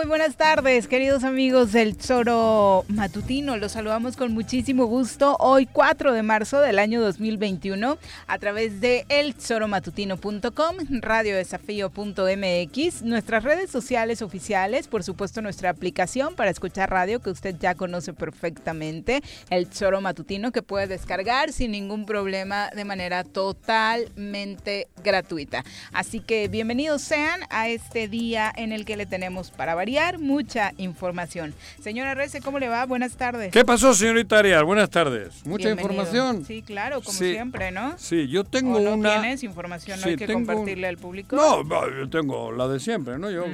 Muy buenas tardes, queridos amigos del Zoro Matutino. Los saludamos con muchísimo gusto hoy 4 de marzo del año 2021 a través de elzoromatutino.com, radiodesafío.mx, nuestras redes sociales oficiales, por supuesto nuestra aplicación para escuchar radio que usted ya conoce perfectamente, el Zoro Matutino que puede descargar sin ningún problema de manera totalmente gratuita. Así que bienvenidos sean a este día en el que le tenemos para variar, mucha información. Señora Rece, ¿cómo le va? Buenas tardes. ¿Qué pasó, señorita Arias? Buenas tardes. Mucha información. Sí, claro, como siempre, ¿no? Sí, yo tengo ¿O no una... tienes información? ¿No hay que compartirle al público? No, yo tengo la de siempre, ¿no? Yo,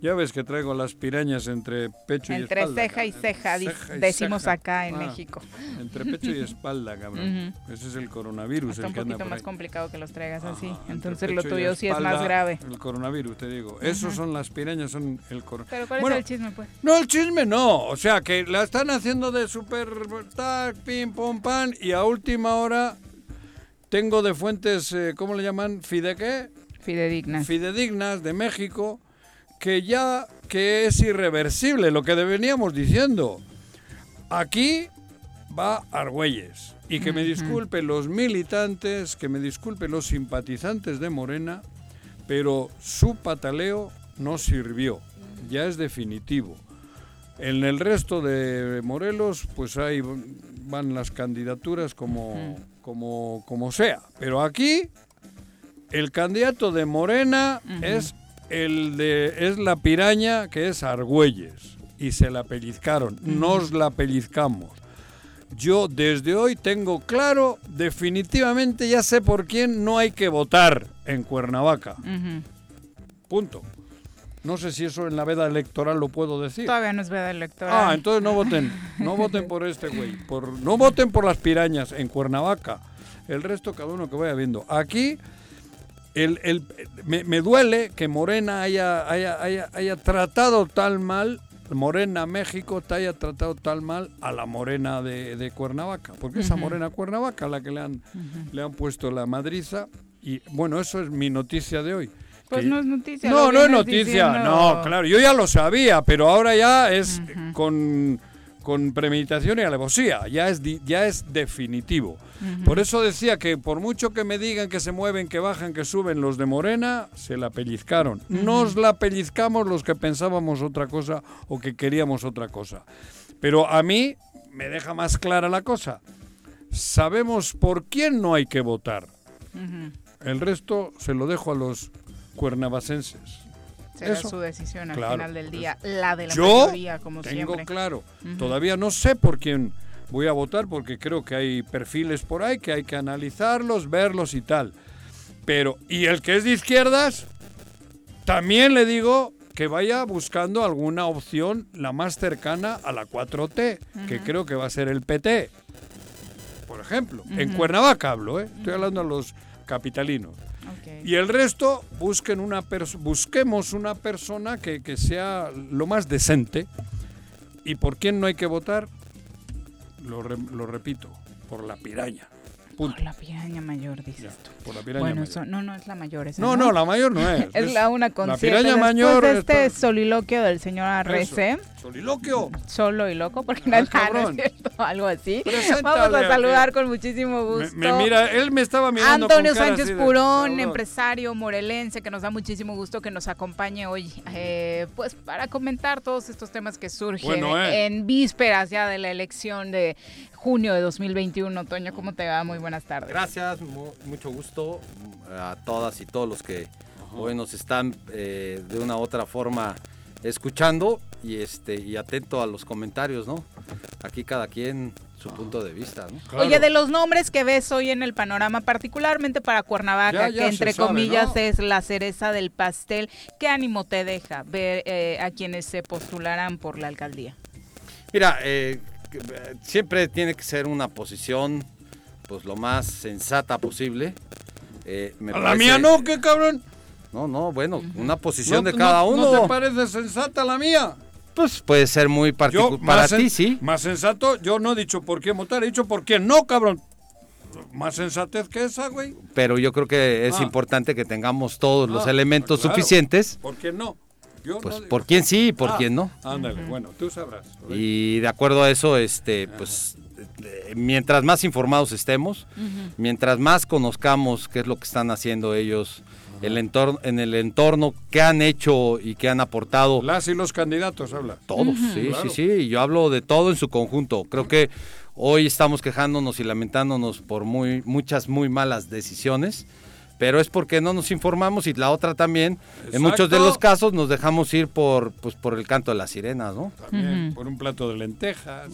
ya ves que traigo las pirañas entre pecho y espalda. Entre ceja y ceja, decimos acá en ah, México. Entre pecho y espalda, cabrón. Ese es el coronavirus. Está el un poquito más complicado que los traigas así. Entonces lo tuyo sí es más grave. El coronavirus, te digo. Esos son las pirañas, son el ¿Pero cuál es el chisme, pues? No, el chisme no. O sea, que la están haciendo de super tac, pim, pum, pan, y a última hora tengo de fuentes, eh, ¿cómo le llaman? ¿Fide qué? Fidedignas. Fidedignas de México, que ya que es irreversible lo que veníamos diciendo. Aquí va Argüelles. Y que me disculpen los militantes, que me disculpen los simpatizantes de Morena, pero su pataleo no sirvió ya es definitivo. En el resto de Morelos, pues ahí van las candidaturas como, como, como sea. Pero aquí, el candidato de Morena es el de es la piraña que es Argüelles. Y se la pellizcaron. Nos la pellizcamos. Yo desde hoy tengo claro, definitivamente ya sé por quién no hay que votar en Cuernavaca. Punto. No sé si eso en la veda electoral lo puedo decir. Todavía no es veda electoral. Ah, entonces no voten. No voten por este güey. Por, no voten por las pirañas en Cuernavaca. El resto cada uno que vaya viendo. Aquí el, el, me, duele que Morena haya, haya, haya, tratado tal mal, Morena México te haya tratado tal mal a la Morena de, Cuernavaca. Porque esa Morena Cuernavaca la que le han, le han puesto la madriza. Y bueno, eso es mi noticia de hoy. Pues no es noticia. No, no es noticia. No, claro, yo ya lo sabía, pero ahora ya es con, premeditación y alevosía, ya es, ya es definitivo. Por eso decía que por mucho que me digan que se mueven, que bajan, que suben los de Morena, se la pellizcaron. Nos la pellizcamos los que pensábamos otra cosa o que queríamos otra cosa. Pero a mí me deja más clara la cosa. Sabemos por quién no hay que votar. El resto se lo dejo a los cuernavacenses. Será su decisión al final del día, la de la Yo mayoría, como tengo claro, todavía no sé por quién voy a votar porque creo que hay perfiles por ahí que hay que analizarlos, verlos y tal. Pero, y el que es de izquierdas, también le digo que vaya buscando alguna opción la más cercana a la 4T, que creo que va a ser el PT. Por ejemplo, en Cuernavaca hablo, ¿eh? estoy hablando a los capitalinos. Y el resto, busquen una busquemos una persona que, que sea lo más decente. ¿Y por quién no hay que votar? Lo, re- lo repito, por la piraña. Punto. Por la piraña mayor, dices Ya, tú. por la piraña Bueno, mayor. eso, no, no es la mayor esa. No, no, la mayor no es. Es la una con La piraña mayor. este soliloquio del señor Arrece, Eso. Soliloquio. solo y loco, porque Ah, no, es- no es cierto, algo así. Preséntale Vamos a saludar con muchísimo gusto. me mira, él me estaba mirando Antonio con cara Sánchez así de, Purón, empresario morelense, que nos da muchísimo gusto que nos acompañe hoy, eh, pues para comentar todos estos temas que surgen Bueno, eh. en vísperas ya de la elección de junio de 2021. Toño, ¿cómo te va? Muy buenas tardes. Gracias, mu- mucho gusto mm, a todas y todos los que hoy nos están eh, de una u otra forma escuchando y este y atento a los comentarios, ¿no? Aquí cada quien su punto de vista, ¿no? Claro. Oye, de los nombres que ves hoy en el panorama, particularmente para Cuernavaca, Ya, ya que entre sabe, comillas ¿no? es la cereza del pastel, ¿qué ánimo te deja ver eh, a quienes se postularán por la alcaldía? Mira, eh, siempre tiene que ser una posición pues lo más sensata posible. Eh, me A la mía no, qué cabrón. No, no, bueno, una posición No- de cada no- uno. ¿No te parece sensata la mía? Pues puede ser muy particular. Para ti, sí. Más sensato, yo no he dicho por qué votar, he dicho por qué no, cabrón. Más sensatez que esa, güey. pero yo creo que es Ah. importante que tengamos todos los Ah, elementos claro. suficientes, ¿Por qué no? Yo pues no- por quién sí y por Ah, quién no. Ándale, bueno, tú sabrás. Y de acuerdo a eso, este, pues mientras más informados estemos, mientras más conozcamos qué es lo que están haciendo ellos, el entorno, en el entorno, qué han hecho y qué han aportado Las y los candidatos, habla. todos, sí, Claro. sí, sí, yo hablo de todo en su conjunto. Creo que hoy estamos quejándonos y lamentándonos por muy muchas muy malas decisiones, pero es porque no nos informamos y la otra también, en muchos de los casos nos dejamos ir por pues por el canto de las sirenas, ¿no? También, por un plato de lentejas.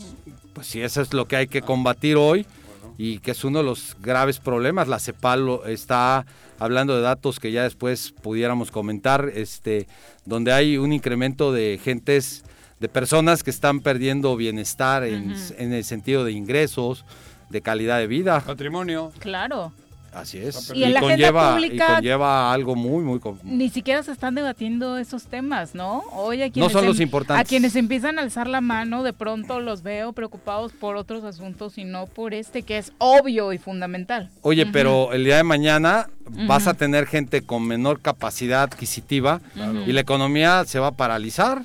Pues sí, eso es lo que hay que combatir hoy y que es uno de los graves problemas. La CEPAL lo- está hablando de datos que ya después pudiéramos comentar, este, donde hay un incremento de gentes, de personas que están perdiendo bienestar en, en el sentido de ingresos, de calidad de vida. Patrimonio. Claro. Así es. Y en la agenda conlleva, pública- y conlleva algo muy, muy... Ni siquiera se están debatiendo esos temas, ¿no? Hoy a No quienes, son los em- importantes. a quienes empiezan a alzar la mano, de pronto los veo preocupados por otros asuntos y no por este que es obvio y fundamental. Oye, pero el día de mañana vas a tener gente con menor capacidad adquisitiva y la economía se va a paralizar.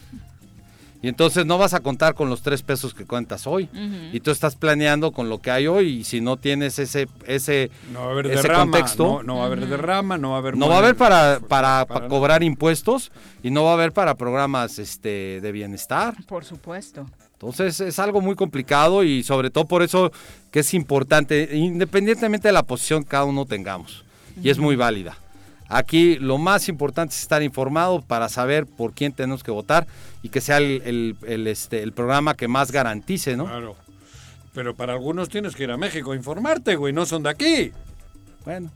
Y entonces no vas a contar con los tres pesos que cuentas hoy. Y tú estás planeando con lo que hay hoy y si no tienes ese, ese, No va a haber ese derrama. contexto, No, no va a haber derrama, no va a haber. no va a haber para, para, para para cobrar impuestos y no va a haber para programas este, de bienestar. Por supuesto. Entonces es algo muy complicado y sobre todo por eso que es importante, independientemente de la posición que cada uno tengamos, y es muy válida. Aquí lo más importante es estar informado para saber por quién tenemos que votar y que sea el, el- el, este, el programa que más garantice, ¿no? Claro. Pero para algunos tienes que ir a México a informarte, güey, no son de aquí. Bueno,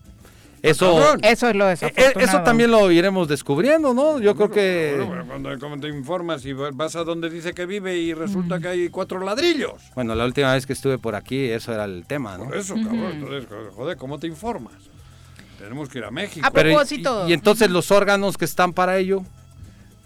eso, cabrón. Eso es lo eh, desafortunado. eh, eso también lo iremos descubriendo, ¿no? Yo creo que... Bueno, bueno, cuando, te informas y vas a donde dice que vive y resulta que hay cuatro ladrillos. Bueno, la última vez que estuve por aquí, eso era el tema, ¿no? Por eso, cabrón. Entonces, joder, ¿cómo te informas? Tenemos que ir a México. A Pero, propósito. y, y entonces los órganos que están para ello,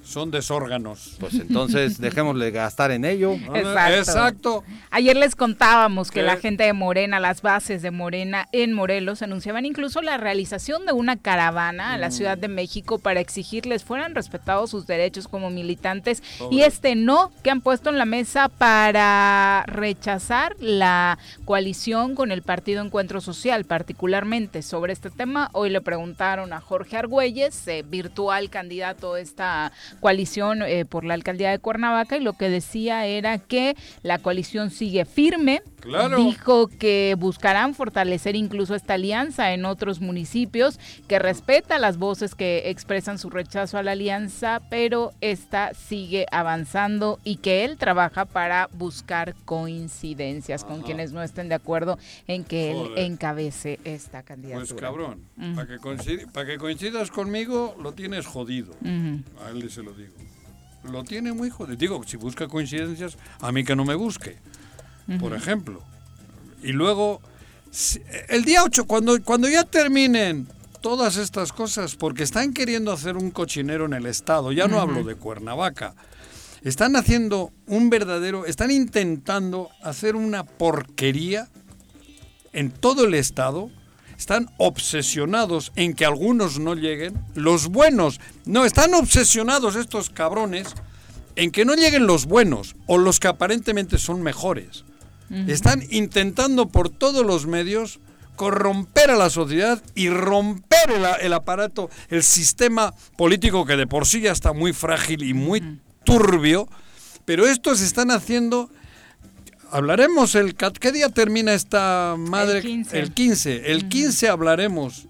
Son desórganos. pues entonces dejémosle gastar en ello. Exacto. Exacto. Ayer les contábamos que ¿Qué? la gente de Morena, las bases de Morena en Morelos, anunciaban incluso la realización de una caravana a la Ciudad de México para exigirles fueran respetados sus derechos como militantes y este no que han puesto en la mesa para rechazar la coalición con el Partido Encuentro Social, particularmente sobre este tema. Hoy le preguntaron a Jorge Argüelles, eh, virtual candidato de esta coalición eh, por la alcaldía de Cuernavaca y lo que decía era que la coalición sigue firme. Claro. Dijo que buscarán fortalecer incluso esta alianza en otros municipios, que respeta las voces que expresan su rechazo a la alianza, pero esta sigue avanzando y que él trabaja para buscar coincidencias con quienes no estén de acuerdo en que él encabece esta candidatura. Pues cabrón, para que, coincid- pa' que coincidas conmigo, lo tienes jodido. A él se lo digo. Lo tiene muy jodido. Digo, si busca coincidencias, a mí que no me busque. Por ejemplo. Y luego, el día 8, cuando, cuando ya terminen todas estas cosas, porque están queriendo hacer un cochinero en el Estado, ya no hablo de Cuernavaca, están haciendo un verdadero, están intentando hacer una porquería en todo el Estado, están obsesionados en que algunos no lleguen, los buenos, no, están obsesionados estos cabrones en que no lleguen los buenos o los que aparentemente son mejores. Están intentando por todos los medios corromper a la sociedad y romper el, el aparato, el sistema político que de por sí ya está muy frágil y muy turbio, pero estos están haciendo Hablaremos el ¿Qué día termina esta madre? El 15. El 15. El 15 hablaremos.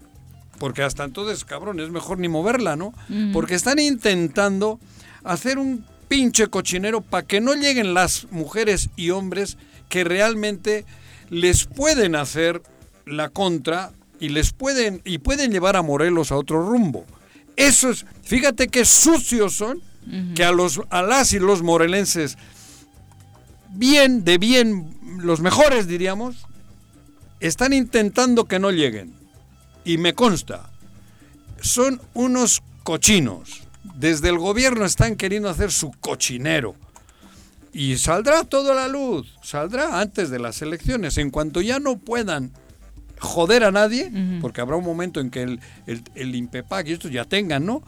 Porque hasta entonces, cabrón, es mejor ni moverla, ¿no? Porque están intentando hacer un pinche cochinero para que no lleguen las mujeres y hombres que realmente les pueden hacer la contra y les pueden y pueden llevar a Morelos a otro rumbo. Eso es, fíjate qué sucios son que a los a las y los morelenses bien, de bien, los mejores diríamos, están intentando que no lleguen. Y me consta, son unos cochinos. Desde el gobierno están queriendo hacer su cochinero. Y saldrá todo a la luz, saldrá antes de las elecciones. En cuanto ya no puedan joder a nadie, porque habrá un momento en que el, el, el INPEPAC y estos ya tengan, ¿no?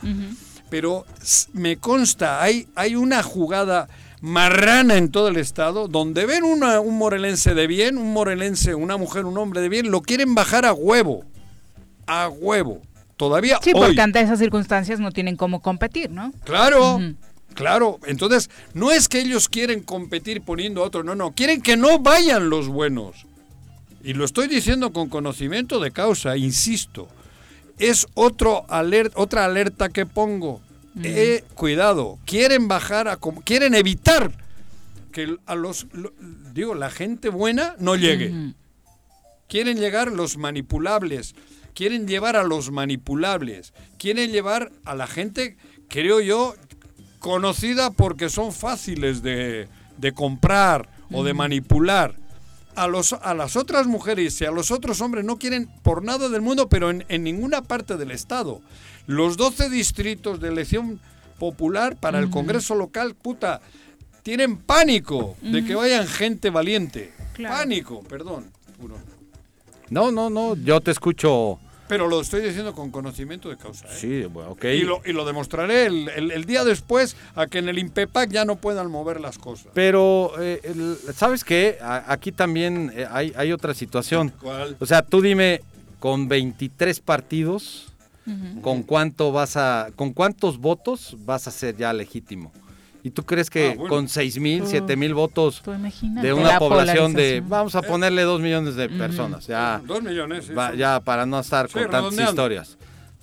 Pero me consta, hay, hay una jugada marrana en todo el estado donde ven una- un morelense de bien, un morelense, una mujer, un hombre de bien, lo quieren bajar a huevo. A huevo. Todavía Sí, hoy. porque ante esas circunstancias no tienen cómo competir, ¿no? Claro. Claro. Entonces, no es que ellos quieren competir poniendo a otro, no, no. Quieren que no vayan los buenos. Y lo estoy diciendo con conocimiento de causa, insisto. Es otro aler- otra alerta que pongo. Eh, cuidado, quieren bajar a... Quieren evitar que a los... lo- digo, la gente buena no llegue. Quieren llegar los manipulables, quieren llevar a los manipulables, quieren llevar a la gente, creo yo, conocida porque son fáciles de, de comprar o de manipular. A, los, a las otras mujeres y a los otros hombres no quieren por nada del mundo, pero en, en ninguna parte del Estado. Los 12 distritos de elección popular para el Congreso local, puta, tienen pánico de que vayan gente valiente. Claro. Pánico, perdón. puro. No, no, no, yo te escucho. Pero lo estoy diciendo con conocimiento de causa. ¿eh? Sí, bueno, ok. Y, lo, y lo demostraré el, el- el día después a que en el INPEPAC ya no puedan mover las cosas. Pero, eh, el- ¿sabes qué? A- aquí también eh, hay, hay otra situación. ¿Cuál? O sea, tú dime, con 23 partidos, ¿con cuánto vas a, con cuántos votos vas a ser ya legítimo? ¿Y tú crees que Ah, bueno. con 6 mil, Oh. 7 mil votos de una la población de, vamos a ponerle 2 millones de personas, ya, Dos millones. sí, va- ya para no estar Sí, con tantas historias.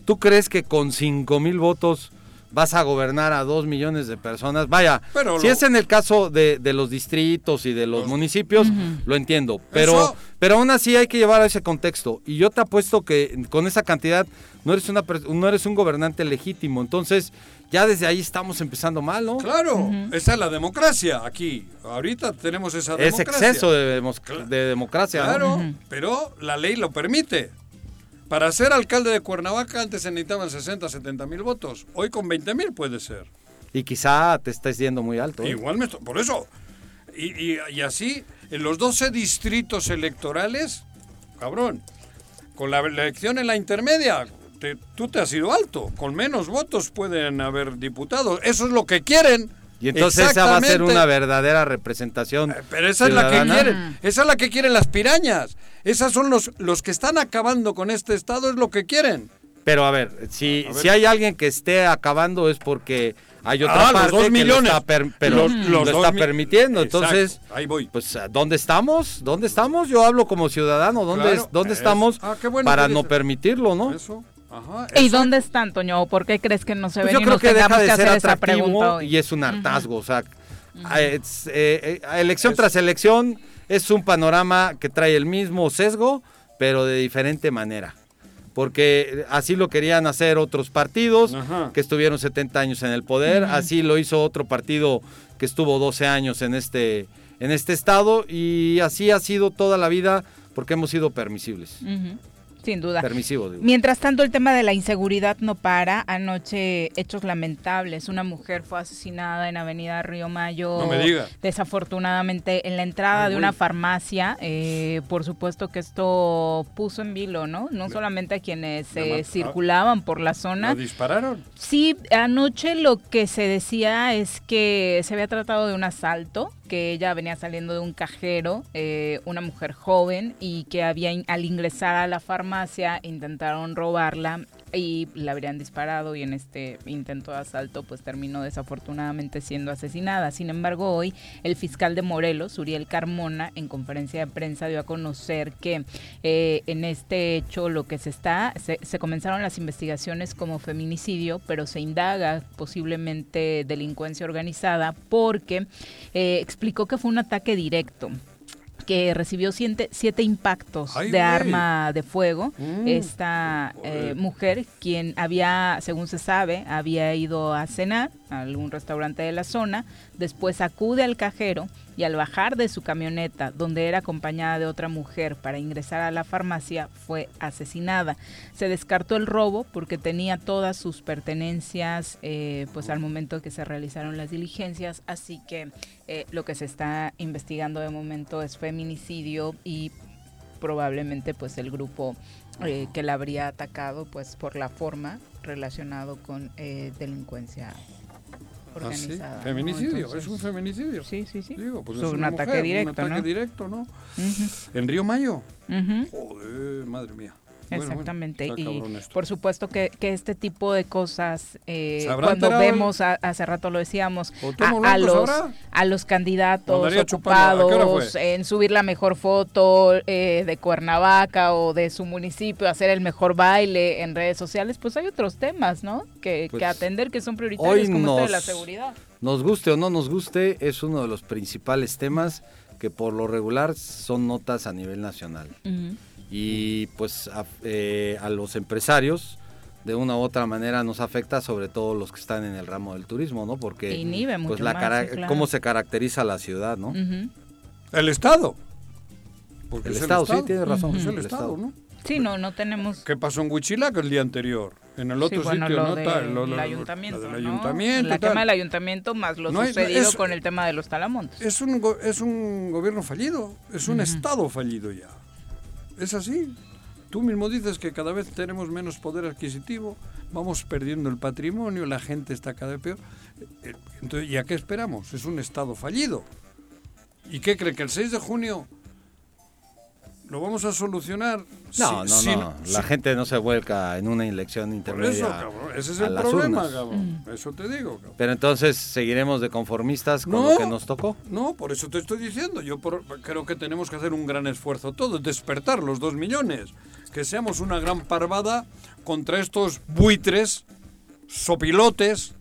¿Tú crees que con 5 mil votos vas a gobernar a 2 millones de personas? Vaya, Pero si lo- es en el caso de, de los distritos y de los Los- municipios, lo entiendo. Pero, Eso- pero aún así hay que llevar a ese contexto. Y yo te apuesto que con esa cantidad no eres, una, no eres un gobernante legítimo. Entonces, ya desde ahí estamos empezando mal, ¿no? Claro, esa es la democracia aquí. Ahorita tenemos esa Es democracia. exceso de, democracia. ¿no? Claro, pero la ley lo permite. Para ser alcalde de Cuernavaca antes se necesitaban 60, 70 mil votos. Hoy con 20 mil puede ser. Y quizá te estés yendo muy alto. ¿eh? Igual me estoy- por eso. Y, y- y así, en los 12 distritos electorales, cabrón, con la elección en la intermedia, te- tú te has ido alto. Con menos votos pueden haber diputados. Eso es lo que quieren. Y entonces esa va a ser una verdadera representación. Eh, Pero esa es la que quieren. Esa es la que quieren las pirañas. Esas son los, los que están acabando con este estado, es lo que quieren. Pero a ver, si, A ver. si hay alguien que esté acabando es porque hay otra Ah, los parte dos que lo millones. está, per- pero Los- lo los está mi- permitiendo. Exacto, Entonces, ahí voy. pues, ¿dónde estamos? ¿Dónde estamos? Yo hablo como ciudadano. ¿Dónde, Claro, es- dónde estamos Ah, bueno para que no permitirlo, no? Eso, ajá, ¿Y dónde están, Toño? ¿Por qué crees que no se Pues ven yo y creo nos que deja de que ser atractivo y es un hartazgo. O sea, es, eh, eh, elección tras elección es un panorama que trae el mismo sesgo, pero de diferente manera. Porque así lo querían hacer otros partidos Ajá. que estuvieron 70 años en el poder, así lo hizo otro partido que estuvo 12 años en este, en este estado y así ha sido toda la vida porque hemos sido permisibles. Ujú, Sin duda. Permisivos, digo. Mientras tanto, el tema de la inseguridad no para. Anoche, hechos lamentables. Una mujer fue asesinada en Avenida Río Mayo. No me diga. Desafortunadamente, en la entrada Ay, de una farmacia. Eh, por supuesto que esto puso en vilo, ¿no? No solamente a quienes eh, mat- circulaban por la zona. ¿La dispararon? Sí, anoche lo que se decía es que se había tratado de un asalto, que ella venía saliendo de un cajero, eh, una mujer joven, y que había al ingresar a la farmacia intentaron robarla y la habrían disparado y en este intento de asalto pues terminó desafortunadamente siendo asesinada. Sin embargo, hoy el fiscal de Morelos, Uriel Carmona, en conferencia de prensa dio a conocer que eh, en este hecho lo que se está, se, se comenzaron las investigaciones como feminicidio, pero se indaga posiblemente delincuencia organizada porque eh, explicó que fue un ataque directo que recibió siete, siete impactos Ay, de arma de fuego. Mm. Esta eh, mujer, quien había, según se sabe, había ido a cenar a algún restaurante de la zona, después acude al cajero y al bajar de su camioneta, donde era acompañada de otra mujer para ingresar a la farmacia, fue asesinada. Se descartó el robo porque tenía todas sus pertenencias eh, pues al momento que se realizaron las diligencias, así que eh, lo que se está investigando de momento es feminicidio y probablemente pues el grupo eh, que la habría atacado pues por la forma relacionado con eh, ¿Ah, sí? organizada. ¿no? Feminicidio, es un feminicidio. Sí, sí, sí. Digo, pues Es un ataque mujer, directo, un ataque ¿no? directo, ¿no? En Río Mayo. Joder, madre mía. Bueno, bueno, Exactamente. y por supuesto que, que este tipo de cosas, eh, ¿Se habrá cuando vemos, a- hace rato lo decíamos, a, los, a los candidatos Andaría chupando. ¿A qué hora ocupados en subir la mejor foto eh, de Cuernavaca o de su municipio, hacer el mejor baile en redes sociales, pues hay otros temas, ¿no? Que, Pues, que atender que son prioritarios, como este de la nos- seguridad. Nos guste o no nos guste, es uno de los principales temas que por lo regular son notas a nivel nacional. Y pues a, eh, a los empresarios de una u otra manera nos afecta, sobre todo los que están en el ramo del turismo, ¿no? Porque Inhibe mucho pues la más, claro. cómo se caracteriza la ciudad, ¿no? Ujú. El Estado. Porque El es Estado, sí, tiene razón, Es el el Estado, Estado. ¿no? Sí, no, no tenemos... ¿Qué pasó en Huichilac el día anterior? En el otro sí, bueno, sitio, lo ¿no? del Tal, lo- lo- lo- ayuntamiento, lo ¿no? del ayuntamiento. La quema del ayuntamiento más lo No hay- sucedido es- con el tema de los talamontes. Es un, es un gobierno fallido, es un. Estado fallido ya. Es así. Tú mismo dices que cada vez tenemos menos poder adquisitivo, vamos perdiendo el patrimonio, la gente está cada vez peor. Eh, Entonces, ¿y a qué esperamos? Es un Estado fallido. ¿Y qué cree? ¿Que el 6 de junio lo vamos a solucionar? No, no, sin- no. sin- La gente no se vuelca en una elección Por intermedia. eso, cabrón, ese es el problema, urnas. cabrón. Eso te digo, cabrón. Pero entonces seguiremos de conformistas con No. lo que nos tocó. No, por eso te estoy diciendo. Yo por- creo que tenemos que hacer un gran esfuerzo todos, despertar los dos millones. Que seamos una gran parvada contra estos buitres, sopilotes,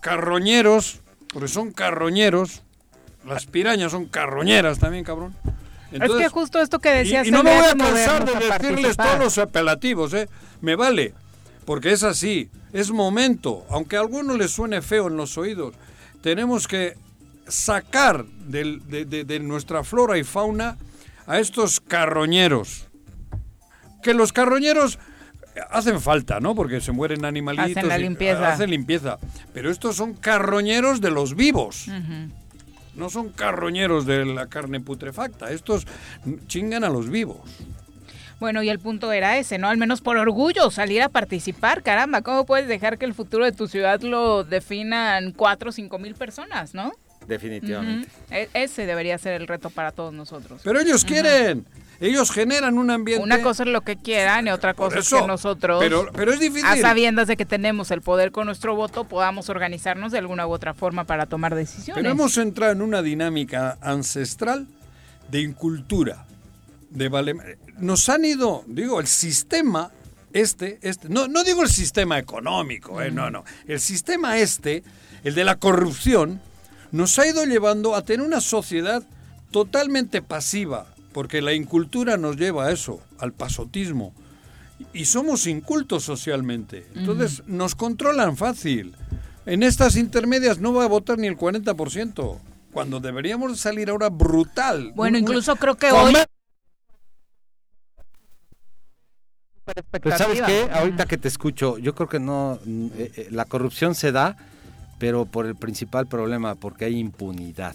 carroñeros, porque son carroñeros. Las pirañas son carroñeras también, cabrón. Es que justo esto que y, decías y no me voy a cansar de a decirles todos los apelativos, ¿eh? Me vale, porque es así, es momento, aunque a alguno les suene feo en los oídos, tenemos que sacar del- de, de- de nuestra flora y fauna a estos carroñeros. Que los carroñeros hacen falta, ¿no? Porque se mueren animalitos. Hacen la y- limpieza. Hacen limpieza. Pero estos son carroñeros de los vivos. No son carroñeros de la carne putrefacta. Estos chingan a los vivos. Bueno, y el punto era ese, ¿no? Al menos por orgullo, salir a participar, caramba, ¿cómo puedes dejar que el futuro de tu ciudad lo definan cuatro o cinco mil personas, ¿no? Definitivamente. E- ese debería ser el reto para todos nosotros. Pero ellos quieren. Ellos generan un ambiente... Una cosa es lo que quieran y otra cosa eso, es que nosotros, Pero, pero es difícil. a sabiendas de que tenemos el poder con nuestro voto, podamos organizarnos de alguna u otra forma para tomar decisiones. Pero hemos entrado en una dinámica ancestral de incultura. De vale... Nos han ido, digo, el sistema este, este, no, no digo el sistema económico, eh, no, no. El sistema este, el de la corrupción, nos ha ido llevando a tener una sociedad totalmente pasiva, porque la incultura nos lleva a eso, al pasotismo. Y somos incultos socialmente. Entonces nos controlan fácil. En estas intermedias no va a votar ni el 40%, cuando deberíamos salir ahora brutal. Bueno, Un- incluso creo que hoy... Pues sabes qué, ahorita que te escucho, yo creo que no, eh, eh, la corrupción se da, pero por el principal problema, porque hay impunidad.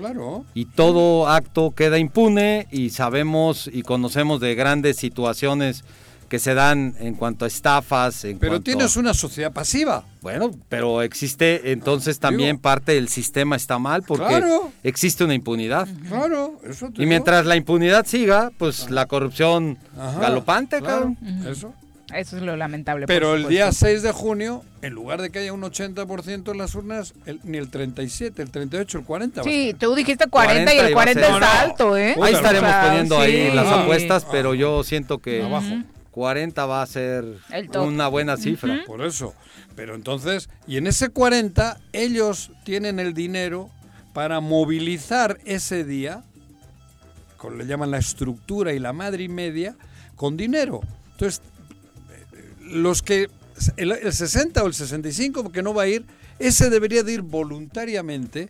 Claro. Y todo acto queda impune y sabemos y conocemos de grandes situaciones que se dan en cuanto a estafas. En Pero cuanto tienes una sociedad pasiva. Bueno, pero existe, entonces también Digo- parte del sistema está mal porque Claro. existe una impunidad. Claro, eso te Y digo. mientras la impunidad siga, pues la corrupción Ajá, galopante, claro, cabrón. Eso. Eso es lo lamentable. por Pero el día supuesto. 6 de junio, en lugar de que haya un 80% en las urnas, el- ni el 37, el 38, el 40. va a Sí, tú dijiste 40, y 40 el iba a 40 ser. es No, alto, ¿eh? Ahí estaremos poniendo ahí las apuestas, pero yo siento que Abajo. 40 va a ser El una buena cifra. Por eso. Pero entonces, y en ese 40, ellos tienen el dinero para movilizar ese día, con, le llaman la estructura y la madre y media, con dinero. Entonces, los que, el, el 60 o el 65, porque no va a ir, ese debería de ir voluntariamente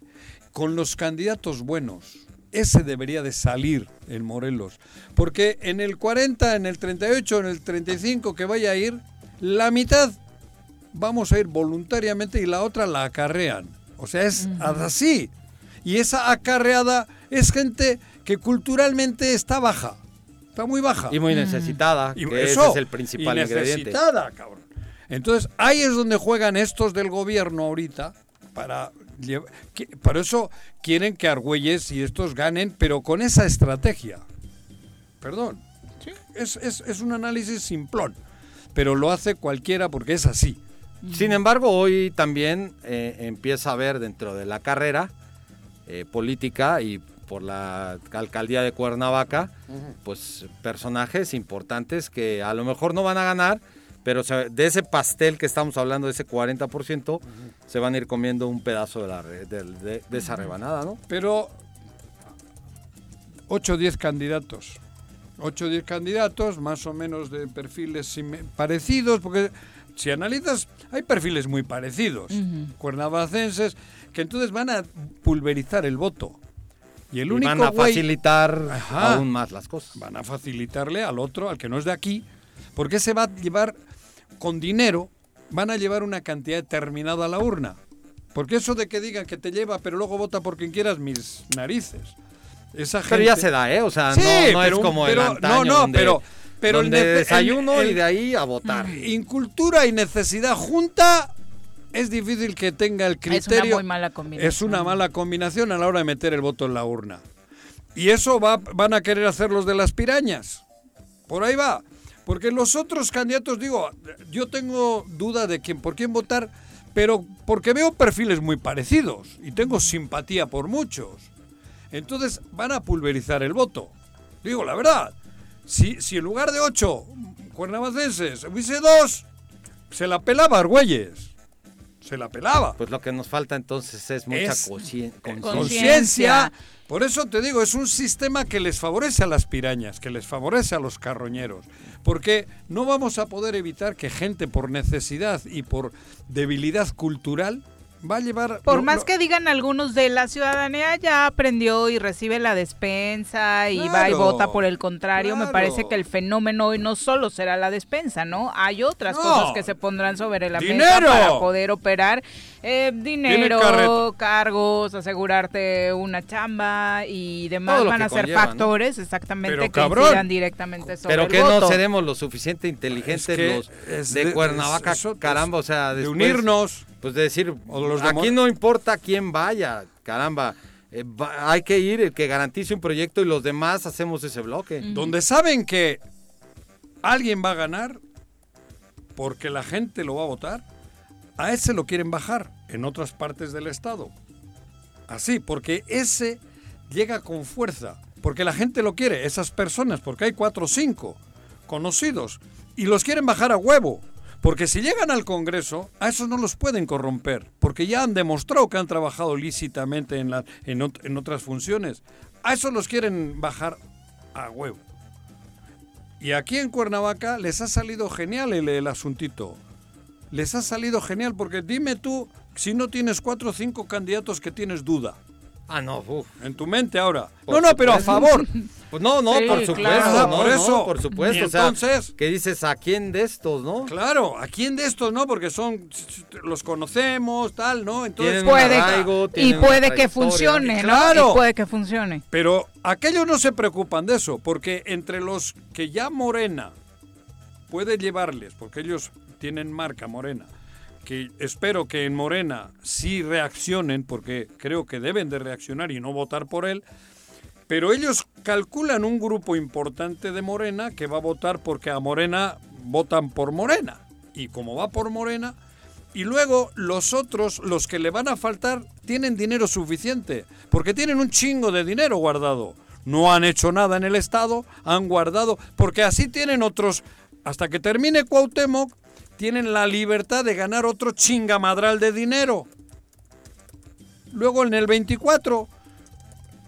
con los candidatos buenos. Ese debería de salir en Morelos. Porque en el 40, en el 38, en el 35 que vaya a ir, la mitad vamos a ir voluntariamente y la otra la acarrean. O sea, es así. Y esa acarreada es gente que culturalmente está baja. Está muy baja. Y muy necesitada, Y que eso, ese es el principal y ingrediente. necesitada, cabrón. Entonces, ahí es donde juegan estos del gobierno ahorita para por eso quieren que Argüelles y estos ganen, pero con esa estrategia. Perdón. Es, es- es un análisis simplón, pero lo hace cualquiera porque es así. Sin embargo, hoy también eh, empieza a haber dentro de la carrera eh, política y por la alcaldía de Cuernavaca, pues personajes importantes que a lo mejor no van a ganar, pero se- de ese pastel que estamos hablando, de ese 40%, se van a ir comiendo un pedazo de, la re- de- de- de esa rebanada, ¿no? Pero 8 o 10 candidatos. 8 o 10 candidatos, más o menos de perfiles parecidos, porque si analizas, hay perfiles muy parecidos, cuernavacenses, que entonces van a pulverizar el voto. Y el Y único van a güey- facilitar Ajá. aún más las cosas. van a facilitarle al otro, al que no es de aquí, porque se va a llevar con dinero, van a llevar una cantidad determinada a la urna. Porque eso de que digan que te lleva, pero luego vota por quien quieras, mis narices. Esa Pero ya gente- se da, ¿eh? O sea, Sí, no, no pero- es como pero- el antaño no, no, donde, pero- pero el donde el- desayuno y el- de ahí a votar. Incultura y necesidad junta es difícil que tenga el Es criterio. una muy mala combinación. Es una mala combinación a la hora de meter el voto en la urna. Y eso va, van a querer hacer los de las pirañas. Por ahí va. Porque los otros candidatos, digo, yo tengo duda de quién, por quién votar, pero porque veo perfiles muy parecidos y tengo simpatía por muchos. Entonces van a pulverizar el voto. Digo, la verdad, si, si en lugar de ocho cuernavacenses hubiese dos, se la pelaba Argüelles. Se la pelaba. Pues lo que nos falta entonces es mucha conciencia. conciencia. Por eso te digo, es un sistema que les favorece a las pirañas, que les favorece a los carroñeros. Porque no vamos a poder evitar que gente por necesidad y por debilidad cultural va a llevar... Por lo- más lo- que digan algunos de la ciudadanía ya aprendió y recibe la despensa y va y vota por el contrario, me parece que el fenómeno hoy no solo será la despensa, ¿no? Hay otras No. cosas que se pondrán sobre la mesa ¡Dinero! para poder operar eh, dinero, cargos, asegurarte una chamba y demás van a ser conlleva, ¿no? factores exactamente Pero, que cabrón. incidan directamente sobre Pero el que voto. no seremos lo suficiente inteligentes Es que los de, de- Cuernavaca, es- pues, caramba, o sea, de unirnos. Pues de decir, O los de aquí no importa quién vaya, caramba, eh, va- hay que ir el que garantice un proyecto y los demás hacemos ese bloque. Donde saben que alguien va a ganar porque la gente lo va a votar, a ese lo quieren bajar en otras partes del Estado. Así, porque ese llega con fuerza, porque la gente lo quiere, esas personas, porque hay cuatro o cinco conocidos, y los quieren bajar a huevo. Porque si llegan al Congreso, a esos no los pueden corromper, porque ya han demostrado que han trabajado lícitamente en, la- en ot- en otras funciones. A esos los quieren bajar a huevo. Y aquí en Cuernavaca les ha salido genial el, el asuntito. Les ha salido genial porque dime tú si no tienes cuatro o cinco candidatos que tienes duda Ah, no, uf. en tu mente ahora. Por no, no, pero a favor. Pues no, no, Sí, por supuesto, claro. no, Por no, eso. por supuesto. Y o sea, entonces- que dices a quién de estos, ¿no? Claro, ¿a quién de estos no? Porque son los conocemos, tal, ¿no? Entonces, Puede- arraigo, Y puede que funcione, ¿no? Claro. Y puede que funcione. Pero aquellos no se preocupan de eso, porque entre los que ya Morena puede llevarles, porque ellos tienen marca Morena, que espero que en Morena sí reaccionen, porque creo que deben de reaccionar y no votar por él, pero ellos calculan un grupo importante de Morena que va a votar porque a Morena votan por Morena. Y como va por Morena, y luego los otros, los que le van a faltar, tienen dinero suficiente, porque tienen un chingo de dinero guardado. No han hecho nada en el Estado, han guardado, porque así tienen otros, hasta que termine Cuauhtémoc, tienen la libertad de ganar otro chingamadral de dinero. Luego en el 24,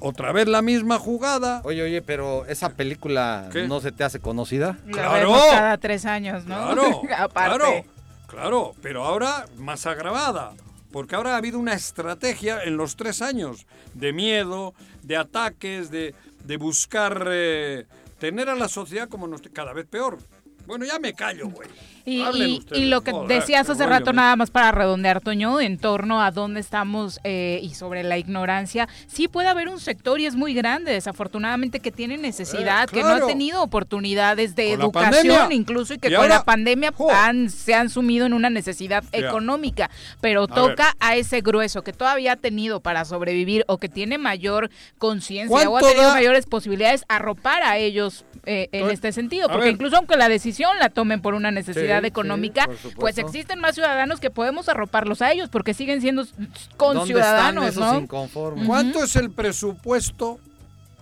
otra vez la misma jugada. Oye, oye, pero esa película ¿Qué? no se te hace conocida. La Claro. vemos cada tres años, ¿no? Claro, Aparte. claro, claro, pero ahora más agravada, porque ahora ha habido una estrategia en los tres años de miedo, de ataques, de, de buscar eh, tener a la sociedad como nos, cada vez peor. Bueno, ya me callo, güey. Y, lo que joder, decías hace rato, nada más para redondear, Toño, en torno a dónde estamos eh, y sobre la ignorancia, sí puede haber un sector y es muy grande, desafortunadamente, que tiene necesidad, Eh, que no ha tenido oportunidades de Con educación, incluso, y que Y con ahora, la pandemia han- se han sumido en una necesidad económica. Pero toca a ese grueso que todavía ha tenido para sobrevivir o que tiene mayor conciencia o ha ¿Cuánto tenido da? mayores posibilidades, arropar a ellos eh, en este sentido. Porque incluso aunque la decisión la tomen por una necesidad Sí, sí, económica, pues existen más ciudadanos que podemos arroparlos a ellos porque siguen siendo ¿Dónde conciudadanos, ¿no? inconformes? ¿Cuánto es el presupuesto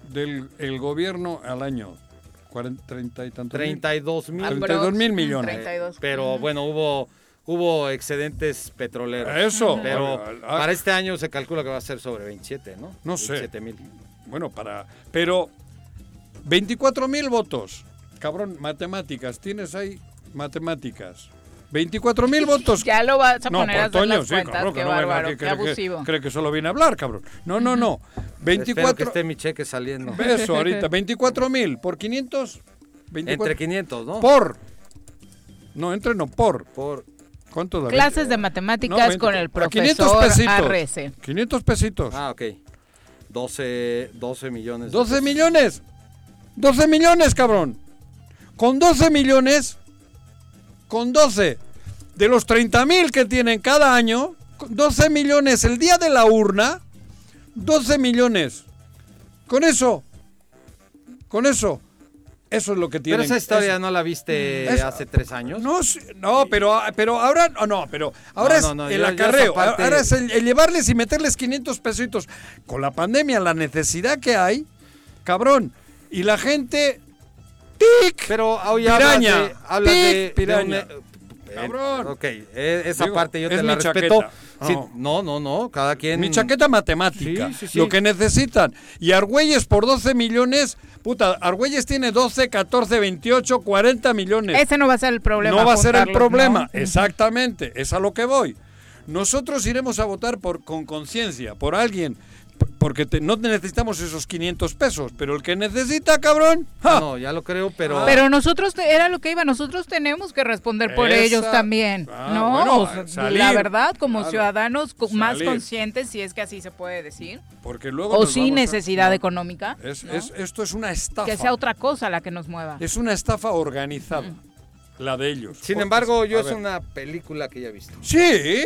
del el gobierno al año? ¿Cuarenta, ¿Treinta y tantos mil? 32 mil. Al 32 mil Aprox, millones. 32. Pero bueno, hubo hubo excedentes petroleros. Eso. Pero para este año se calcula que va a ser sobre 27, ¿no? No sé. 27 mil. Bueno, para. Pero 24 mil votos. Cabrón, matemáticas. Tienes ahí matemáticas. 24 mil votos. Ya lo vas a no, poner a por Toño, sí, cabrón, que no bárbaro, qué cree que- abusivo. Cree que solo viene a hablar, cabrón. No, no, no. Espero que 24. esté mi cheque saliendo. Eso, ahorita. 24 mil por 500. 24 Entre 500, ¿no? Por. No, entre no, por. Por ¿Cuánto da? Clases de No, matemáticas 20, con el a 500 profesor pesitos. Arrece. 500 pesitos. Ah, ok. 12, 12 millones. de 12 pesos. millones. 12 millones, cabrón. Con 12 millones, con 12 de los 30 mil que tienen cada año, con 12 millones el día de la urna, 12 millones. Con eso, con eso, eso es lo que Pero tienen. esa historia no la viste Es- hace tres años. No, no, pero, pero ahora no, pero ahora No, es no, el yo- acarreo, parte- ahora es el, el llevarles y meterles 500 pesitos. Con la pandemia, la necesidad que hay, cabrón, y la gente, ¡tic! Pero hoy Piraña, hablas de... Hablas de, piraña. de un- eh, Cabrón. ok, eh, esa Digo, parte yo es te la respeto. Sí, No. no, no, no, cada quien... Mi chaqueta matemática, Sí, sí, sí. lo que necesitan. Y Argüelles por 12 millones, puta, Argüelles tiene 12, 14, 28, 40 millones. Ese no va a ser el problema. No va a ser el problema, ¿no? exactamente, es a lo que voy. Nosotros iremos a votar por, con conciencia, por alguien, porque te- no necesitamos esos 500 pesos, pero el que necesita, cabrón, ¡ja! No, ya lo creo, pero... Pero nosotros, te- era lo que iba, nosotros tenemos que responder por Esa- ellos también, Ah, ¿no? bueno, O sea, salir, la verdad, como claro, ciudadanos más conscientes, si es que así se puede decir, porque luego... o sin a- necesidad no, económica, es- ¿no? es- esto es una estafa. que sea otra cosa la que nos mueva. Es una estafa organizada, la de ellos. Sin Porque- embargo, yo a es ver. una película que ya he visto. Sí,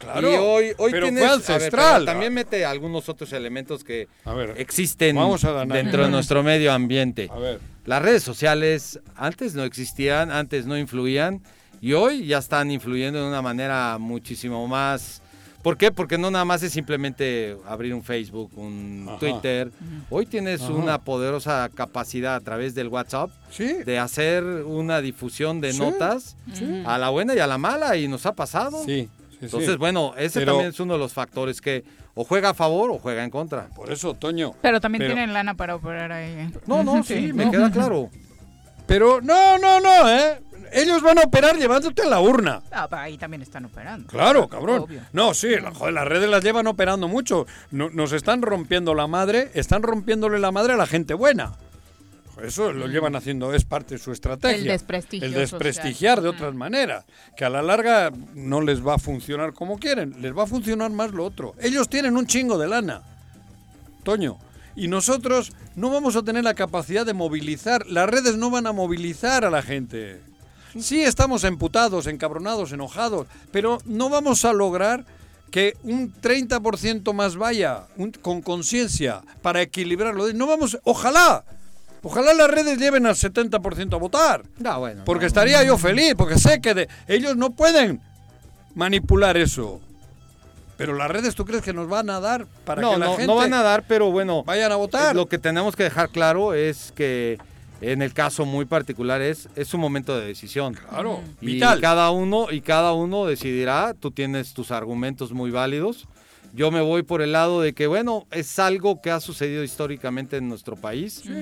Claro, y hoy, hoy pero tienes, fue a ver, ancestral. pero también mete algunos otros elementos que A ver, existen vamos a ganar. dentro de nuestro medio ambiente. a ver. Las redes sociales antes no existían, antes no influían y hoy ya están influyendo de una manera muchísimo más. ¿Por qué? Porque no nada más es simplemente abrir un Facebook, un Ajá. Twitter. Hoy tienes Ajá. una poderosa capacidad a través del WhatsApp Sí, de hacer una difusión de Sí. notas a la buena y a la mala y nos ha pasado. sí, sí. Entonces, bueno, ese Pero- también es uno de los factores que o juega a favor o juega en contra. Por eso, Toño. Pero también Pero- tienen lana para operar ahí. ¿eh? No, no, sí, me queda claro. Pero no, no, no, ¿eh? Ellos van a operar llevándote a la urna. Ah, pero ahí también están operando. Claro, cabrón. Obvio. No, sí, la- joder, las redes las llevan operando mucho. No- nos están rompiendo la madre, están rompiéndole la madre a la gente buena. Eso lo llevan haciendo, es parte de su estrategia. El desprestigio El desprestigiar de otras maneras. Que a la larga no les va a funcionar como quieren, les va a funcionar más lo otro. Ellos tienen un chingo de lana, Toño. Y nosotros no vamos a tener la capacidad de movilizar. Las redes no van a movilizar a la gente. Sí estamos emputados, encabronados, enojados, pero no vamos a lograr que un 30% más vaya un- con conciencia para equilibrarlo. No vamos, ojalá, ojalá las redes lleven al 70% a votar. No, bueno. Porque no. estaría yo feliz, porque sé que de- ellos no pueden manipular eso. Pero las redes, ¿tú crees que nos van a dar para no, que la no, gente no van a dar, pero bueno, vayan a votar? lo que tenemos que dejar claro es que en el caso muy particular es, es un momento de decisión. Claro, Y vital. cada uno y cada uno decidirá, tú tienes tus argumentos muy válidos. Yo me voy por el lado de que bueno, es algo que ha sucedido históricamente en nuestro país. Sí,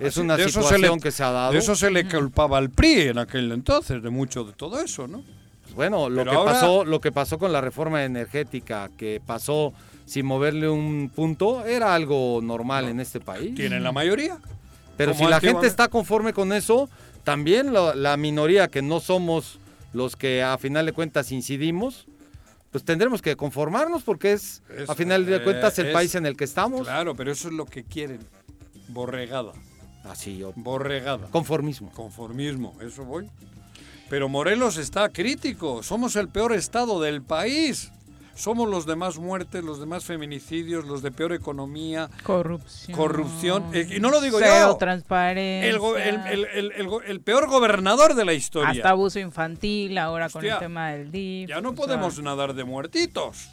Es así- una situación se le- que se ha dado. De eso se le culpaba al PRI en aquel entonces, de mucho de todo eso, ¿no? Pues bueno, lo Pero que ahora- pasó, lo que pasó con la reforma energética, que pasó sin moverle un punto, era algo normal en este país. Tienen la mayoría. Pero si la gente está conforme con eso, también lo- la minoría que no somos los que a final de cuentas incidimos, pues tendremos que conformarnos porque es, a final de eh, cuentas el es- país en el que estamos. Claro, pero eso es lo que quieren. Borregada. Así yo. Borregada. Conformismo. Conformismo, eso voy. Pero Morelos está crítico. Somos el peor estado del país. Somos los de más muertes, los de más feminicidios, los de peor economía, Corrupción. corrupción. Eh, y no lo digo Cero yo. transparencia. El, peor gobernador de la historia. Hasta abuso infantil ahora con el tema del DIF. Ya no o sea, podemos nadar de muertitos.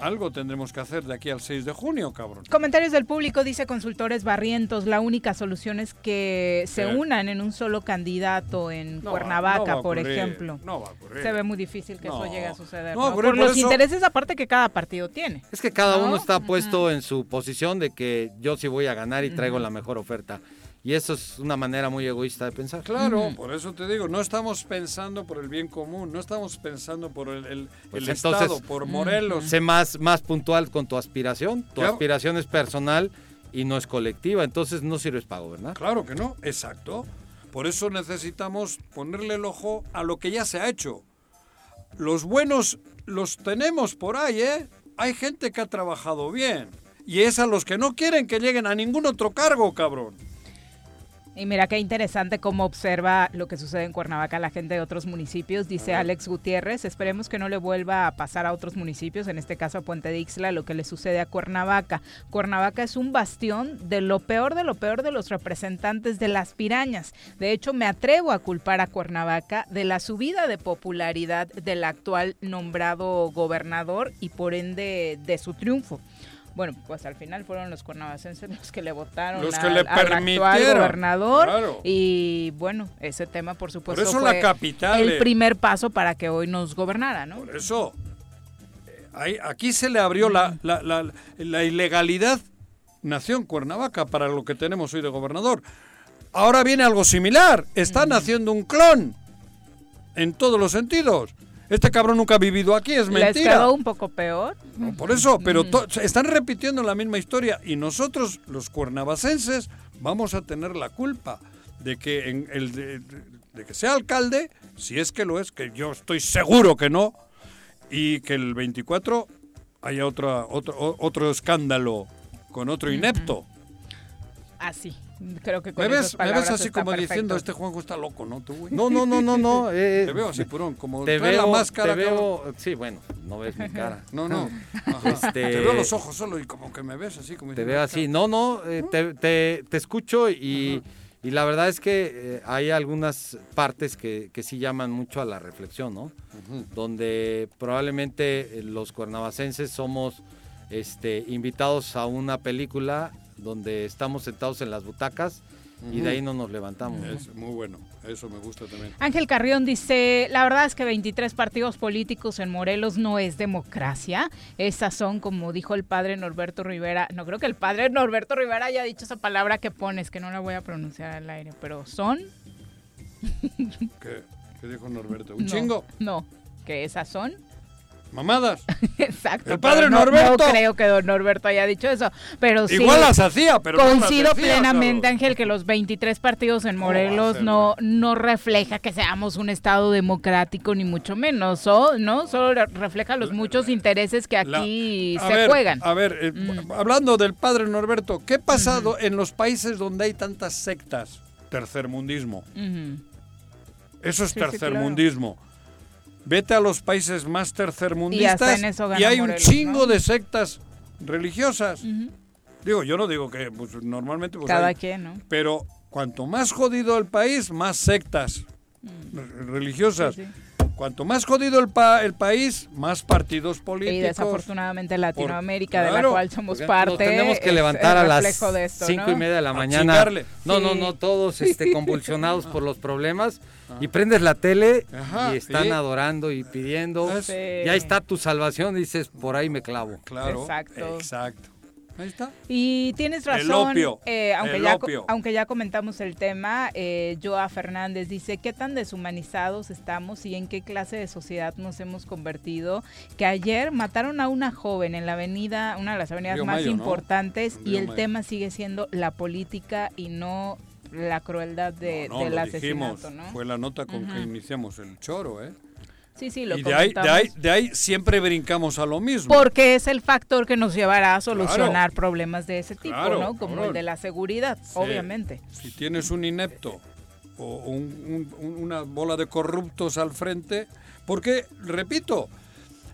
Algo tendremos que hacer de aquí al 6 de junio, cabrón. Comentarios del público, dice Consultores Barrientos, la única solución es que se unan en un solo candidato en No Cuernavaca, va por ocurrir, ejemplo. No va a ocurrir. Se ve muy difícil que No. eso llegue a suceder. No va a ¿no? ocurrir, por por los eso- intereses aparte que cada partido tiene. Es que cada ¿No? uno está puesto en su posición de que yo sí voy a ganar y traigo la mejor oferta. Y eso es una manera muy egoísta de pensar. Claro, Ujú. por eso te digo, no estamos pensando por el bien común, no estamos pensando por el, el- Pues el entonces- Estado, por Morelos. Sé más, más puntual con tu aspiración. Tu Ya. aspiración es personal y no es colectiva, entonces no sirves para gobernar. Claro que no, exacto. Por eso necesitamos ponerle el ojo a lo que ya se ha hecho. Los buenos los tenemos por ahí, ¿eh? Hay gente que ha trabajado bien. Y es a los que no quieren que lleguen a ningún otro cargo, cabrón. Y mira qué interesante cómo observa lo que sucede en Cuernavaca la gente de otros municipios, dice Alex Gutiérrez. Esperemos que no le vuelva a pasar a otros municipios, en este caso a Puente de Ixla, lo que le sucede a Cuernavaca. Cuernavaca es un bastión de lo peor de lo peor de los representantes de las pirañas. De hecho, me atrevo a culpar a Cuernavaca de la subida de popularidad del actual nombrado gobernador y por ende de su triunfo. Bueno, pues al final fueron los cuernavacenses los que le votaron Los que al, le al actual permitieron, gobernador claro. y bueno, ese tema por supuesto eso fue la capital, el eh. primer paso para que hoy nos gobernara, ¿no? Por eso, eh, aquí se le abrió la, la- la- la ilegalidad. Nació en Cuernavaca para lo que tenemos hoy de gobernador. Ahora viene algo similar. Están haciendo un clon en todos los sentidos. Este cabrón nunca ha vivido aquí, es Les mentira. quedó un poco peor. No, por eso, pero to- están repitiendo la misma historia y nosotros, los cuernavacenses, vamos a tener la culpa de que en el de, de- que sea alcalde, si es que lo es, que yo estoy seguro que no, y que el 24 haya otra, otro, otro escándalo con otro inepto. Así, Creo que con Me ves, esas me ves así está como diciendo, este Juanjo está loco, ¿no? Tú, güey. No, no, no, no, no. eh, Te veo así, purón, como te veo, la máscara. te veo, sí, bueno, no ves mi cara. No, no. Ajá. Este- Te veo los ojos solo y como que me ves así. Como Te veo así. No, no, eh, te, te- te escucho y, y la verdad es que eh, hay algunas partes que, que sí llaman mucho a la reflexión, ¿no? Ujú. Donde probablemente los cuernavacenses somos este, invitados a una película donde estamos sentados en las butacas y de ahí no nos levantamos. ¿no? Es muy bueno, eso me gusta también. Ángel Carrión dice, la verdad es que 23 partidos políticos en Morelos no es democracia. Esas son, como dijo el padre Norberto Rivera, no creo que el padre Norberto Rivera haya dicho esa palabra que pones, que no la voy a pronunciar al aire, pero son... ¿Qué, qué dijo Norberto? ¿Un no, chingo? No, que esas son... ¿Mamadas? Exacto. El padre no- Norberto. No creo que don Norberto haya dicho eso, pero sí... Igual las hacía, pero no las Coincido decía, plenamente. Ángel, que los 23 partidos en ¿Cómo va a Morelos no, no refleja que seamos un Estado democrático, ni mucho menos, ¿o? ¿no? Solo re- refleja los muchos intereses que aquí se ver, juegan. A ver, eh, Mm. hablando del padre Norberto, ¿qué ha pasado en los países donde hay tantas sectas? Tercermundismo. Eso es Sí, sí, tercermundismo. Vete a los países más Y tercermundistas eso y, gana hay un chingo ¿no? de sectas religiosas. Digo, yo no digo que pues, normalmente... pues, Cada hay- quien, ¿no? Pero cuanto más jodido el país, más sectas re- religiosas. Sí, sí. Cuanto más jodido el, pa- el país, más partidos Y políticos. desafortunadamente Latinoamérica, de la cual somos parte, Nos tenemos que levantar a las esto, cinco ¿no? y media de la mañana. chingarle. No, no, Sí. no, todos este, convulsionados por los problemas. Y prendes la tele Ajá, y están sí. adorando y pidiendo. Es- Sí. Y ahí está tu salvación, dices, por ahí me clavo. Claro. Exacto. Exacto. Ahí está. Y tienes El razón, opio, eh, aunque, el ya, opio. aunque ya comentamos el tema, eh, Joa Fernández dice, ¿qué tan deshumanizados estamos y en qué clase de sociedad nos hemos convertido? Que ayer mataron a una joven en la avenida, una de las avenidas Río más importantes y el Mayo. tema sigue siendo la política y no la crueldad de, No, no, del lo asesinato, dijimos. ¿no? Fue la nota con que iniciamos el choro, ¿eh? Sí, sí, lo Y de ahí, de, comentamos. ahí, de ahí siempre brincamos a lo mismo. Porque es el factor que nos llevará a solucionar problemas de ese tipo, Claro, ¿no? Como el de la seguridad, obviamente. Si tienes un inepto o un- una bola de corruptos al frente, porque, repito,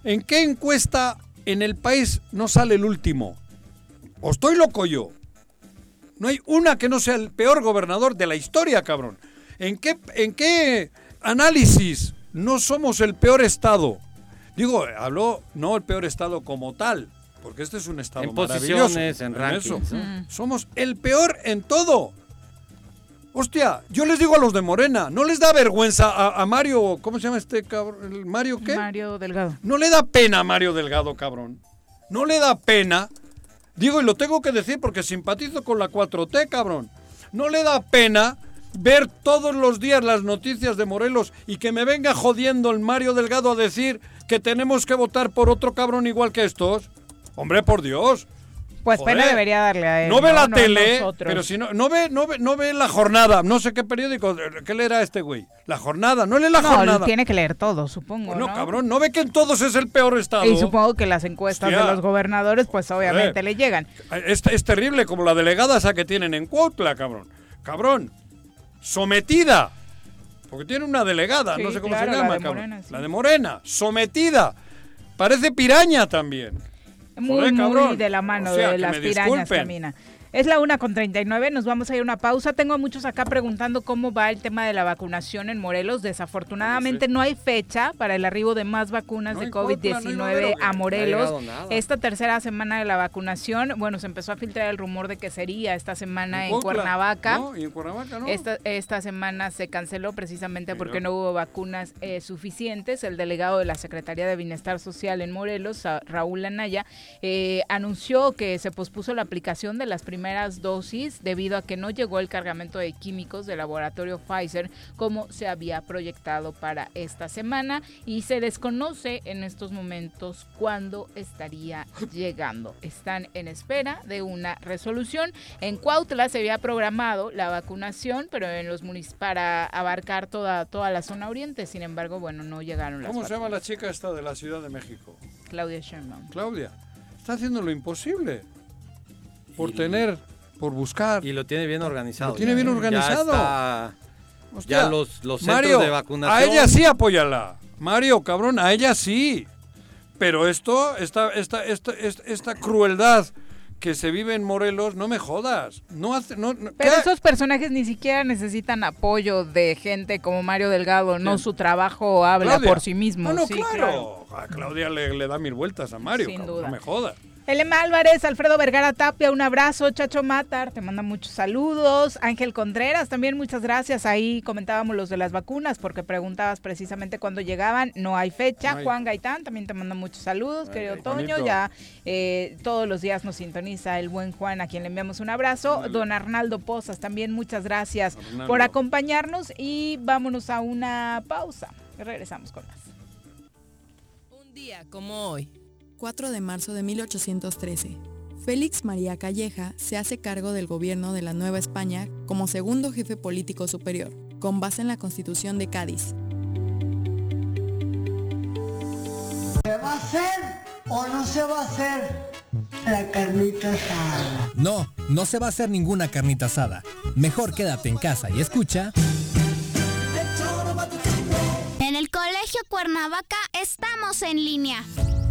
¿en qué encuesta en el país no sale el último? ¿O estoy loco yo? No hay una que no sea el peor gobernador de la historia, cabrón. ¿En qué, en qué análisis no somos el peor estado? Digo, habló no el peor estado como tal, porque este es un estado En maravilloso. posiciones, en rankings, eso. ¿no? Somos el peor en todo. Hostia, yo les digo a los de Morena, no les da vergüenza a, a Mario, ¿cómo se llama este cabrón? ¿El ¿Mario qué? Mario Delgado. No le da pena a Mario Delgado, cabrón. No le da pena. Digo, y lo tengo que decir porque simpatizo con la 4T, cabrón. No le da pena ver todos los días las noticias de Morelos y que me venga jodiendo el Mario Delgado a decir que tenemos que votar por otro cabrón igual que estos. Hombre, por Dios. Pues Joder. pena debería darle a él. No ve la a tele, nosotros. pero si no, no ve, no ve, no ve la jornada, no sé qué periódico, ¿qué leerá este güey? La jornada, no lee la No, jornada. tiene que leer todo, supongo. no, ¿no? cabrón, no ve que en todos es el peor estado. Y supongo que las encuestas Hostia. de los gobernadores, pues obviamente Joder. le llegan. Es, es terrible como la delegada esa que tienen en Cuautla, cabrón. Cabrón. Sometida. Porque tiene una delegada, Sí, no sé cómo claro, se la llama, de cabrón. Morena, sí. La de Morena. Sometida. Parece piraña también. Muy, Joder, muy de la mano O sea, de las pirañas camina. Es la una con 39, nos vamos a ir a una pausa. Tengo a muchos acá preguntando cómo va el tema de la vacunación en Morelos. Desafortunadamente no hay fecha para el arribo de más vacunas No, de en Cuautla no hay COVID-19 Madero. a Morelos. No. Esta tercera semana de la vacunación, bueno, se empezó a filtrar el rumor de que sería esta semana en. Cuernavaca. No, y en Cuernavaca no. Esta, esta semana se canceló precisamente Sí, porque ¿no? hubo vacunas eh, suficientes. El delegado de la Secretaría de Bienestar Social en Morelos, Raúl Anaya, eh, anunció que se pospuso la aplicación de las primeras dosis debido a que no llegó el cargamento de químicos del laboratorio Pfizer como se había proyectado para esta semana y se desconoce en estos momentos cuándo estaría llegando. Están en espera de una resolución. En Cuautla se había programado la vacunación, pero en los para abarcar toda, toda la zona oriente. Sin embargo, bueno, no llegaron las ¿Cómo se llama la vacunas. chica esta de la Ciudad de México? Claudia Sheinbaum. Claudia. Está haciendo lo imposible. Por tener por buscar. Y lo tiene bien organizado. Lo tiene ya, bien ¿eh? organizado. Ya, está- Hostia, ya los, los centros Mario, de vacunación. a ella sí apóyala. Mario, cabrón, a ella sí. Pero esto, esta, esta, esta, esta, esta crueldad que se vive en Morelos, no me jodas. No hace, no, no- Pero ¿qué? esos personajes ni siquiera necesitan apoyo de gente como Mario Delgado, no Sí. su trabajo habla Claudia. por sí mismo. No, no, sí, claro. A Claudia le, le da mil vueltas a Mario, Sin cabrón, duda. no me jodas. Elema Álvarez, Alfredo Vergara Tapia, un abrazo. Chacho Matar, te manda muchos saludos. Ángel Contreras, también muchas gracias. Ahí comentábamos los de las vacunas porque preguntabas precisamente cuándo llegaban. No hay fecha. No hay. Juan Gaitán también te manda muchos saludos, Ay, querido Toño. Ya eh, todos los días nos sintoniza el buen Juan, a quien le enviamos un abrazo. Don Arnaldo Pozas, también muchas gracias Arnaldo. por acompañarnos y vámonos a una pausa. Regresamos con más. Un día como hoy, 4 de marzo de 1813, Félix María Calleja se hace cargo del gobierno de la Nueva España como segundo jefe político superior, con base en la Constitución de Cádiz. ¿Se va a hacer o no se va a hacer la carnita asada? No, no se va a hacer ninguna carnita asada. Mejor quédate en casa y escucha. En el Colegio Cuernavaca estamos en línea.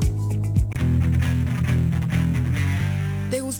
¿Te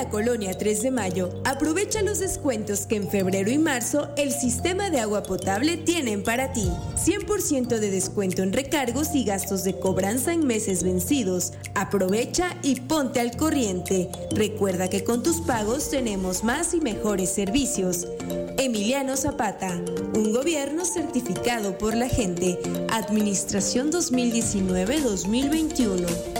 La colonia 3 de Mayo, aprovecha los descuentos que en febrero y marzo el sistema de agua potable tienen para ti. 100% de descuento en recargos y gastos de cobranza en meses vencidos. Aprovecha y ponte al corriente. Recuerda que con tus pagos tenemos más y mejores servicios. Emiliano Zapata, un gobierno certificado por la gente. Administración 2019-2021.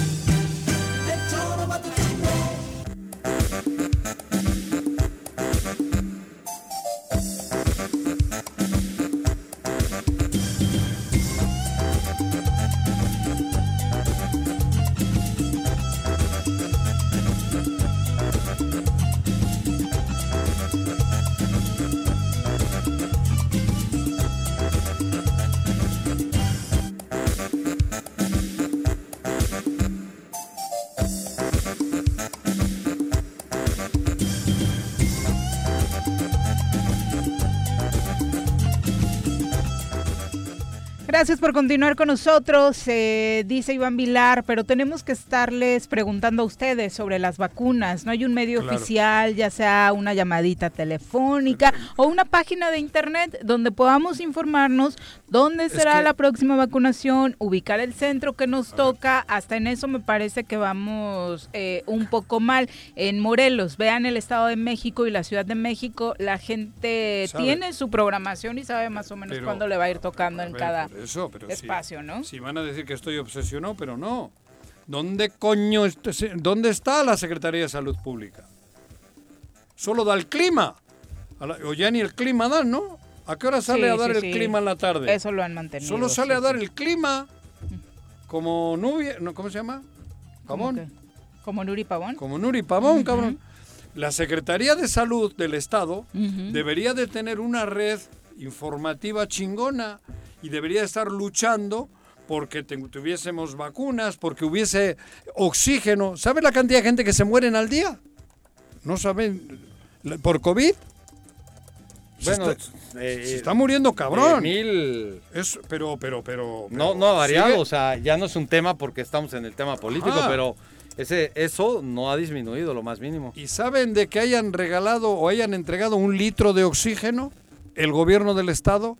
Gracias por continuar con nosotros, eh, dice Iván Vilar, pero tenemos que estarles preguntando a ustedes sobre las vacunas. No hay un medio Claro. oficial, ya sea una llamadita telefónica o una página de internet donde podamos informarnos dónde será que- la próxima vacunación, ubicar el centro que nos toca. Hasta en eso me parece que vamos eh, un poco mal. En Morelos, vean el Estado de México y la Ciudad de México, la gente Sabe. tiene su programación y sabe más o menos Pero- cuándo le va a ir tocando en ver, cada eso, pero si- espacio, ¿no? Si van a decir que estoy obsesionado, pero no. ¿Dónde coño dónde está la Secretaría de Salud Pública? Solo da el clima. O ya ni el clima dan, ¿no? ¿A qué hora sale Sí, a dar sí, el sí. clima en la tarde? Eso lo han mantenido. Solo sale a dar el clima como nubia, no, ¿cómo se llama? ¿Cómo Pavón. ¿Como Nuri Pavón? Como Nuri Pavón, cabrón. La Secretaría de Salud del Estado Ujú. debería de tener una red informativa chingona y debería estar luchando porque tuviésemos vacunas, porque hubiese oxígeno. ¿Sabes la cantidad de gente que se mueren al día? ¿No saben? ¿Por COVID? Se Bueno, está, eh, se está muriendo cabrón. eh, mil- Es- pero, pero, pero, No, no ha variado, sigue- o sea, ya no es un tema porque estamos en el tema político, Ajá. pero ese, eso no ha disminuido lo más mínimo. ¿Y saben de que hayan regalado o hayan entregado un litro de oxígeno el gobierno del estado?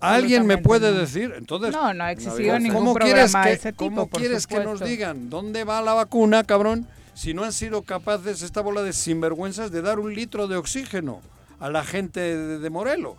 ¿Alguien me puede decir? Entonces, No, no ha existido ¿cómo ningún quieres programa que, de ese tipo, ¿Cómo por quieres que nos digan dónde va la vacuna, cabrón? Si no han sido capaces esta bola de sinvergüenzas de dar un litro de oxígeno a la gente de, de Morelos.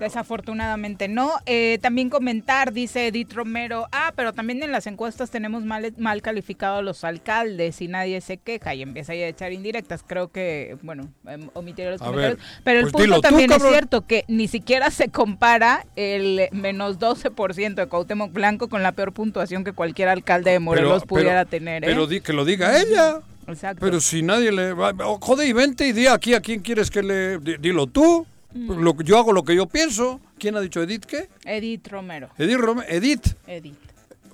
Desafortunadamente no. Eh, también comentar, dice Edith Romero, ah, pero también en las encuestas tenemos mal, mal calificados a los alcaldes y nadie se queja y empieza ahí a echar indirectas. Creo que, bueno, em, omitiré los A comentarios. ver, pero el pues punto tú, también es cierto que ni siquiera se compara el menos 12% de Cuauhtémoc Blanco con la peor puntuación que cualquier alcalde de Morelos pudiera tener. ¿eh? Pero di- que lo diga ella. Exacto. Pero si nadie le va... Joder, y vente y di aquí a quién quieres que le... di- Dilo tú. Mm. Lo que- yo hago lo que yo pienso. ¿Quién ha dicho Edith qué? Edith Romero. Edith Rome- Edith Edith.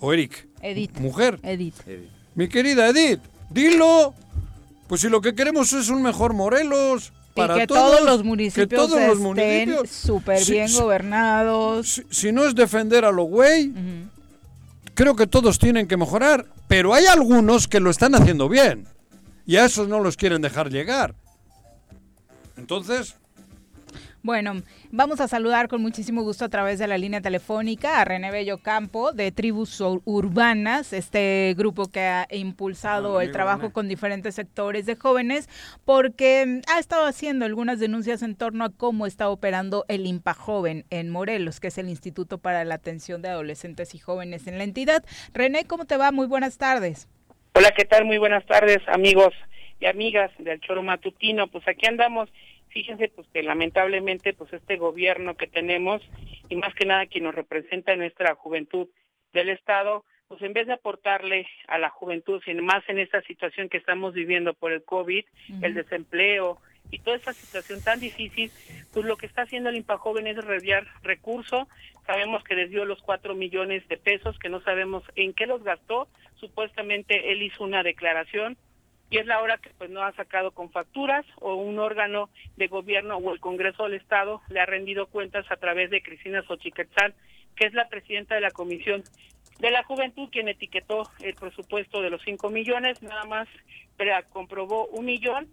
o Eric. Edith. Mujer. Edith. Mi querida Edith, dilo. Pues si lo que queremos es un mejor Morelos. Y Para que todos, todos los que municipios todos los estén municipios. súper Si- bien si- gobernados. Si, si no es defender a lo güey, creo que todos tienen que mejorar. Pero hay algunos que lo están haciendo bien. Y a esos no los quieren dejar llegar. Entonces, Bueno, vamos a saludar con muchísimo gusto a través de la línea telefónica a René Bello Campo de Tribus Ur- Urbanas, este grupo que ha impulsado el trabajo con diferentes sectores de jóvenes, porque ha estado haciendo algunas denuncias en torno a cómo está operando el IMPA Joven en Morelos, que es el Instituto para la Atención de Adolescentes y Jóvenes en la entidad. René, ¿cómo te va? Muy buenas tardes. Hola, ¿qué tal? Muy buenas tardes, amigos y amigas del Choro Matutino. Pues aquí andamos. Fíjense pues que lamentablemente pues este gobierno que tenemos y más que nada quien nos representa en nuestra juventud del estado, pues en vez de aportarle a la juventud, sino más en esta situación que estamos viviendo por el COVID, el desempleo y toda esta situación tan difícil, pues lo que está haciendo el IMPA Joven es desviar recursos. Sabemos que desvió los cuatro millones de pesos, que no sabemos en qué los gastó. Supuestamente él hizo una declaración y es la hora que pues no ha sacado con facturas o un órgano de gobierno o el Congreso del Estado le ha rendido cuentas a través de Cristina Xochiquetzal, que es la presidenta de la Comisión de la Juventud, quien etiquetó el presupuesto de los 5 millones, nada más comprobó un millón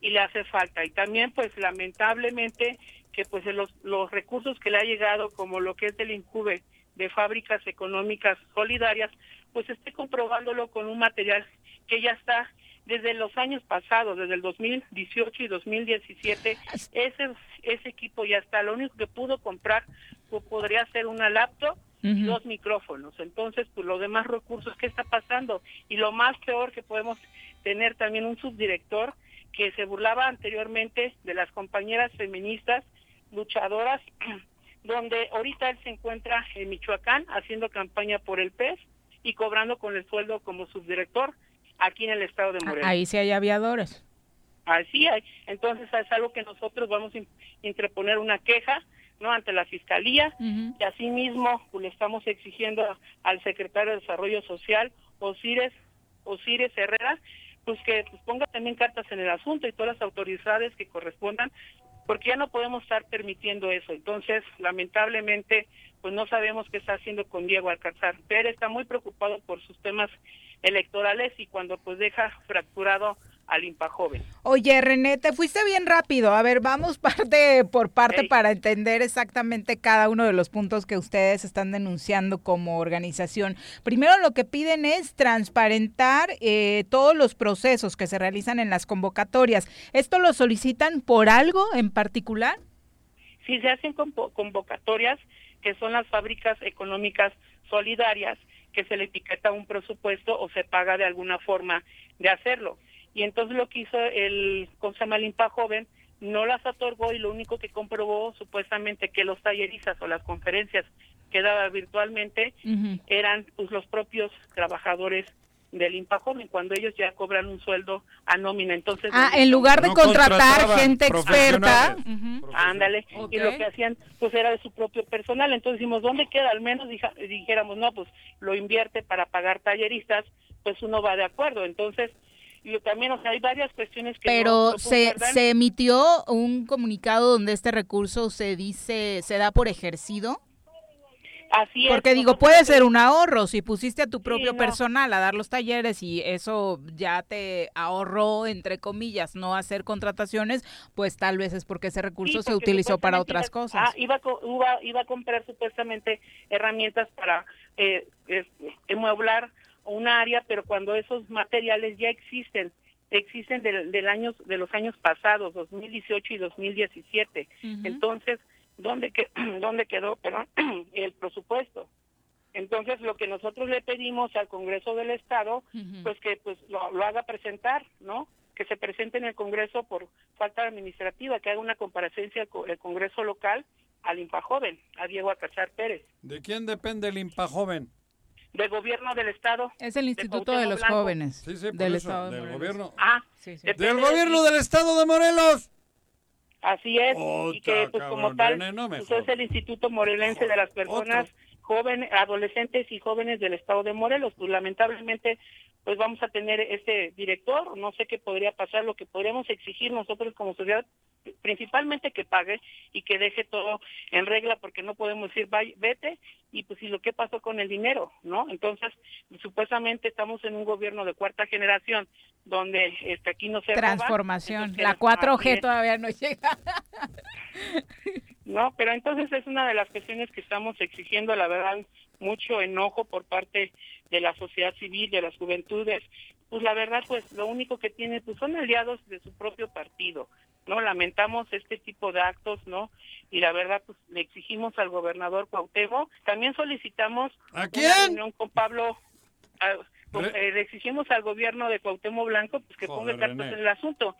y le hace falta. Y también, pues lamentablemente, que pues los, los recursos que le ha llegado, como lo que es del INCUBE de fábricas económicas solidarias, pues esté comprobándolo con un material que ya está desde los años pasados, desde el 2018 y 2017, ese, ese equipo ya está. Lo único que pudo comprar pues, podría ser una laptop y dos micrófonos. Entonces, pues los demás recursos, ¿qué está pasando? Y lo más peor que podemos tener también un subdirector que se burlaba anteriormente de las compañeras feministas luchadoras, donde ahorita él se encuentra en Michoacán haciendo campaña por el PES y cobrando con el sueldo como subdirector aquí en el estado de Morelos. Ahí sí hay aviadores. Así hay. Entonces es algo que nosotros vamos a in- interponer una queja no ante la fiscalía y asimismo pues, le estamos exigiendo a- al secretario de Desarrollo Social Osiris Osiris Herrera pues que pues, ponga también cartas en el asunto y todas las autoridades que correspondan porque ya no podemos estar permitiendo eso. Entonces, lamentablemente, pues no sabemos qué está haciendo con Diego Alcázar. Pérez está muy preocupado por sus temas electorales y cuando pues deja fracturado al IMPA joven. Oye, René, te fuiste bien rápido. A ver, vamos parte por parte para entender exactamente cada uno de los puntos que ustedes están denunciando como organización. Primero, lo que piden es transparentar eh, todos los procesos que se realizan en las convocatorias. ¿Esto lo solicitan por algo en particular? Sí, se hacen convocatorias que son las fábricas económicas solidarias que se le etiqueta un presupuesto o se paga de alguna forma de hacerlo y entonces lo que hizo el, ¿cómo se llama? El IMPA joven, no las otorgó y lo único que comprobó supuestamente que los tallerizas o las conferencias que daba virtualmente eran pues los propios trabajadores del IMPA joven cuando ellos ya cobran un sueldo a nómina. Entonces ah en lugar de contratar gente experta ándale y lo que hacían pues era de su propio personal. Entonces dijimos dónde queda al menos dijéramos no pues lo invierte para pagar talleristas pues uno va de acuerdo. Entonces y también, o sea, hay varias cuestiones que Pero se, se emitió un comunicado donde este recurso se dice, se da por ejercido. Así es. Porque digo, puede ser un ahorro si pusiste a tu propio personal a dar los talleres y eso ya te ahorró, entre comillas, no hacer contrataciones, pues tal vez es porque ese recurso se utilizó para otras cosas. Ah, iba, iba, iba, a comprar supuestamente herramientas para eh, eh, un área, pero cuando esos materiales ya existen, existen del, del años, de los años pasados, 2018 y 2017. Entonces, ¿dónde, que, ¿dónde quedó perdón, el presupuesto? Entonces, lo que nosotros le pedimos al Congreso del Estado, pues que pues lo, haga presentar, ¿no? Que se presente en el Congreso por falta administrativa, que haga una comparecencia el Congreso local al IMPA Joven, a Diego Acachar Pérez. ¿De quién depende el IMPA Joven? del gobierno del estado. Es el Instituto de, los Jóvenes. Sí, sí, del Estado del gobierno. Ah, del gobierno del estado de Morelos. Así es. y que pues como tal, pues, es el Instituto Morelense de las Personas Jóvenes, Adolescentes y Jóvenes del estado de Morelos. Pues lamentablemente pues vamos a tener este director, no sé qué podría pasar, lo que podríamos exigir nosotros como sociedad, principalmente que pague y que deje todo en regla, porque no podemos decir vete y pues si lo que pasó con el dinero, ¿no? Entonces, supuestamente estamos en un gobierno de cuarta generación donde este, aquí no se transformación, la 4G todavía no llega. no, pero entonces es una de las cuestiones que estamos exigiendo, la verdad, mucho enojo por parte de la sociedad civil, de las juventudes, pues la verdad, pues lo único que tiene, pues son aliados de su propio partido, ¿no? Lamentamos este tipo de actos, ¿no? Y la verdad, pues le exigimos al gobernador Cuauhtémoc, también solicitamos ¿A una reunión con Pablo, eh, le exigimos al gobierno de Cuauhtémoc Blanco pues que ponga cartas en el asunto.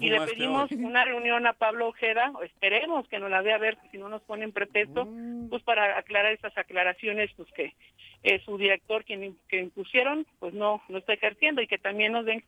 y le pedimos una reunión a Pablo Ojeda, esperemos que nos la vea a ver si no nos ponen pretexto, mm. pues para aclarar estas aclaraciones pues que eh, su director quien que impusieron pues no no está ejerciendo y que también nos den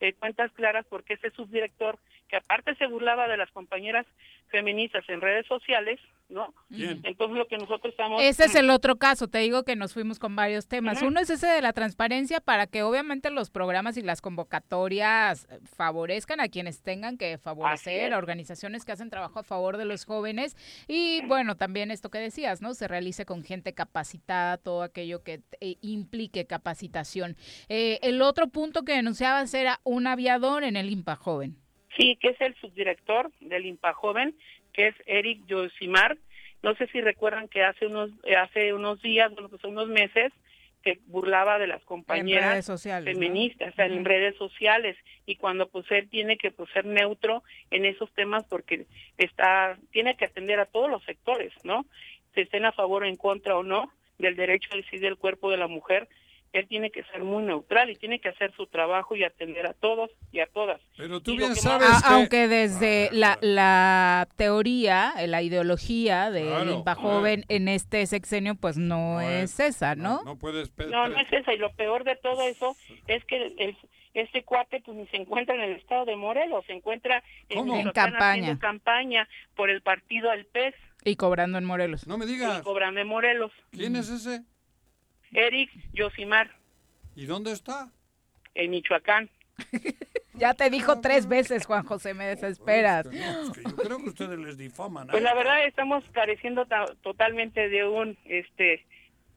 eh, cuentas claras porque ese subdirector que aparte se burlaba de las compañeras feministas en redes sociales, ¿no? Entonces lo que nosotros estamos... Ese es el otro caso, te digo que nos fuimos con varios temas. Uno es ese de la transparencia para que obviamente los programas y las convocatorias favorezcan a quienes tengan que favorecer, a organizaciones que hacen trabajo a favor de los jóvenes y bueno, también esto que decías, ¿no? Se realice con gente capacitada, todo aquello que eh, implique capacitación. Eh, el otro punto que denunciabas era un aviador en el IMPA joven. Sí, que es el subdirector del IMPA Joven, que es Eric Yosimar. No sé si recuerdan que hace unos hace unos días, bueno, pues unos meses, que burlaba de las compañeras feministas en redes sociales y cuando pues él tiene que pues, ser neutro en esos temas porque está tiene que atender a todos los sectores, ¿no? Se estén a favor o en contra o no del derecho a decidir el cuerpo de la mujer, él tiene que ser muy neutral y tiene que hacer su trabajo y atender a todos y a todas. Pero tú bien sabes que... Aunque desde la, la, teoría, la ideología de Limpa Joven en este sexenio, pues no, es, esa, ¿no? No, puedes... No, no es esa. Y lo peor de todo eso es que el, este cuate pues ni se encuentra en el estado de Morelos, se encuentra en, campaña. campaña por el partido del PES. Y cobrando en Morelos. No me digas. Y cobrando en Morelos. ¿Quién es ese? Eric Yosimar. ¿Y dónde está? En Michoacán. Ya te dijo tres veces, Juan José, me desesperas. No, es que yo creo que ustedes les difaman. Pues la verdad estamos careciendo ta- totalmente de un este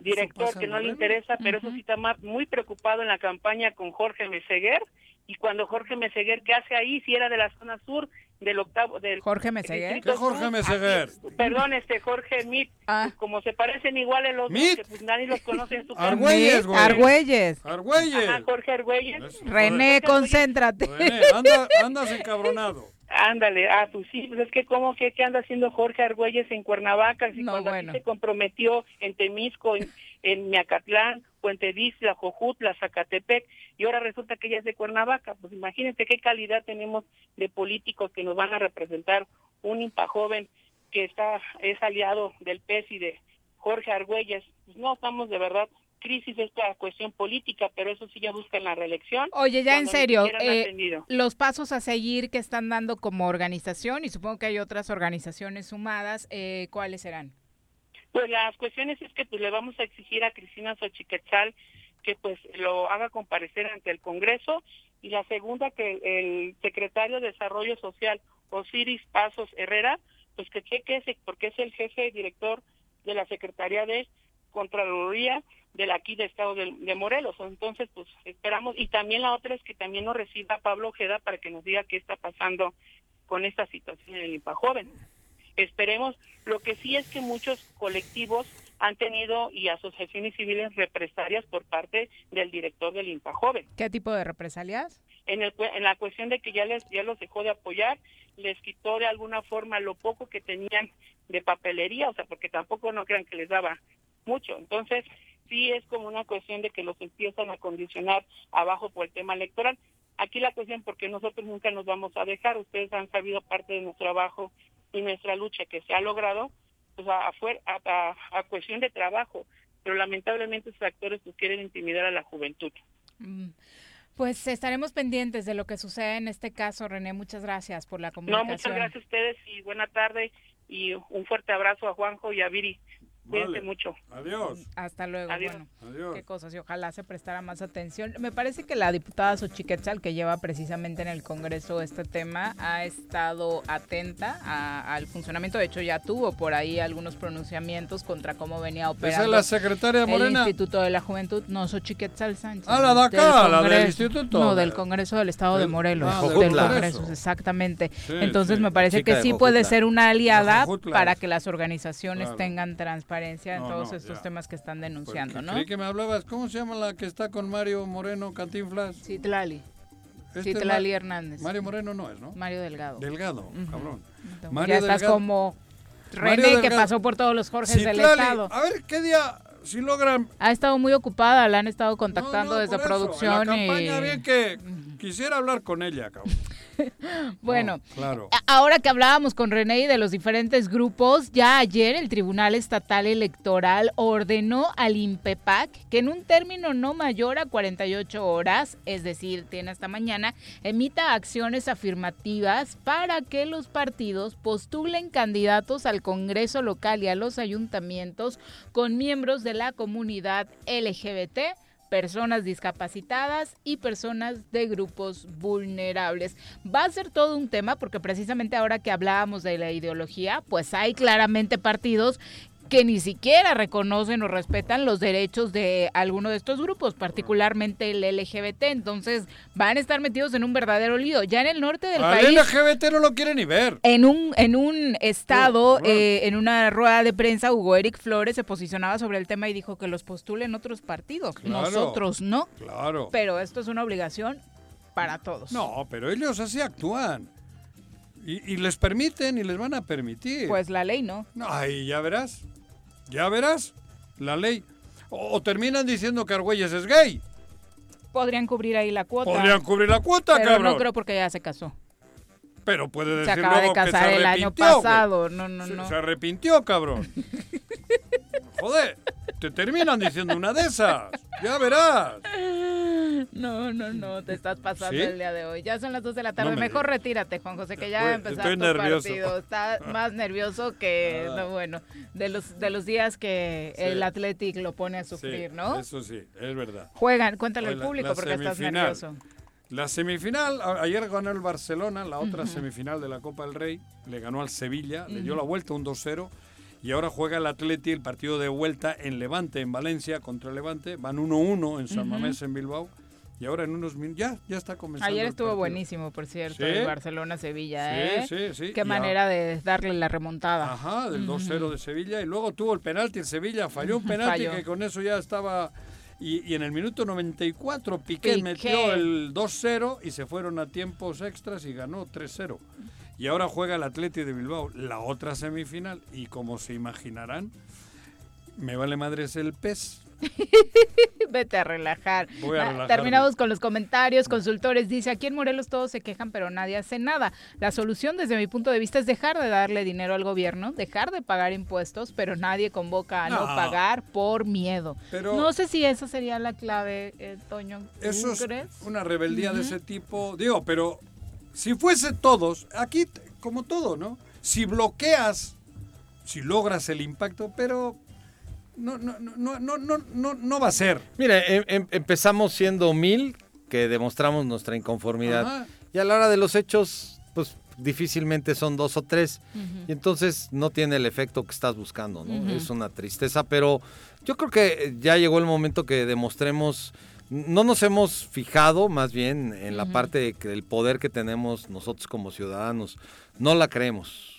director que no le interesa, pero eso sí está muy preocupado en la campaña con Jorge Meseguer y cuando Jorge Meseguer, ¿qué hace ahí? Si era de la zona sur del octavo del Jorge Meseguer. ¿Qué Jorge Meseguer? así- Perdón, este Jorge Mit, Ah. como se parecen iguales los dos, Mit. que pues nadie los conoce en su casa. Argüelles, güey. Argüelles. Argüelles. Ajá, Jorge Argüelles. Es- René, concéntrate. René, anda- andas encabronado. Ándale, ah, pues sí, pues es que cómo que qué anda haciendo Jorge Argüelles en Cuernavaca, si No, cuando bueno. se comprometió en Temisco, en, en Miacatlán, Puente Isla, Jojutla, Zacatepec, y ahora resulta que ella es de Cuernavaca, pues imagínense qué calidad tenemos de políticos que nos van a representar un impa joven que está es aliado del PES y de Jorge Argüelles, pues no estamos de verdad crisis esta cuestión política, pero eso sí ya buscan la reelección. Oye, ya en serio, eh, los pasos a seguir que están dando como organización, y supongo que hay otras organizaciones sumadas, eh, ¿cuáles serán? Pues las cuestiones es que pues le vamos a exigir a Cristina Xochiquetzal que pues lo haga comparecer ante el Congreso. Y la segunda que el secretario de Desarrollo Social Osiris Pasos Herrera pues que cheque ese porque es el jefe director de la Secretaría de Contraloría del aquí de Estado de, Morelos. Entonces pues esperamos. Y también la otra es que también nos reciba Pablo Ojeda para que nos diga qué está pasando con esta situación en el IMPA Joven esperemos. Lo que sí es que muchos colectivos han tenido y asociaciones civiles represalias por parte del director del INPA Joven. ¿Qué tipo de represalias? En, el, en la cuestión de que ya les ya los dejó de apoyar, les quitó de alguna forma lo poco que tenían de papelería, o sea, porque tampoco no crean que les daba mucho. Entonces, sí es como una cuestión de que los empiezan a condicionar abajo por el tema electoral. Aquí la cuestión, porque nosotros nunca nos vamos a dejar, ustedes han sabido parte de nuestro trabajo y nuestra lucha que se ha logrado pues a, a, a, a cuestión de trabajo. Pero lamentablemente esos actores pues quieren intimidar a la juventud. Mm, Pues estaremos pendientes de lo que sucede en este caso, René. Muchas gracias por la comunicación. no muchas gracias a ustedes y buena tarde. Y un fuerte abrazo a Juanjo y a Viri cuídense Vale. mucho Adiós. Hasta luego. Adiós. Bueno, Adiós. qué cosas y ojalá se prestara más atención. Me parece que la diputada Xochiquetzal, que lleva precisamente en el Congreso este tema, ha estado atenta a- al funcionamiento. De hecho, ya tuvo por ahí algunos pronunciamientos contra cómo venía operando ¿Esa es la secretaria el Morena? Instituto de la Juventud. No, Xochiquetzal Sánchez. Ah, la de acá, Del la del Congreso. instituto. No, del Congreso del Estado de Morelos. ah, del del Congreso. Exactamente. Sí, Entonces sí. me parece Chica que sí puede ser una aliada para que las organizaciones Claro. tengan transparencia en No, todos no, estos ya. temas que están Porque denunciando, ¿no? Creí que me hablabas. ¿Cómo se llama la que está con Mario Moreno Cantinflas? Citlali. Este Citlali Hernández. Mario Moreno no es, ¿no? Mario Delgado. Delgado, Ujú. cabrón. Entonces, Mario ya estás Delgado. como René, que Delgado. pasó por todos los Jorges del Citlali, Estado. A ver, ¿qué día si logran Ha estado muy ocupada, la han estado contactando No, no, desde por eso, producción en la campaña y... bien que quisiera hablar con ella, cabrón. Bueno, No, claro. ahora que hablábamos con René y de los diferentes grupos, ya ayer el Tribunal Estatal Electoral ordenó al INPEPAC que en un término no mayor a 48 horas, es decir, tiene hasta mañana, emita acciones afirmativas para que los partidos postulen candidatos al Congreso local y a los ayuntamientos con miembros de la comunidad LGBT personas discapacitadas y personas de grupos vulnerables. Va a ser todo un tema porque precisamente ahora que hablábamos de la ideología, pues hay claramente partidos que ni siquiera reconocen o respetan los derechos de alguno de estos grupos, particularmente el LGBT. Entonces van a estar metidos en un verdadero lío. Ya en el norte del Al país LGBT no lo quiere ni ver. en un, en un estado, eh, en una rueda de prensa, Hugo Eric Flores se posicionaba sobre el tema y dijo que los postulen otros partidos. Claro. Nosotros no. Claro. Pero esto es una obligación para todos. No, pero ellos así actúan. Y, y les permiten y les van a permitir. Pues la ley. No, Ay, ya verás. Ya verás. La ley. O, o terminan diciendo que Argüelles es gay. Podrían cubrir ahí la cuota. Podrían cubrir la cuota, pero cabrón. no creo porque ya se casó. Pero puede Se decir acaba de que se casar el año pasado. No, no, Se, no. se arrepintió, cabrón. Joder, te terminan diciendo una de esas. Ya verás. No, no, no, te estás pasando ¿Sí? el día de hoy. Ya son las 2 de la tarde. No me Mejor digas. retírate, Juan José, que ya Estoy- empezaste tu nervioso. partido. Está más nervioso que, Ah. no, bueno, de los, de los días que Sí. el Athletic lo pone a Sí, sufrir, ¿no? Eso sí, es verdad. Juegan, cuéntale al la- público la porque estás nervioso. La semifinal, ayer ganó el Barcelona, la otra semifinal de la Copa del Rey, le ganó al Sevilla, le dio la vuelta un 2-0 y ahora juega el Atleti el partido de vuelta en Levante, en Valencia contra Levante, van 1-1 en San Ujú. Mamés en Bilbao y ahora en unos minutos ya ya está comenzando. Ayer estuvo buenísimo, por cierto, Sí. el Barcelona-Sevilla, Sí, ¿eh? sí, sí. Qué Y manera de darle la remontada. Ajá, del Ujú. 2-0 de Sevilla y luego tuvo el penalti el Sevilla, falló un penalti Falló. que con eso ya estaba y, y en el minuto 94 Piqué, Piqué. metió el 2-0 y se fueron a tiempos extras y ganó 3-0. Y ahora juega el Atleti de Bilbao, la otra semifinal y como se imaginarán, me vale madres el pez. Vete a relajar. Voy a Ah. Terminamos con los comentarios. Consultores dice, aquí en Morelos todos se quejan, pero nadie hace nada. La solución desde mi punto de vista es dejar de darle dinero al gobierno, dejar de pagar impuestos, pero nadie convoca a no, No. pagar por miedo. Pero- no sé si esa sería la clave, eh, Toño. ¿Tú Eso es crees? una rebeldía de ese tipo. Digo, pero si fuese todos, aquí como todo, ¿no? Si bloqueas, si logras el impacto, pero no, no, no, no, no, no, no, no va a ser. Mire, em- em- empezamos siendo mil, que demostramos nuestra inconformidad. Ajá. Y a la hora de los hechos, pues difícilmente son dos o tres. Y entonces no tiene el efecto que estás buscando, ¿no? Es una tristeza, pero yo creo que ya llegó el momento que demostremos, no nos hemos fijado más bien en la Ujú. parte de que el poder que tenemos nosotros como ciudadanos, no la creemos.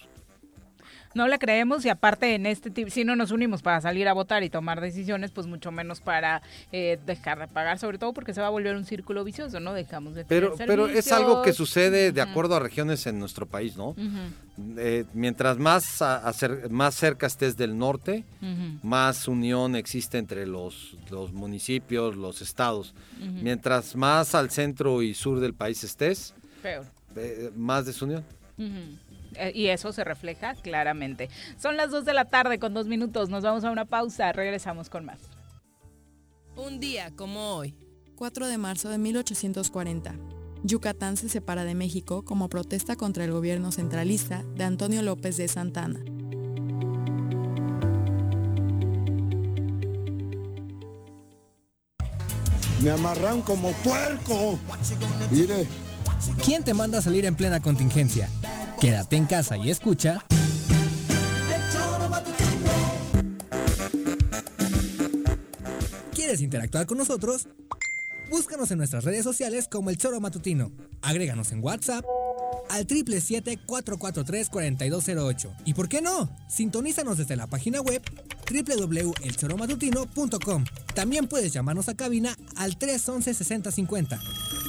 No la creemos y aparte en este tipo, si no nos unimos para salir a votar y tomar decisiones, pues mucho menos para eh, dejar de pagar, sobre todo porque se va a volver un círculo vicioso, ¿no? Dejamos de tener Pero, pero es algo que sucede de acuerdo a regiones en nuestro país, ¿no? Eh, mientras más, a- más cerca estés del norte, más unión existe entre los, los municipios, los estados. Mientras más al centro y sur del país estés, Peor. eh, más desunión. Eh, Y eso se refleja claramente. Son las 2 de la tarde con dos minutos. Nos vamos a una pausa. Regresamos con más. Un día como hoy. 4 de marzo de 1840. Yucatán se separa de México como protesta contra el gobierno centralista de Antonio López de Santana. Me amarran como puerco. Mire. ¿Quién te manda a salir en plena contingencia? Quédate en casa y escucha. ¿Quieres interactuar con nosotros? Búscanos en nuestras redes sociales como El Choro Matutino. Agréganos en WhatsApp al 777-443-4208. ¿Y por qué no? Sintonízanos desde la página web www.elchoromatutino.com. También puedes llamarnos a cabina al 311-6050.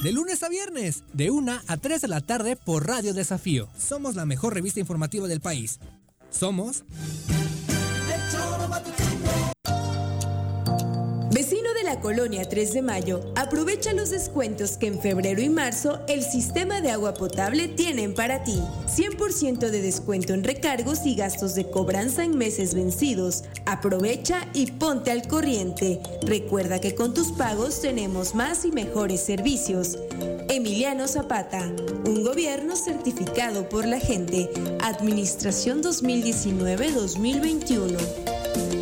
De lunes a viernes, de 1 a 3 de la tarde por Radio Desafío. Somos la mejor revista informativa del país. Somos... Vecino de la colonia 3 de Mayo, aprovecha los descuentos que en febrero y marzo el sistema de agua potable tienen para ti. 100% de descuento en recargos y gastos de cobranza en meses vencidos. Aprovecha y ponte al corriente. Recuerda que con tus pagos tenemos más y mejores servicios. Emiliano Zapata, un gobierno certificado por la gente. Administración 2019-2021.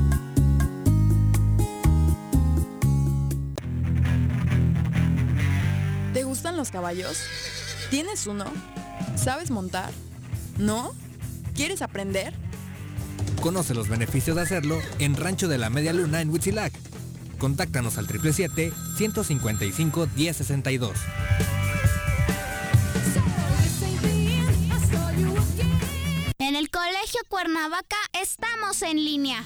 ¿Te gustan los caballos? ¿Tienes uno? ¿Sabes montar? ¿No? ¿Quieres aprender? Conoce los beneficios de hacerlo en Rancho de la Media Luna en Huitzilac. Contáctanos al 777-155-1062. En el Colegio Cuernavaca estamos en línea.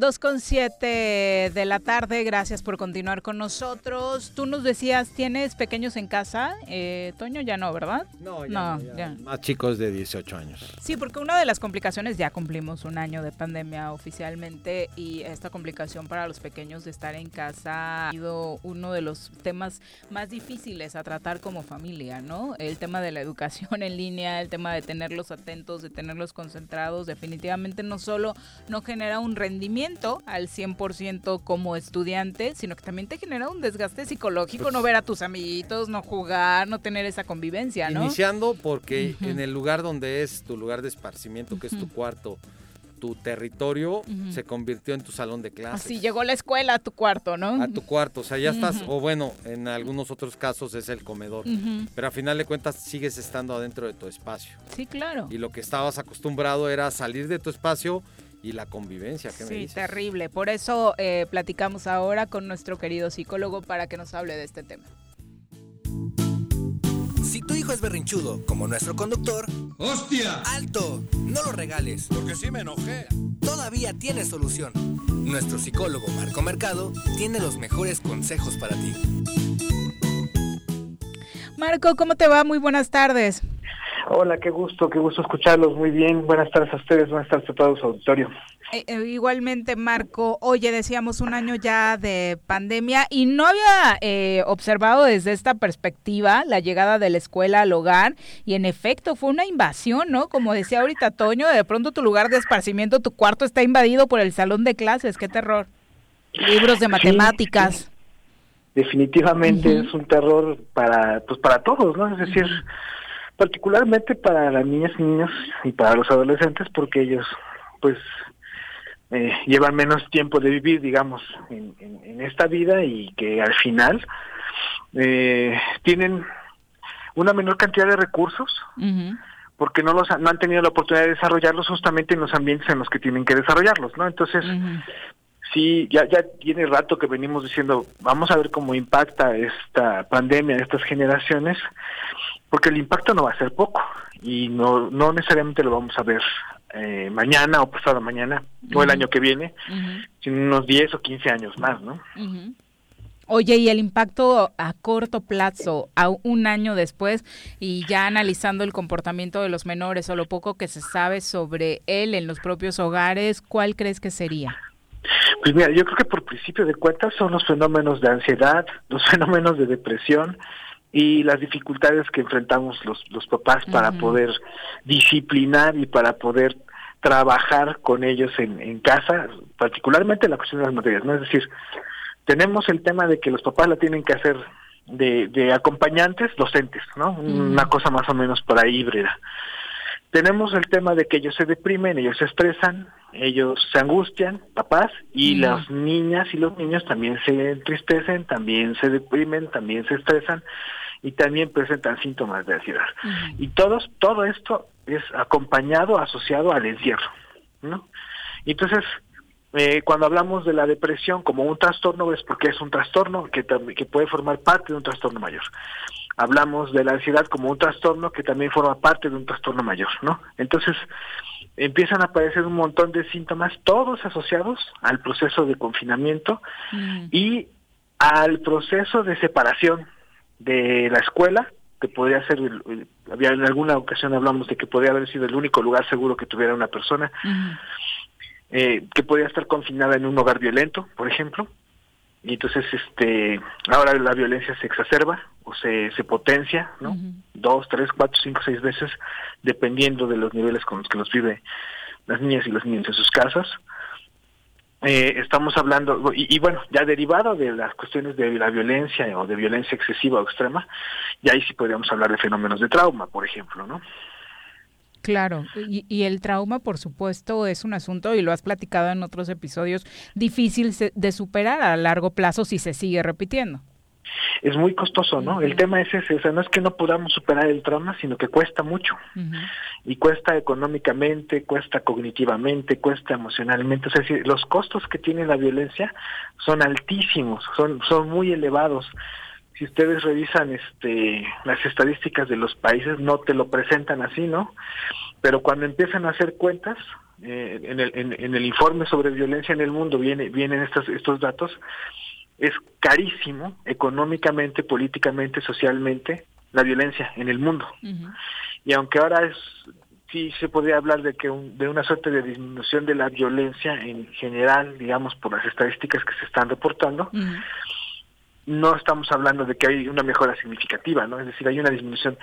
Dos con siete de la tarde, gracias por continuar con nosotros. Tú nos decías, ¿tienes pequeños en casa? Eh, Toño ya no, ¿verdad? No, ya, no, ya. Más chicos de 18 años. Sí, porque una de las complicaciones, ya cumplimos un año de pandemia oficialmente y esta complicación para los pequeños de estar en casa ha sido uno de los temas más difíciles a tratar como familia, ¿no? El tema de la educación en línea, el tema de tenerlos atentos, de tenerlos concentrados, definitivamente no solo no genera un rendimiento, al 100% como estudiante, sino que también te genera un desgaste psicológico Pues no ver a tus amiguitos, no jugar, no tener esa convivencia, ¿no? Iniciando porque Ujú. en el lugar donde es tu lugar de esparcimiento, que es tu cuarto, tu territorio, se convirtió en tu salón de clases. Así llegó la escuela a tu cuarto, ¿no? A tu cuarto, o sea, ya estás, o bueno, en algunos otros casos es el comedor, Ujú. pero a final de cuentas sigues estando adentro de tu espacio. Sí, claro. Y lo que estabas acostumbrado era salir de tu espacio y la convivencia. ¿qué me Sí, dices? terrible. Por eso eh, platicamos ahora con nuestro querido psicólogo para que nos hable de este tema. Si tu hijo es berrinchudo, como nuestro conductor, ¡Hostia! ¡alto! No lo regales. Porque sí me enojé. Todavía tiene solución. Nuestro psicólogo Marco Mercado tiene los mejores consejos para ti. Marco, ¿cómo te va? Muy buenas tardes. Hola, qué gusto, qué gusto escucharlos. Muy bien. Buenas tardes a ustedes, buenas tardes a todo su auditorio. Eh, eh, igualmente, Marco, oye, decíamos un año ya de pandemia y no había eh, observado desde esta perspectiva la llegada de la escuela al hogar y en efecto fue una invasión, ¿no? Como decía ahorita Toño, de pronto tu lugar de esparcimiento, tu cuarto está invadido por el salón de clases, qué terror. Libros de matemáticas. Definitivamente es un terror para, pues para todos, ¿no? Es decir, particularmente para las niñas y niños y para los adolescentes, porque ellos, pues, eh, llevan menos tiempo de vivir, digamos, en, en- en esta vida y que al final eh, tienen una menor cantidad de recursos porque no los han- no han tenido la oportunidad de desarrollarlos justamente en los ambientes en los que tienen que desarrollarlos, ¿no? Entonces, sí, ya ya tiene rato que venimos diciendo, vamos a ver cómo impacta esta pandemia a estas generaciones, porque el impacto no va a ser poco y no no necesariamente lo vamos a ver eh, mañana o pasado mañana o el año que viene, sino unos 10 o 15 años más, ¿no? Oye, y el impacto a corto plazo, a un año después, y ya analizando el comportamiento de los menores o lo poco que se sabe sobre él en los propios hogares, ¿cuál crees que sería? Pues mira, yo creo que por principio de cuentas son los fenómenos de ansiedad, los fenómenos de depresión y las dificultades que enfrentamos los, los papás para poder disciplinar y para poder trabajar con ellos en, en casa, particularmente la cuestión de las materias, ¿no? Es decir, tenemos el tema de que los papás la tienen que hacer de, de acompañantes docentes, ¿no? Una cosa más o menos por ahí híbrida. Tenemos el tema de que ellos se deprimen, ellos se estresan, ellos se angustian, papás, y Mm. las niñas y los niños también se entristecen, también se deprimen, también se estresan y también presentan síntomas de ansiedad. Y todos, todo esto es acompañado, asociado al encierro, ¿no? Entonces, eh, cuando hablamos de la depresión como un trastorno, es porque es un trastorno que, que puede formar parte de un trastorno mayor. Hablamos de la ansiedad como un trastorno que también forma parte de un trastorno mayor, ¿no? Entonces, empiezan a aparecer un montón de síntomas, todos asociados al proceso de confinamiento y al proceso de separación de la escuela, que podría ser, había en alguna ocasión hablamos de que podría haber sido el único lugar seguro que tuviera una persona, eh, que podía estar confinada en un hogar violento, por ejemplo, y entonces este ahora la violencia se exacerba o se, se potencia, ¿no? Dos, tres, cuatro, cinco, seis veces, dependiendo de los niveles con los que los vive las niñas y los niños en sus casas. Eh, estamos hablando, y, y bueno, ya derivado de las cuestiones de la violencia o de violencia excesiva o extrema, ya ahí sí podríamos hablar de fenómenos de trauma, por ejemplo, ¿no? Claro, y, y el trauma, por supuesto, es un asunto, y lo has platicado en otros episodios, difícil de superar a largo plazo si se sigue repitiendo. Es muy costoso, ¿no? El tema es ese, o sea, no es que no podamos superar el trauma, sino que cuesta mucho. y cuesta económicamente, cuesta cognitivamente, cuesta emocionalmente, o sea, los costos que tiene la violencia son altísimos, son son muy elevados. Si ustedes revisan este las estadísticas de los países no te lo presentan así, ¿no? Pero cuando empiezan a hacer cuentas eh, en, el, en, en el informe sobre violencia en el mundo viene vienen estos estos datos es carísimo económicamente, políticamente, socialmente la violencia en el mundo. Y aunque ahora es sí se podría hablar de que un- de una suerte de disminución de la violencia en general digamos por las estadísticas que se están reportando no estamos hablando de que hay una mejora significativa no es decir hay una disminución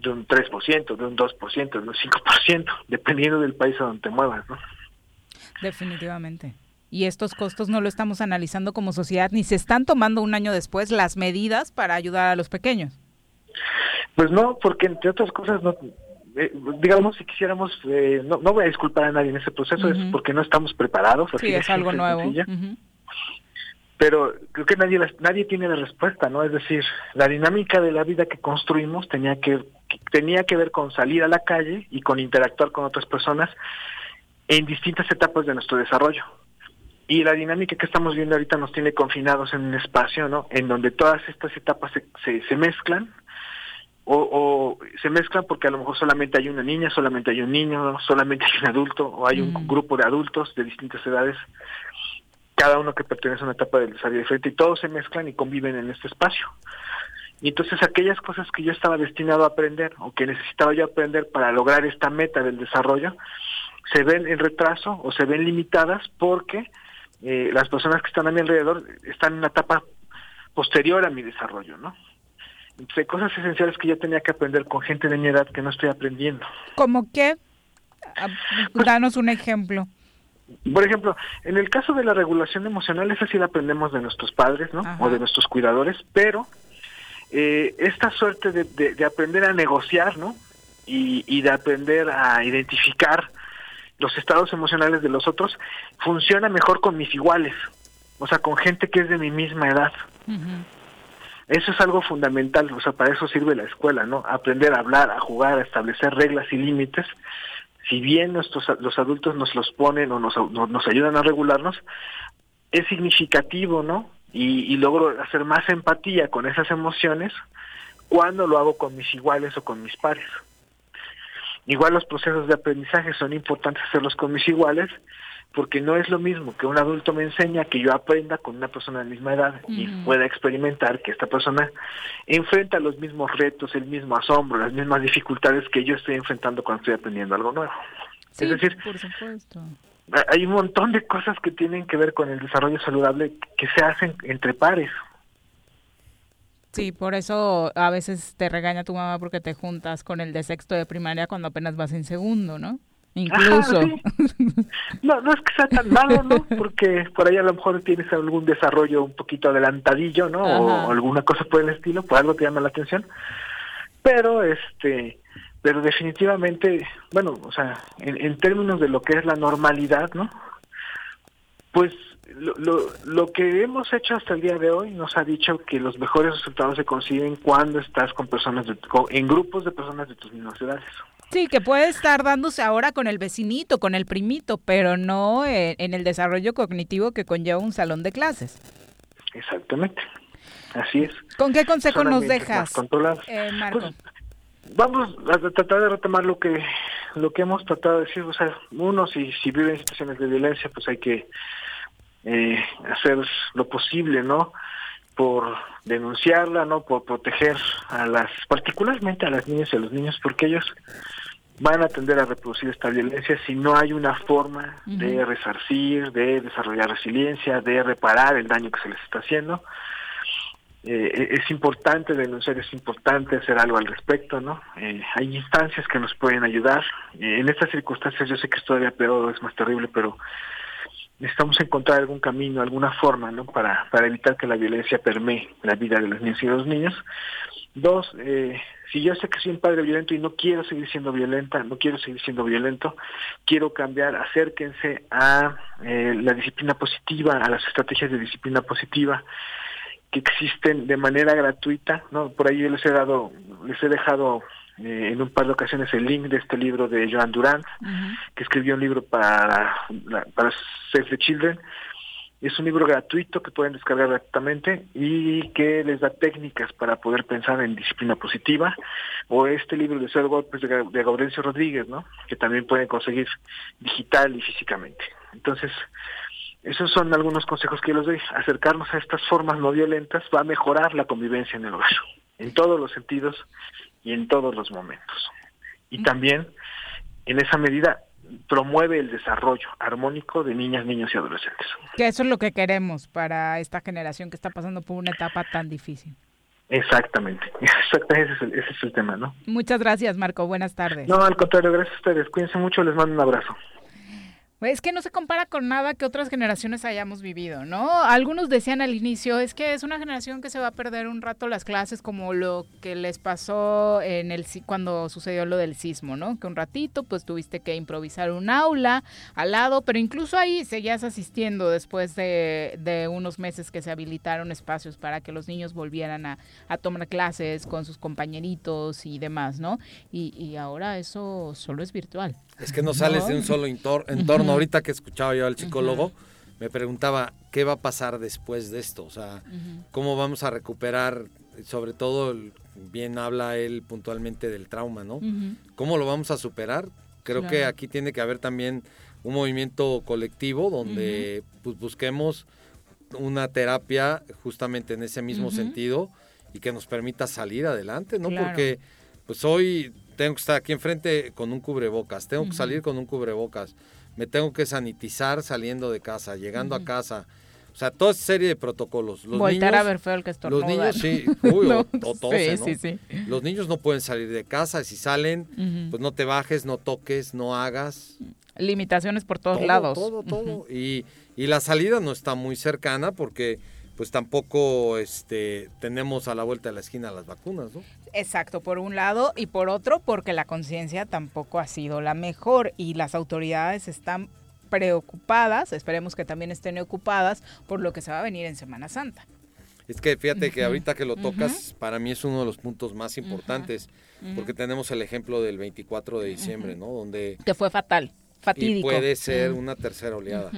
de un 3%, de un 2%, de un 5%, dependiendo del país a donde te muevas, ¿no? Definitivamente. Y estos costos no lo estamos analizando como sociedad, ni se están tomando un año después las medidas para ayudar a los pequeños. Pues no, porque entre otras cosas, no, eh, digamos, si quisiéramos, eh, no, no voy a disculpar a nadie en ese proceso, es porque no estamos preparados. Sí, de es algo nuevo. Pero creo que nadie nadie tiene la respuesta, ¿no? Es decir, la dinámica de la vida que construimos tenía que, que- tenía que ver con salir a la calle y con interactuar con otras personas en distintas etapas de nuestro desarrollo. Y la dinámica que estamos viendo ahorita nos tiene confinados en un espacio, ¿no? En donde todas estas etapas se, se, se mezclan o, o se mezclan porque a lo mejor solamente hay una niña, solamente hay un niño, solamente hay un adulto o hay un grupo de adultos de distintas edades, cada uno que pertenece a una etapa del desarrollo diferente y todos se mezclan y conviven en este espacio. Y entonces aquellas cosas que yo estaba destinado a aprender o que necesitaba yo aprender para lograr esta meta del desarrollo, se ven en retraso o se ven limitadas porque eh, las personas que están a mi alrededor están en una etapa posterior a mi desarrollo, ¿no? Entonces, hay cosas esenciales que yo tenía que aprender con gente de mi edad que no estoy aprendiendo. Como que, ah, danos un ejemplo. Por ejemplo, en el caso de la regulación emocional, esa sí la aprendemos de nuestros padres, ¿no? Ajá. O de nuestros cuidadores, pero eh, esta suerte de, de- de aprender a negociar, ¿no? Y, y de aprender a identificar los estados emocionales de los otros, funciona mejor con mis iguales, o sea, con gente que es de mi misma edad. Eso es algo fundamental, o sea, para eso sirve la escuela, ¿no? Aprender a hablar, a jugar, a establecer reglas y límites. Si bien nuestros los adultos nos los ponen o nos, nos, ayudan a regularnos, es significativo, ¿no? Y, y logro hacer más empatía con esas emociones cuando lo hago con mis iguales o con mis pares. Igual los procesos de aprendizaje son importantes hacerlos con mis iguales, porque no es lo mismo que un adulto me enseña que yo aprenda con una persona de la misma edad y pueda experimentar que esta persona enfrenta los mismos retos, el mismo asombro, las mismas dificultades que yo estoy enfrentando cuando estoy aprendiendo algo nuevo. Sí, es decir, por supuesto. ha- hay un montón de cosas que tienen que ver con el desarrollo saludable que se hacen entre pares. Sí, por eso a veces te regaña tu mamá porque te juntas con el de sexto de primaria cuando apenas vas en segundo, ¿no? Incluso. Sí. No, no es que sea tan malo, ¿no? Porque por ahí a lo mejor tienes algún desarrollo un poquito adelantadillo, ¿no? O, alguna cosa por el estilo, por algo te llama la atención. Pero, este, pero definitivamente, bueno, o sea, en, en términos de lo que es la normalidad, ¿no? Pues lo, lo, lo que hemos hecho hasta el día de hoy nos ha dicho que los mejores resultados se consiguen cuando estás con personas, de, en grupos de personas de tus mismas edades. Sí, que puede estar dándose ahora con el vecinito, con el primito, pero no en, el desarrollo cognitivo que conlleva un salón de clases. Exactamente. Así es. ¿Con qué consejo Son nos dejas, eh, Marco? Pues, vamos a tratar de retomar lo que lo que hemos tratado de decir. O sea, uno, si, si vive en situaciones de violencia, pues hay que eh, hacer lo posible, ¿no? Por denunciarla, ¿no? Por proteger a las, particularmente a las niñas y a los niños, porque ellos van a tender a reproducir esta violencia si no hay una forma de resarcir, de desarrollar resiliencia, de reparar el daño que se les está haciendo. Eh, es importante denunciar, es importante hacer algo al respecto, ¿no? Eh, hay instancias que nos pueden ayudar. Eh, en estas circunstancias yo sé que es todavía peor, es más terrible, pero necesitamos encontrar algún camino, alguna forma, ¿no? Para, para evitar que la violencia permee la vida de las niñas y los niños. Dos, eh, si yo sé que soy un padre violento y no quiero seguir siendo violenta, no quiero seguir siendo violento, quiero cambiar, acérquense a eh, la disciplina positiva, a las estrategias de disciplina positiva que existen de manera gratuita, ¿no? Por ahí yo les he dado, les he dejado eh, en un par de ocasiones el link de este libro de Joan Durant, que escribió un libro para, para Save the Children. Es un libro gratuito que pueden descargar gratuitamente y que les da técnicas para poder pensar en disciplina positiva. O este libro de Cero Golpes de, Ga- de Gaudencio Rodríguez, ¿no? Que también pueden conseguir digital y físicamente. Entonces, esos son algunos consejos que yo les doy. Acercarnos a estas formas no violentas va a mejorar la convivencia en el hogar, en todos los sentidos y en todos los momentos. Y también, en esa medida, promueve el desarrollo armónico de niñas, niños y adolescentes. Que eso es lo que queremos para esta generación que está pasando por una etapa tan difícil. Exactamente, exactamente, ese es el, ese es el tema, ¿no? Muchas gracias, Marco. Buenas tardes. No, al contrario, gracias a ustedes. Cuídense mucho, les mando un abrazo. Es que no se compara con nada que otras generaciones hayamos vivido, ¿no? Algunos decían al inicio, es que es una generación que se va a perder un rato las clases como lo que les pasó en el cuando sucedió lo del sismo, ¿no? Que un ratito pues tuviste que improvisar un aula al lado, pero incluso ahí seguías asistiendo después de, de unos meses que se habilitaron espacios para que los niños volvieran a, a tomar clases con sus compañeritos y demás, ¿no? Y, y ahora eso solo es virtual. Es que no sales de un solo entor- entorno. Ahorita que escuchaba yo al psicólogo, me preguntaba qué va a pasar después de esto. O sea, cómo vamos a recuperar, sobre todo, bien habla él puntualmente del trauma, ¿no? ¿Cómo lo vamos a superar? Creo que aquí tiene que haber también un movimiento colectivo donde pues, busquemos una terapia justamente en ese mismo sentido y que nos permita salir adelante, ¿no? Claro. Porque pues hoy tengo que estar aquí enfrente con un cubrebocas, tengo que salir con un cubrebocas, me tengo que sanitizar saliendo de casa, llegando a Ujú. casa. O sea, toda esa serie de protocolos. Los Voltar a niños- ver feo el que Los estornuda. niños sí, uy, No, o, o tose, sí, ¿no? sí, sí. Los niños no pueden salir de casa, si salen, pues no te bajes, no toques, no hagas. Limitaciones por todos Todo, lados. Todo, todo. y, y la salida no está muy cercana porque pues tampoco este tenemos a la vuelta de la esquina las vacunas, ¿no? Exacto, por un lado y por otro porque la conciencia tampoco ha sido la mejor y las autoridades están preocupadas, esperemos que también estén ocupadas por lo que se va a venir en Semana Santa. Es que fíjate que ahorita que lo tocas, para mí es uno de los puntos más importantes, porque tenemos el ejemplo del 24 de diciembre. ¿no? Donde Que fue fatal, fatídico. y puede ser una tercera oleada.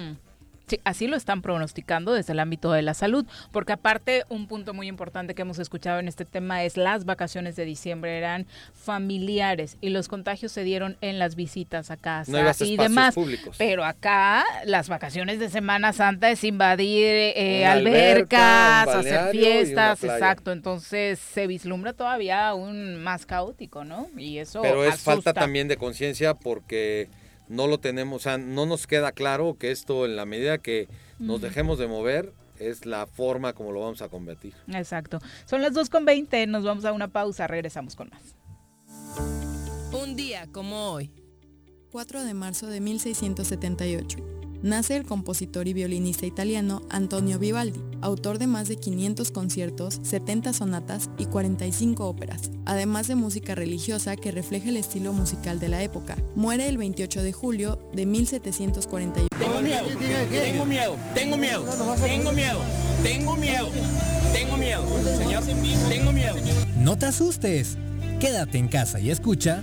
Sí, así lo están pronosticando desde el ámbito de la salud, porque aparte un punto muy importante que hemos escuchado en este tema es las vacaciones de diciembre eran familiares y los contagios se dieron en las visitas a casa No y demás. públicos. Pero acá las vacaciones de Semana Santa es invadir eh, alberca, albercas, hacer fiestas, exacto. Entonces se vislumbra todavía aún más caótico, ¿no? Y eso Pero es falta también de conciencia porque no lo tenemos, o sea, no nos queda claro que esto en la medida que nos dejemos de mover es la forma como lo vamos a combatir. Exacto. Son las 2.20, nos vamos a una pausa, regresamos con más. Un día como hoy. 4 de marzo de 1678. Nace el compositor y violinista italiano Antonio Vivaldi, autor de más de 500 conciertos, 70 sonatas y 45 óperas, además de música religiosa que refleja el estilo musical de la época. Muere el 28 de julio de 1741. Tengo miedo, tengo miedo, tengo miedo, tengo miedo, tengo miedo, tengo miedo, señor, tengo miedo. No te asustes. Quédate en casa y escucha.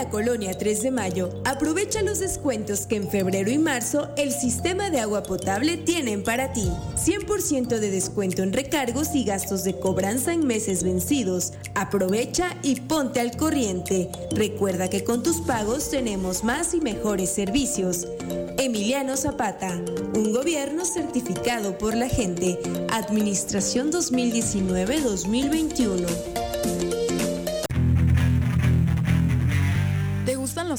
La colonia 3 de Mayo, aprovecha los descuentos que en febrero y marzo el sistema de agua potable tienen para ti. 100% de descuento en recargos y gastos de cobranza en meses vencidos. Aprovecha y ponte al corriente. Recuerda que con tus pagos tenemos más y mejores servicios. Emiliano Zapata, un gobierno certificado por la gente. Administración 2019-2021.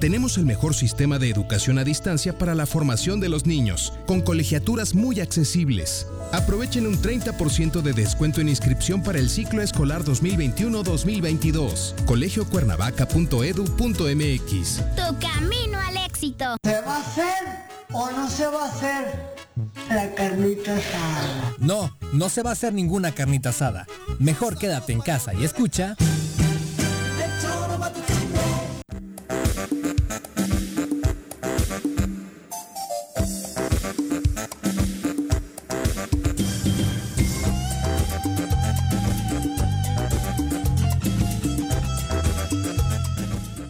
Tenemos el mejor sistema de educación a distancia para la formación de los niños, con colegiaturas muy accesibles. Aprovechen un 30% de descuento en inscripción para el ciclo escolar 2021-2022. colegiocuernavaca.edu.mx. Tu camino al éxito. ¿Se va a hacer o no se va a hacer la carnita asada? No, no se va a hacer ninguna carnita asada. Mejor quédate en casa y escucha.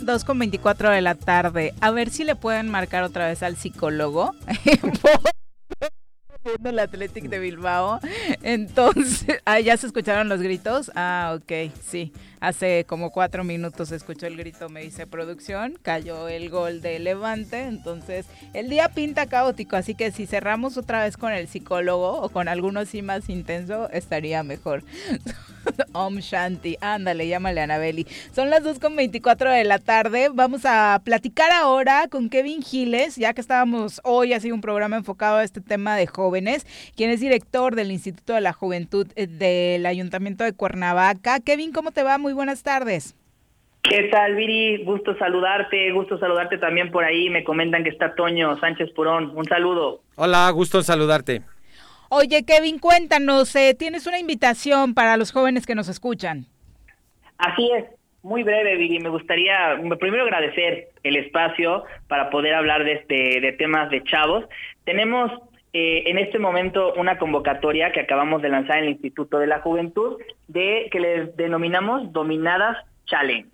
Dos con 24 de la tarde. A ver si le pueden marcar otra vez al psicólogo. El Athletic de Bilbao. Entonces, ah, ya se escucharon los gritos. Ah, ok, sí. Hace como cuatro minutos escuchó el grito, me dice producción. Cayó el gol de Levante. Entonces, el día pinta caótico. Así que si cerramos otra vez con el psicólogo o con alguno así más intenso, estaría mejor. Om Shanti. Ándale, llámale a Anabeli. Son las 2.24 de la tarde. Vamos a platicar ahora con Kevin Giles, ya que estábamos hoy, ha sido un programa enfocado a este tema de jóvenes, quien es director del Instituto de la Juventud eh, del Ayuntamiento de Cuernavaca. Kevin, ¿cómo te va? Muy buenas tardes. ¿Qué tal, Viri? Gusto saludarte, gusto saludarte también por ahí. Me comentan que está Toño Sánchez Purón. Un saludo. Hola, gusto saludarte. Oye, Kevin, cuéntanos, eh, tienes una invitación para los jóvenes que nos escuchan. Así es, muy breve, Viri. Me gustaría primero agradecer el espacio para poder hablar de, este, de temas de chavos. Tenemos eh, en este momento una convocatoria que acabamos de lanzar en el Instituto de la Juventud de que le denominamos Dominadas Challenge.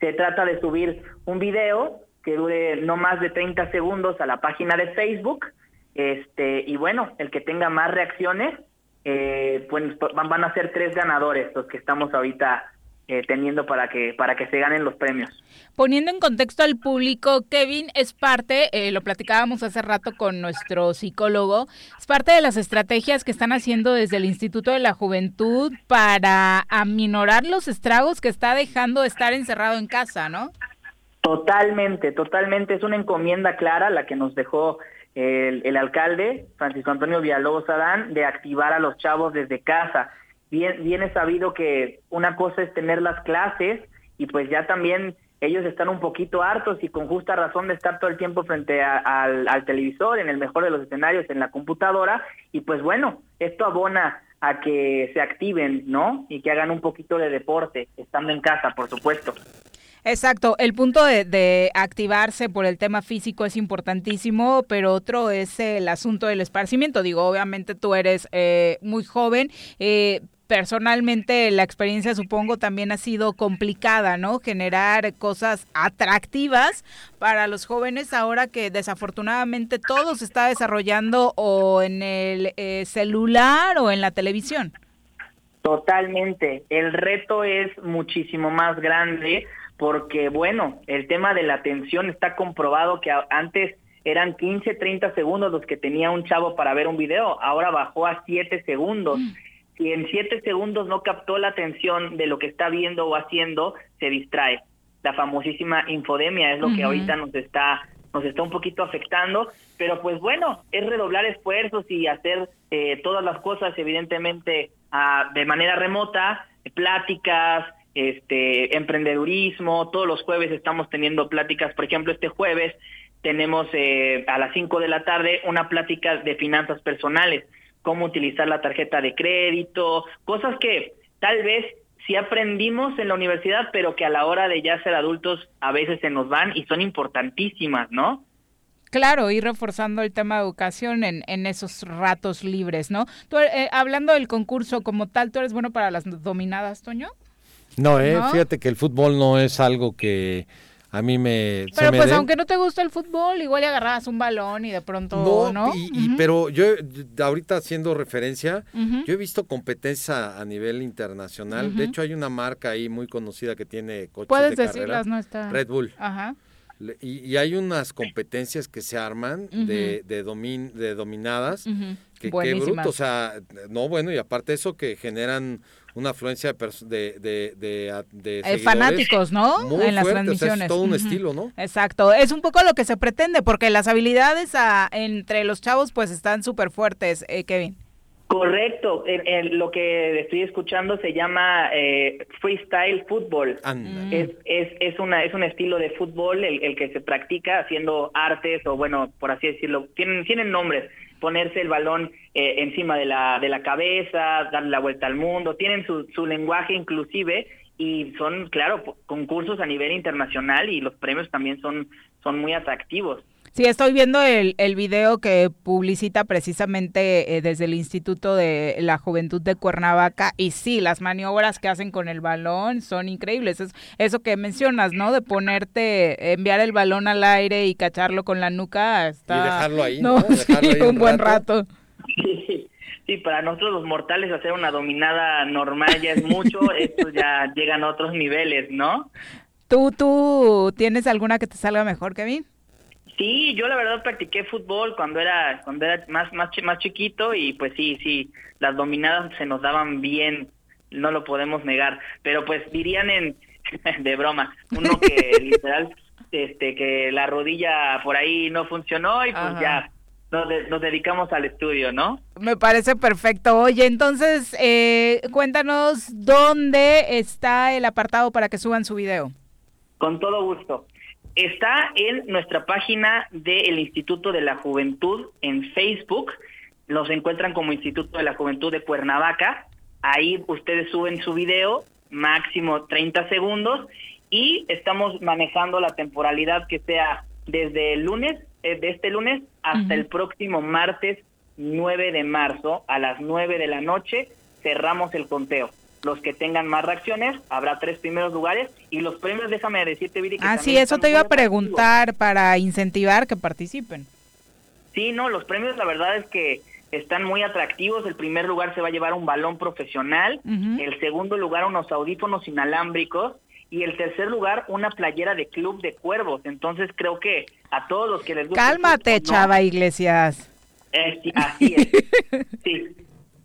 Se trata de subir un video que dure no más de 30 segundos a la página de Facebook. Este, y bueno, el que tenga más reacciones, eh, pues van a ser tres ganadores los que estamos ahorita eh, teniendo para que para que se ganen los premios. Poniendo en contexto al público, Kevin es parte, eh, lo platicábamos hace rato con nuestro psicólogo, es parte de las estrategias que están haciendo desde el Instituto de la Juventud para aminorar los estragos que está dejando estar encerrado en casa, ¿no? Totalmente, totalmente. Es una encomienda clara la que nos dejó el, el alcalde, Francisco Antonio Villalobos Adán, de activar a los chavos desde casa. Bien, es sabido que una cosa es tener las clases y pues ya también ellos están un poquito hartos y con justa razón de estar todo el tiempo frente al televisor, en el mejor de los escenarios, en la computadora, y pues bueno, esto abona a que se activen, ¿no? Y que hagan un poquito de deporte, estando en casa, por supuesto. Exacto, el punto de, de activarse por el tema físico es importantísimo, pero otro es el asunto del esparcimiento. Digo, obviamente tú eres eh, muy joven. eh, personalmente la experiencia supongo también ha sido complicada, ¿no? Generar cosas atractivas para los jóvenes ahora que desafortunadamente todo se está desarrollando o en el eh, celular o en la televisión. Totalmente. El reto es muchísimo más grande porque, bueno, el tema de la atención está comprobado que antes eran 15, 30 segundos los que tenía un chavo para ver un video, ahora bajó a 7 segundos. Si en 7 segundos no captó la atención de lo que está viendo o haciendo, se distrae. La famosísima infodemia es lo que ahorita nos está nos está un poquito afectando, pero pues bueno, es redoblar esfuerzos y hacer eh, todas las cosas evidentemente ah, de manera remota, pláticas, este emprendedurismo, todos los jueves estamos teniendo pláticas, por ejemplo, este jueves tenemos eh, a las 5 de la tarde una plática de finanzas personales, cómo utilizar la tarjeta de crédito, cosas que tal vez sí aprendimos en la universidad, pero que a la hora de ya ser adultos a veces se nos van y son importantísimas, ¿no? Claro, ir reforzando el tema de educación en, en esos ratos libres, ¿no? Tú, eh, hablando del concurso como tal, ¿tú eres bueno para las dominadas, Toño? No, eh, ¿No? fíjate que el fútbol no es algo que a mí me... se Pero me pues aunque no te gusta el fútbol, igual le agarrabas un balón y de pronto, ¿no? No, y, y- pero yo, ahorita haciendo referencia, yo he visto competencias a, nivel internacional. De hecho, hay una marca ahí muy conocida que tiene coches Puedes de carrera. decirlas, no está. Red Bull. Ajá. Y, y hay unas competencias que se arman de, de, domin- de dominadas. Ujú. Que bruto, o sea, no, bueno, y aparte eso que generan una afluencia de, de, de, de, a- de Eh, fanáticos, ¿no? muy en las fuerte, o sea, transmisiones. es todo un estilo, ¿no? Exacto, es un poco lo que se pretende, porque las habilidades ah, entre los chavos pues están súper fuertes, eh, Kevin. Correcto, En- en lo que estoy escuchando se llama eh, freestyle fútbol. Es, es, es, una, es un estilo de fútbol el, el que se practica haciendo artes o bueno, por así decirlo, tienen, tienen nombres, ponerse el balón eh, encima de la, de la cabeza, darle la vuelta al mundo, tienen su, su lenguaje inclusive y son, claro, concursos a nivel internacional y los premios también son, son muy atractivos. Sí, estoy viendo el, el video que publicita precisamente eh, desde el Instituto de la Juventud de Cuernavaca y sí, las maniobras que hacen con el balón son increíbles. Es eso que mencionas, ¿no? De ponerte, enviar el balón al aire y cacharlo con la nuca. Está... Y dejarlo ahí, No, ¿no? Dejarlo sí, ahí un, un buen rato. rato. Sí, sí, para nosotros los mortales hacer una dominada normal ya es mucho, esto ya llegan a otros niveles, ¿no? ¿Tú, ¿Tú tienes alguna que te salga mejor, Kevin? Sí, yo la verdad practiqué fútbol cuando era cuando era más más más chiquito y pues sí, sí, las dominadas se nos daban bien, no lo podemos negar, pero pues dirían en de broma, uno que literal este que la rodilla por ahí no funcionó y pues Ajá. ya nos, de- nos dedicamos al estudio, ¿no? Me parece perfecto. Oye, entonces, eh, cuéntanos dónde está el apartado para que suban su video. Con todo gusto. Está en nuestra página del Instituto de la Juventud en Facebook. Los encuentran como Instituto de la Juventud de Cuernavaca. Ahí ustedes suben su video, máximo 30 segundos, y estamos manejando la temporalidad que sea desde el lunes, eh, de este lunes hasta el próximo martes 9 de marzo a las 9 de la noche cerramos el conteo. Los que tengan más reacciones, habrá tres primeros lugares y los premios, déjame decirte, Viri, que Ah, sí, eso te iba a atractivos. preguntar para incentivar que participen. Sí, no, los premios la verdad es que están muy atractivos. El primer lugar se va a llevar un balón profesional, el segundo lugar unos audífonos inalámbricos y el tercer lugar una playera de Club de Cuervos. Entonces creo que a todos los que les gusta... el Cálmate. Chava Iglesias. Sí, así es. Sí.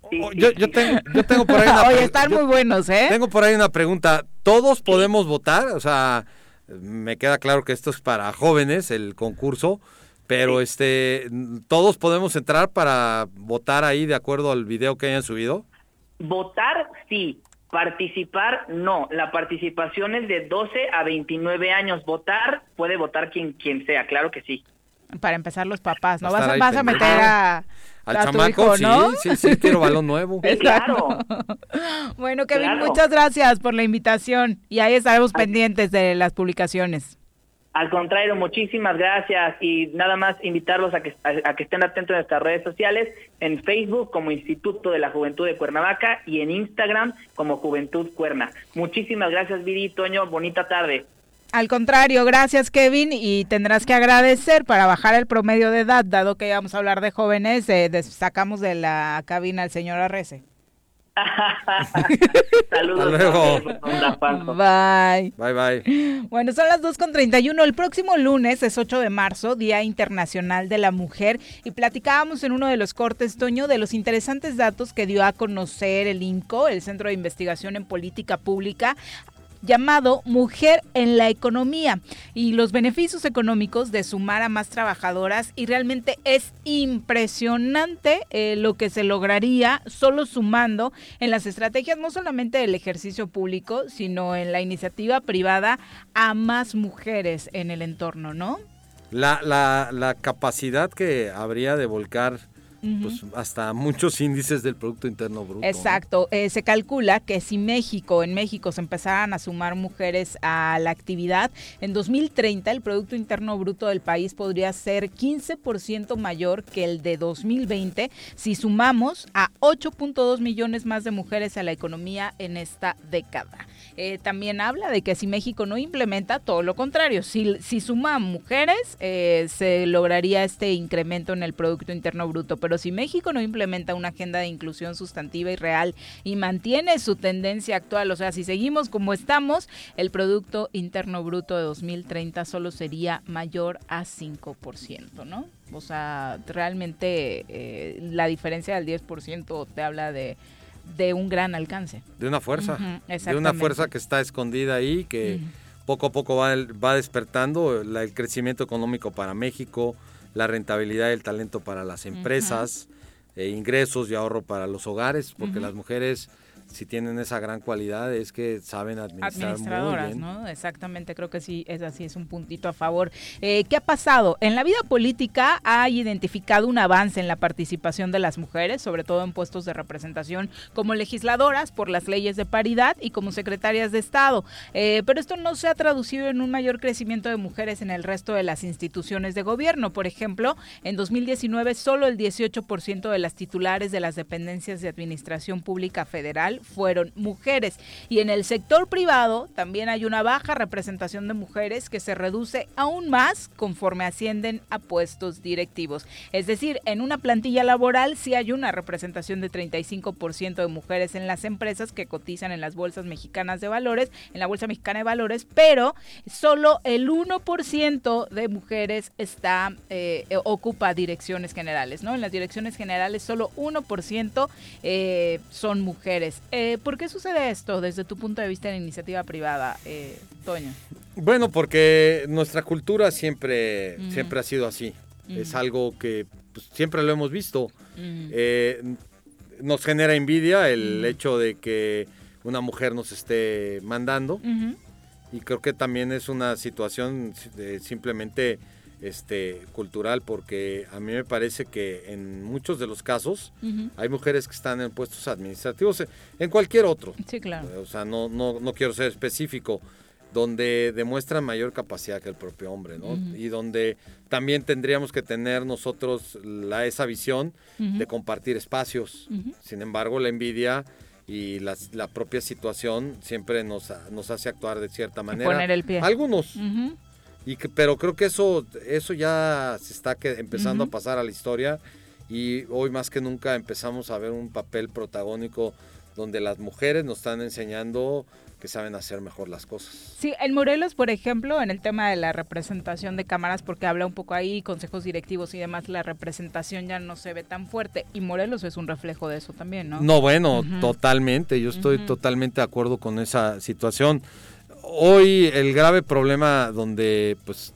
Sí, sí, Yo, yo tengo, yo tengo por ahí una Oye, están yo muy buenos, ¿eh? Tengo por ahí una pregunta. ¿Todos podemos votar? O sea, me queda claro que esto es para jóvenes, el concurso, pero este, ¿todos podemos entrar para votar ahí de acuerdo al video que hayan subido? Votar, sí. Participar, no. La participación es de 12 a 29 años. Votar, puede votar quien, quien sea, claro que sí. Para empezar los papás, ¿no? Vas vas a meter a, Al chamaco, hijo, ¿no? sí, sí, quiero balón nuevo. Claro. Bueno, Kevin, Claro. muchas gracias por la invitación y ahí estaremos pendientes de las publicaciones. Al contrario, muchísimas gracias y nada más invitarlos a que, a, a que estén atentos a nuestras redes sociales, en Facebook como Instituto de la Juventud de Cuernavaca y en Instagram como Juventud Cuerna. Muchísimas gracias, Viri Toño, bonita tarde. Al contrario, gracias Kevin y tendrás que agradecer para bajar el promedio de edad, dado que íbamos a hablar de jóvenes, eh, sacamos de la cabina al señor Arrece. Saludos. Hasta luego. Bye. Bye, bye. Bueno, son las 2.31. El próximo lunes es 8 de marzo, Día Internacional de la Mujer, y platicábamos en uno de los cortes, Toño, de los interesantes datos que dio a conocer el INCO, el Centro de Investigación en Política Pública, llamado Mujer en la Economía y los beneficios económicos de sumar a más trabajadoras y realmente es impresionante eh, lo que se lograría solo sumando en las estrategias no solamente del ejercicio público sino en la iniciativa privada a más mujeres en el entorno, ¿no? La, la, la capacidad que habría de volcar Pues, hasta muchos índices del Producto Interno Bruto. ¿no? Exacto, eh, se calcula que si México, en México se empezaran a sumar mujeres a la actividad, en 2030 el Producto Interno Bruto del país podría ser 15% mayor que el de 2020 si sumamos a 8.2 millones más de mujeres a la economía en esta década. Eh, también habla de que si México no implementa, todo lo contrario, si, si suma mujeres, eh, se lograría este incremento en el Producto Interno Bruto, pero si México no implementa una agenda de inclusión sustantiva y real y mantiene su tendencia actual, o sea, si seguimos como estamos, el Producto Interno Bruto de 2030 solo sería mayor a 5%, ¿no? O sea, realmente eh, la diferencia del 10% te habla de, de un gran alcance. De una fuerza. Ujú, de una fuerza que está escondida ahí, que poco a poco va, va despertando la- el crecimiento económico para México, la rentabilidad y el talento para las empresas, eh, ingresos y ahorro para los hogares, porque las mujeres, si tienen esa gran cualidad, es que saben administrar muy administradoras, bien. ¿no? Exactamente, creo que sí, es así, es un puntito a favor. Eh, ¿Qué ha pasado? En la vida política ha identificado un avance en la participación de las mujeres, sobre todo en puestos de representación como legisladoras por las leyes de paridad y como secretarias de Estado. Eh, pero esto no se ha traducido en un mayor crecimiento de mujeres en el resto de las instituciones de gobierno. Por ejemplo, en 2019 solo el 18% de las titulares de las dependencias de administración pública federal fueron mujeres. Y en el sector privado también hay una baja representación de mujeres que se reduce aún más conforme ascienden a puestos directivos. Es decir, en una plantilla laboral sí hay una representación de 35% de mujeres en las empresas que cotizan en las bolsas mexicanas de valores, en la Bolsa Mexicana de Valores, pero solo el 1% de mujeres está eh, ocupa direcciones generales, ¿no? En las direcciones generales solo 1% eh, son mujeres. Eh, ¿Por qué sucede esto desde tu punto de vista en iniciativa privada, eh, Toño? Bueno, porque nuestra cultura siempre, siempre ha sido así. Es algo que pues, siempre lo hemos visto. Eh, nos genera envidia el hecho de que una mujer nos esté mandando. Y creo que también es una situación eh, simplemente este, cultural, porque a mí me parece que en muchos de los casos hay mujeres que están en puestos administrativos, en cualquier otro. Sí, claro. O sea, no, no, no quiero ser específico, donde demuestran mayor capacidad que el propio hombre, ¿no? Y donde también tendríamos que tener nosotros la, esa visión de compartir espacios. Sin embargo, la envidia y las- la propia situación siempre nos, nos hace actuar de cierta manera. Poner el pie. Algunos. Y que, pero creo que eso, eso ya se está que- empezando Ujú. a pasar a la historia y hoy más que nunca empezamos a ver un papel protagónico donde las mujeres nos están enseñando que saben hacer mejor las cosas. Sí, en Morelos, por ejemplo, en el tema de la representación de cámaras, porque habla un poco ahí, consejos directivos y demás, la representación ya no se ve tan fuerte. Y Morelos es un reflejo de eso también, ¿no? No, bueno, Ujú. totalmente. Yo estoy Ujú. totalmente de acuerdo con esa situación. Hoy el grave problema donde pues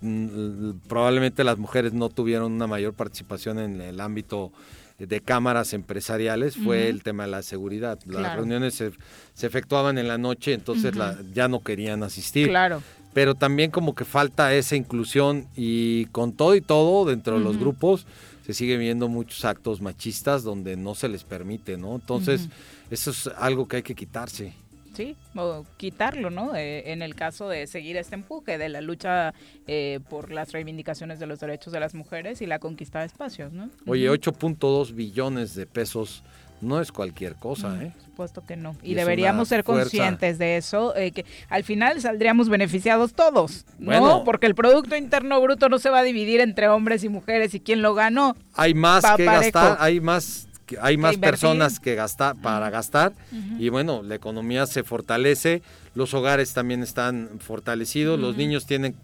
probablemente las mujeres no tuvieron una mayor participación en el ámbito de cámaras empresariales fue el tema de la seguridad. Las Claro. reuniones se, se efectuaban en la noche, entonces la- ya no querían asistir. Claro. Pero también como que falta esa inclusión y con todo y todo dentro de los grupos se sigue viendo muchos actos machistas donde no se les permite, ¿no? Entonces, eso es algo que hay que quitarse. Sí, o quitarlo, ¿no? Eh, en el caso de seguir este empuje de la lucha eh, por las reivindicaciones de los derechos de las mujeres y la conquista de espacios, ¿no? Oye, Ujú. 8.2 billones de pesos no es cualquier cosa, Mm, ¿eh? Por supuesto que no. Y deberíamos ser fuerza. conscientes de eso, eh, que al final saldríamos beneficiados todos, ¿no? Bueno. Porque el Producto Interno Bruto no se va a dividir entre hombres y mujeres y quién lo ganó. Hay más que gastar, hay más que- hay más invertir. personas que gastar para gastar y bueno, la economía se fortalece, los hogares también están fortalecidos, los niños tienen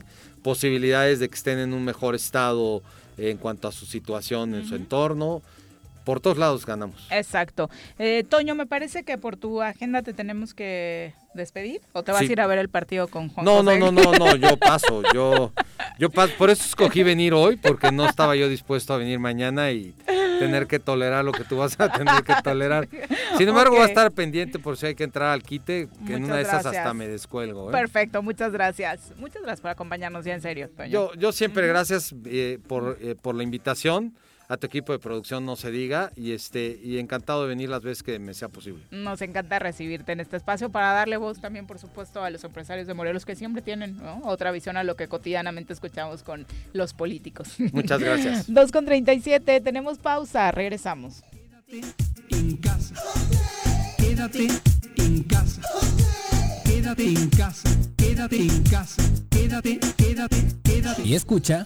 posibilidades de que estén en un mejor estado en cuanto a su situación en su entorno. Por todos lados ganamos. Exacto. Eh, Toño, me parece que por tu agenda te tenemos que despedir o te vas Sí. a ir a ver el partido con Juan No, no, José? no, no, no, yo paso, yo, yo paso. Por eso escogí venir hoy, porque no estaba yo dispuesto a venir mañana y tener que tolerar lo que tú vas a tener que tolerar. Sin embargo, voy a estar pendiente por si hay que entrar al quite, que en una de esas hasta me descuelgo. ¿eh? Perfecto, muchas gracias. Muchas gracias por acompañarnos ya en serio, Toño. Yo, yo siempre gracias eh, por, eh, por la invitación, a tu equipo de producción no se diga, y este y encantado de venir las veces que me sea posible. Nos encanta recibirte en este espacio para darle voz también, por supuesto, a los empresarios de Morelos que siempre tienen ¿no? otra visión a lo que cotidianamente escuchamos con los políticos. Muchas gracias. 2 con 37, tenemos pausa, regresamos. en casa. Quédate en casa. Quédate en casa. Quédate en casa. Quédate, quédate, quédate. Y escucha.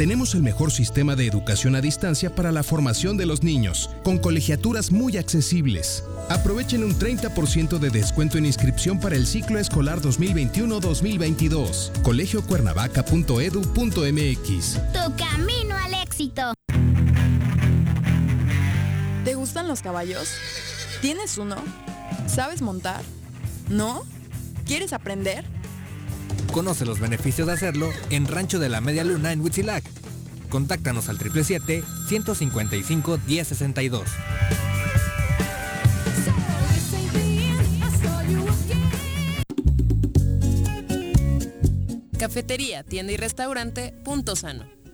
Tenemos el mejor sistema de educación a distancia para la formación de los niños, con colegiaturas muy accesibles. Aprovechen un 30% de descuento en inscripción para el ciclo escolar 2021-2022. colegiocuernavaca.edu.mx. Tu camino al éxito. ¿Te gustan los caballos? ¿Tienes uno? ¿Sabes montar? ¿No? ¿Quieres aprender? Conoce los beneficios de hacerlo en Rancho de la Media Luna en Huitzilac. Contáctanos al 777-155-1062. Cafetería, tienda y restaurante Punto Sano.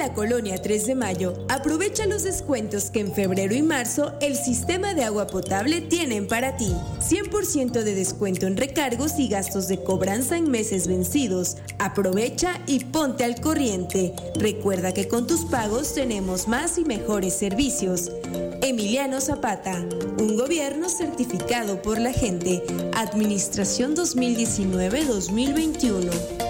la colonia 3 de Mayo, aprovecha los descuentos que en febrero y marzo el sistema de agua potable tienen para ti. 100% de descuento en recargos y gastos de cobranza en meses vencidos. Aprovecha y ponte al corriente. Recuerda que con tus pagos tenemos más y mejores servicios. Emiliano Zapata, un gobierno certificado por la gente. Administración 2019-2021.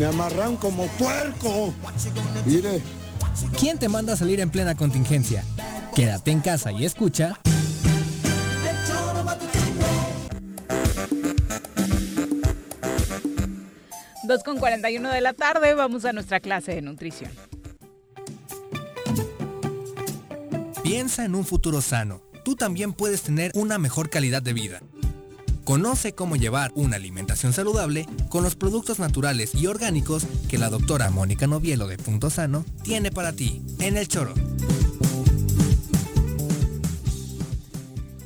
Me amarran como puerco. Mire. ¿Quién te manda a salir en plena contingencia? Quédate en casa y escucha. Dos con 41 de la tarde, vamos a nuestra clase de nutrición. Piensa en un futuro sano. Tú también puedes tener una mejor calidad de vida. Conoce cómo llevar una alimentación saludable con los productos naturales y orgánicos que la doctora Mónica Novielo de Punto Sano tiene para ti en el choro.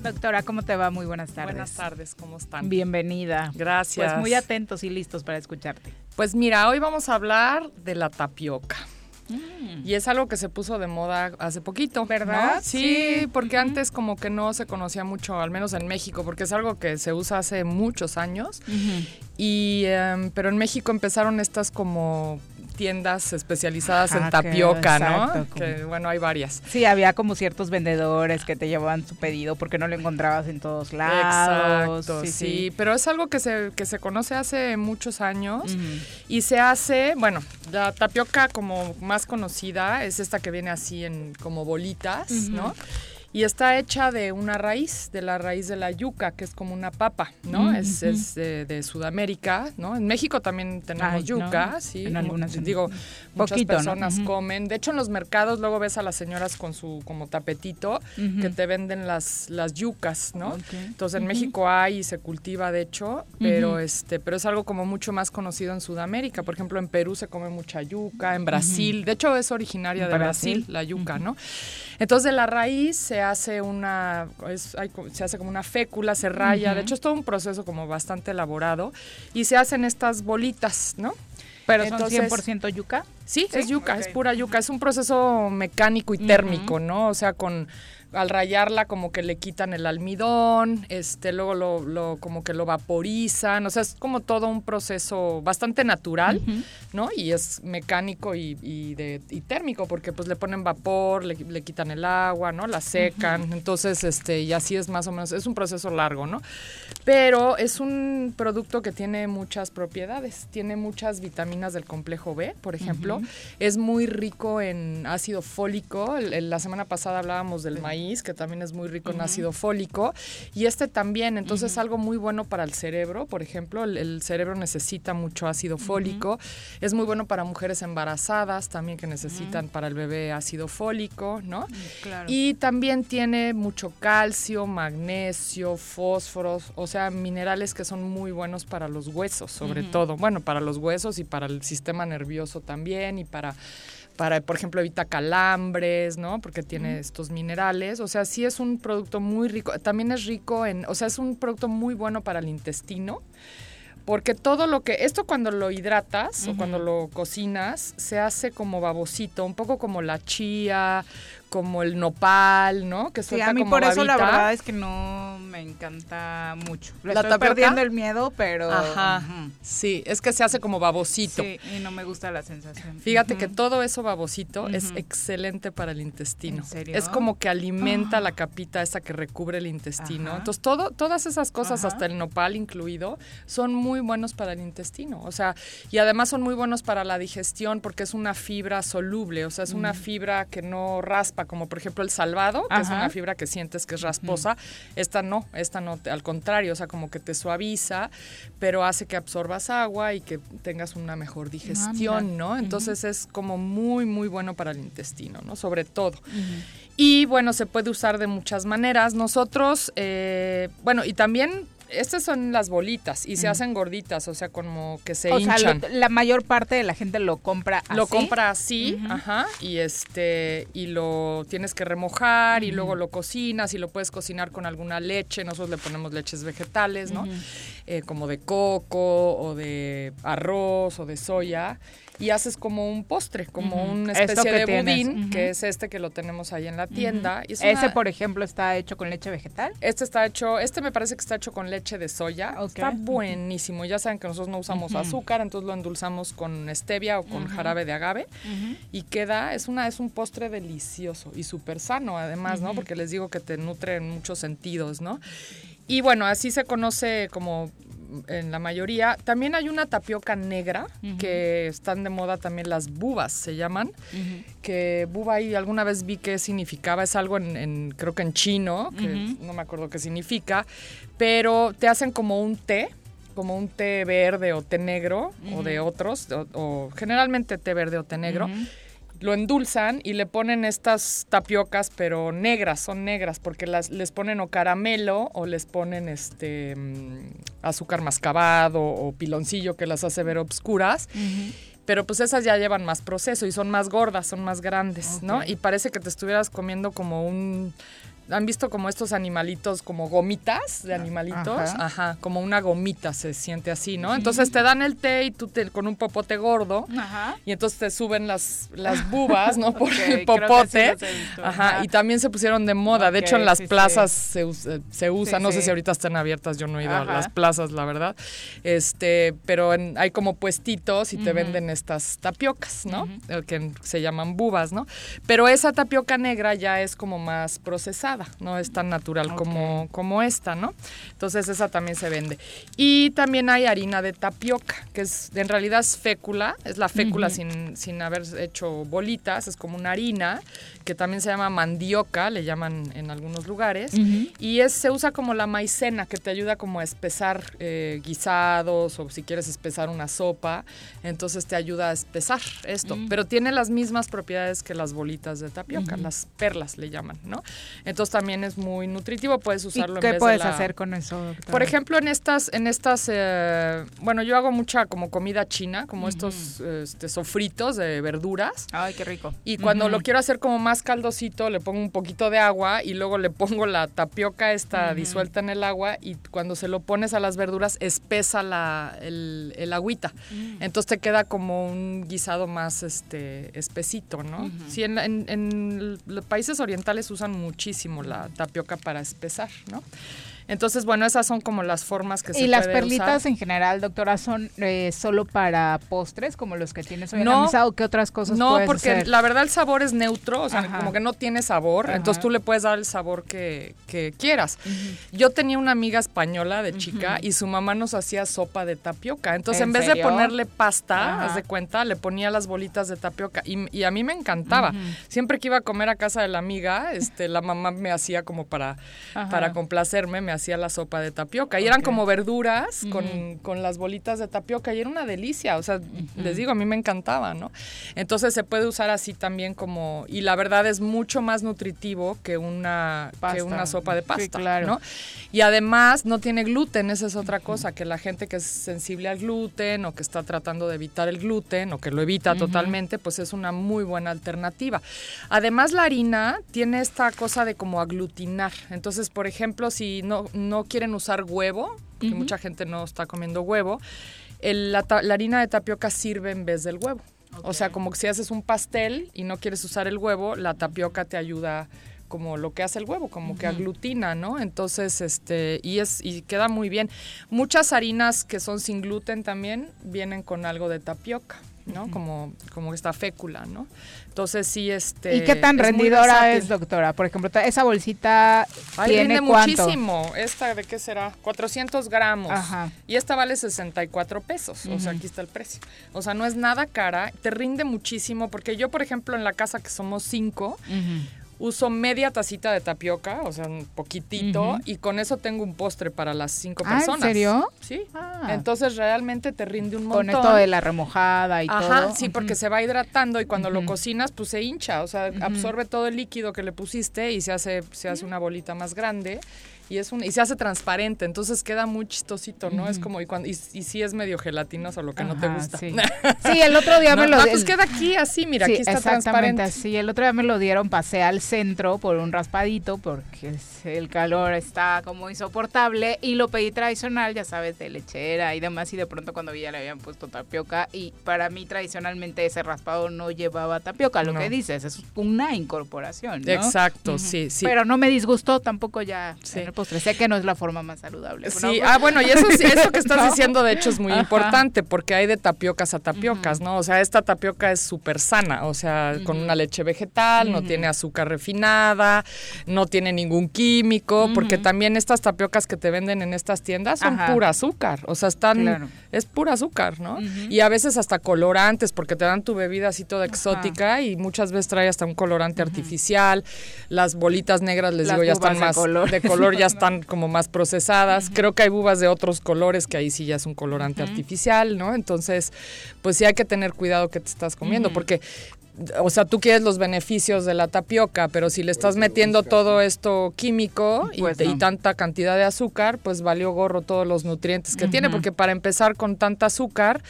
Doctora, ¿cómo te va? Muy buenas tardes. Buenas tardes, ¿cómo están? Bienvenida. Gracias. Pues muy atentos y listos para escucharte. Pues mira, hoy vamos a hablar de la tapioca. Y es algo que se puso de moda hace poquito. ¿Verdad? ¿no? Sí, porque antes como que no se conocía mucho, al menos en México, porque es algo que se usa hace muchos años. Y, em, pero en México empezaron estas como tiendas especializadas Ajá, en que- tapioca, ¿no? exacto, Que bueno, hay varias. Sí, había como ciertos vendedores que te llevaban su pedido porque no lo encontrabas en todos lados. Exacto, sí, pero es algo que se, que se conoce hace muchos años y se hace, bueno, la tapioca como más conocida es esta que viene así en como bolitas. ¿no? Y está hecha de una raíz, de la raíz de la yuca, que es como una papa, ¿no? Mm, Es, es de, de Sudamérica, ¿no? En México también tenemos Ay, yuca, ¿no? sí. En algunas- digo, muchas personas comen. De hecho, en los mercados luego ves a las señoras con su como tapetito que te venden las, las yucas, ¿no? Entonces en. México hay y se cultiva de hecho, pero este, pero es algo como mucho más conocido en Sudamérica. Por ejemplo, en Perú se come mucha yuca, en Brasil, de hecho es originaria de Brasil. Brasil, la yuca, ¿no? Entonces de la raíz se hace una, es- hay se hace como una fécula, se raya, de hecho es todo un proceso como bastante elaborado y se hacen estas bolitas, ¿no? ¿Pero Entonces- son 100% yuca? Sí, es yuca, es pura yuca. Es un proceso mecánico y térmico, ¿no? O sea, con al rayarla como que le quitan el almidón, este, luego lo, lo- como que lo vaporizan. O sea, es como todo un proceso bastante natural, ¿no? Y es mecánico y, y de, y térmico, porque pues le ponen vapor, le, le quitan el agua, ¿no? La secan. Entonces, este, y así es más o menos, es un proceso largo, ¿no? Pero es un producto que tiene muchas propiedades. Tiene muchas vitaminas del complejo B, por ejemplo. Es muy rico en ácido fólico. La semana pasada hablábamos del maíz, que también es muy rico en ácido fólico. Y este también. Entonces es algo muy bueno para el cerebro, por ejemplo. El, el cerebro necesita mucho ácido fólico. Es muy bueno para mujeres embarazadas también que necesitan para el bebé ácido fólico, ¿no? Claro. Y también tiene mucho calcio, magnesio, fósforos, o sea, minerales que son muy buenos para los huesos, sobre todo. Bueno, para los huesos y para el sistema nervioso también y para para, por ejemplo, evita calambres, ¿no? Porque tiene estos minerales. O sea, sí es un producto muy rico. También es rico en, o sea, es un producto muy bueno para el intestino. Porque todo lo que, esto cuando lo hidratas o cuando lo cocinas, se hace como babosito, un poco como la chía, como el nopal, ¿no? Que Sí, a mí como por eso la verdad es que no me encanta mucho. Le ¿La estoy tapioca? perdiendo el miedo, pero... Ajá. Sí, es que se hace como babosito. Sí, y no me gusta la sensación. Fíjate que todo eso babosito es excelente para el intestino. ¿En serio? Es como que alimenta la capita esa que recubre el intestino. Entonces, todo, todas esas cosas, hasta el nopal incluido, son muy buenos para el intestino. O sea, y además son muy buenos para la digestión porque es una fibra soluble, o sea, es una fibra que no raspa, como por ejemplo el salvado, que es una fibra que sientes que es rasposa. Esta no, esta no, al contrario, o sea, como que te suaviza, pero hace que absorbas agua y que tengas una mejor digestión, mira. ¿no? Entonces es como muy, muy bueno para el intestino, ¿no? Sobre todo. Y bueno, se puede usar de muchas maneras. Nosotros, eh, bueno, y también, estas son las bolitas y se hacen gorditas, o sea, como que se o sea, hinchan. lo- la mayor parte de la gente lo compra así. Lo compra así, ajá, y este, y lo tienes que remojar y luego lo cocinas y lo puedes cocinar con alguna leche. Nosotros le ponemos leches vegetales, ¿no? Eh, como de coco o de arroz o de soya. Y haces como un postre, como una especie de tienes, budín, que es este que lo tenemos ahí en la tienda. Y es Ese, una- por ejemplo, está hecho con leche vegetal. este está hecho, este me parece que está hecho con leche de soya. Está buenísimo. Ya saben que nosotros no usamos azúcar, entonces lo endulzamos con stevia o con jarabe de agave y queda, es una, es un postre delicioso y súper sano además, ¿no? Porque les digo que te nutre en muchos sentidos, ¿no? Y bueno, así se conoce como en la mayoría. También hay una tapioca negra, que están de moda también las bubas, se llaman que buba ahí alguna vez vi qué significaba, es algo en, en- creo que en chino, que no me acuerdo qué significa, pero te hacen como un té, como un té verde o té negro o de otros, o, o generalmente té verde o té negro. Lo endulzan y le ponen estas tapiocas, pero negras, son negras, porque las, les ponen o caramelo o les ponen este mm, azúcar mascabado o piloncillo que las hace ver obscuras. Pero pues esas ya llevan más proceso y son más gordas, son más grandes, ¿no? Y parece que te estuvieras comiendo como un... ¿Han visto como estos animalitos, como gomitas de animalitos? Ajá. Ajá, como una gomita se siente así, ¿no? Entonces te dan el té y tú te, con un popote gordo Ajá. y entonces te suben las, las bubas, ¿no? Por el popote. sí visto. Ajá, y también se pusieron de moda. de hecho, en las sí, plazas se, eh, se usa. No sé si ahorita están abiertas, yo no he ido Ajá. a las plazas, la verdad. Este, pero en- hay como puestitos y te venden estas tapiocas, ¿no? Eh, Que se llaman bubas, ¿no? Pero esa tapioca negra ya es como más procesada, no es tan natural como, como esta, ¿no? Entonces esa también se vende. Y también hay harina de tapioca, que es en realidad es fécula, es la fécula sin, sin haber hecho bolitas, es como una harina que también se llama mandioca, le llaman en algunos lugares, y es, se usa como la maicena que te ayuda como a espesar eh, guisados o si quieres espesar una sopa, entonces te ayuda a espesar esto, Mm. pero tiene las mismas propiedades que las bolitas de tapioca, las perlas le llaman, ¿no? Entonces también es muy nutritivo, puedes ¿Y usarlo en qué vez de puedes la- hacer con eso, doctora? por ejemplo, en estas, en estas, eh, bueno, yo hago mucha como comida china, como estos este, sofritos de verduras. Ay, qué rico. Y cuando Ujú. lo quiero hacer como más caldosito, le pongo un poquito de agua y luego le pongo la tapioca esta Ujú. disuelta en el agua y cuando se lo pones a las verduras espesa la, el, el agüita. Mm. Entonces te queda como un guisado más este espesito, ¿no? Sí, en, en- en los países orientales usan muchísimo la tapioca para espesar, ¿no? Entonces, bueno, esas son como las formas que se ¿Y las puede perlitas usar. en general, doctora, son eh, solo para postres como los que tienes hoy en No. la mesa o qué otras cosas No, puedes porque hacer? la verdad el sabor es neutro, o sea, Ajá. como que no tiene sabor, Ajá. entonces tú le puedes dar el sabor que, que quieras. Yo tenía una amiga española de chica y su mamá nos hacía sopa de tapioca, entonces en, ¿En vez serio? de ponerle pasta, Ajá. haz de cuenta, le ponía las bolitas de tapioca y, y a mí me encantaba. Siempre que iba a comer a casa de la amiga, este, la mamá me hacía como para, para complacerme, me hacía la sopa de tapioca y eran como verduras con, con las bolitas de tapioca y era una delicia, o sea, les digo, a mí me encantaba, ¿no? Entonces se puede usar así también como, y la verdad es mucho más nutritivo que una, que una sopa de Sí, pasta, claro. ¿no? Y además no tiene gluten, esa es otra cosa, que la gente que es sensible al gluten o que está tratando de evitar el gluten o que lo evita totalmente, pues es una muy buena alternativa. Además la harina tiene esta cosa de como aglutinar, entonces por ejemplo si no, no quieren usar huevo, porque mucha gente no está comiendo huevo, el- la harina de tapioca sirve en vez del huevo. O sea, como que si haces un pastel y no quieres usar el huevo, la tapioca te ayuda como lo que hace el huevo, como que aglutina, ¿no? Entonces, este, y es, y queda muy bien. Muchas harinas que son sin gluten también vienen con algo de tapioca. ¿no? Como, como esta fécula, ¿no? Entonces sí, este... ¿Y qué tan es rendidora es, doctora? Por ejemplo, esa bolsita Ay, tiene rinde cuánto? muchísimo. ¿Esta de qué será? 400 gramos. Ajá. Y esta vale 64 pesos. O sea, aquí está el precio. O sea, no es nada cara. Te rinde muchísimo. Porque yo, por ejemplo, en la casa que somos cinco, uso media tacita de tapioca, o sea, un poquitito. Y con eso tengo un postre para las cinco Ah, ¿en personas. serio? Sí. Ah. Entonces realmente te rinde un Con montón. esto de la remojada y Ajá, todo. sí, porque se va hidratando y cuando lo cocinas, pues se hincha, o sea, absorbe todo el líquido que le pusiste y se hace, se hace una bolita más grande y es un, y se hace transparente, entonces queda muy chistosito, ¿no? Es como y cuando y, y sí es medio gelatinoso lo que no te gusta. sí. Sí, el otro día me lo Ah, pues queda aquí así, mira, Sí, aquí está exactamente transparente. así. El otro día me lo dieron, pasé al centro por un raspadito porque el calor está como insoportable y lo pedí tradicional, ya sabes, de lechera y demás y de pronto cuando vi ya le habían puesto tapioca y para mí tradicionalmente ese raspado no llevaba tapioca, lo No. que dices, es una incorporación, ¿no? Exacto, sí, sí. Pero no me disgustó tampoco ya en el postre, sé que no es la forma más saludable. Sí, ¿no? ah, bueno, y eso, eso que estás No. diciendo de hecho es muy Ajá. importante porque hay de tapiocas a tapiocas, ¿no? O sea, esta tapioca es súper sana, o sea, con una leche vegetal, no tiene azúcar refinada, no tiene ningún químico, porque también estas tapiocas que te venden en estas tiendas son Ajá. pura azúcar, o sea, están, Claro. es pura azúcar, ¿no? Y a veces hasta colorantes, porque te dan tu bebida así toda exótica y muchas veces trae hasta un colorante artificial, las bolitas negras, les Las digo, ya están de más color. de color, ya están como más procesadas. Creo que hay bubas de otros colores que ahí sí ya es un colorante artificial, ¿no? Entonces, pues sí hay que tener cuidado que te estás comiendo, porque o sea, tú quieres los beneficios de la tapioca, pero si le estás metiendo todo esto químico y, Pues te- y no. tanta cantidad de azúcar, pues valió gorro todos los nutrientes que tiene, porque para empezar con tanta azúcar,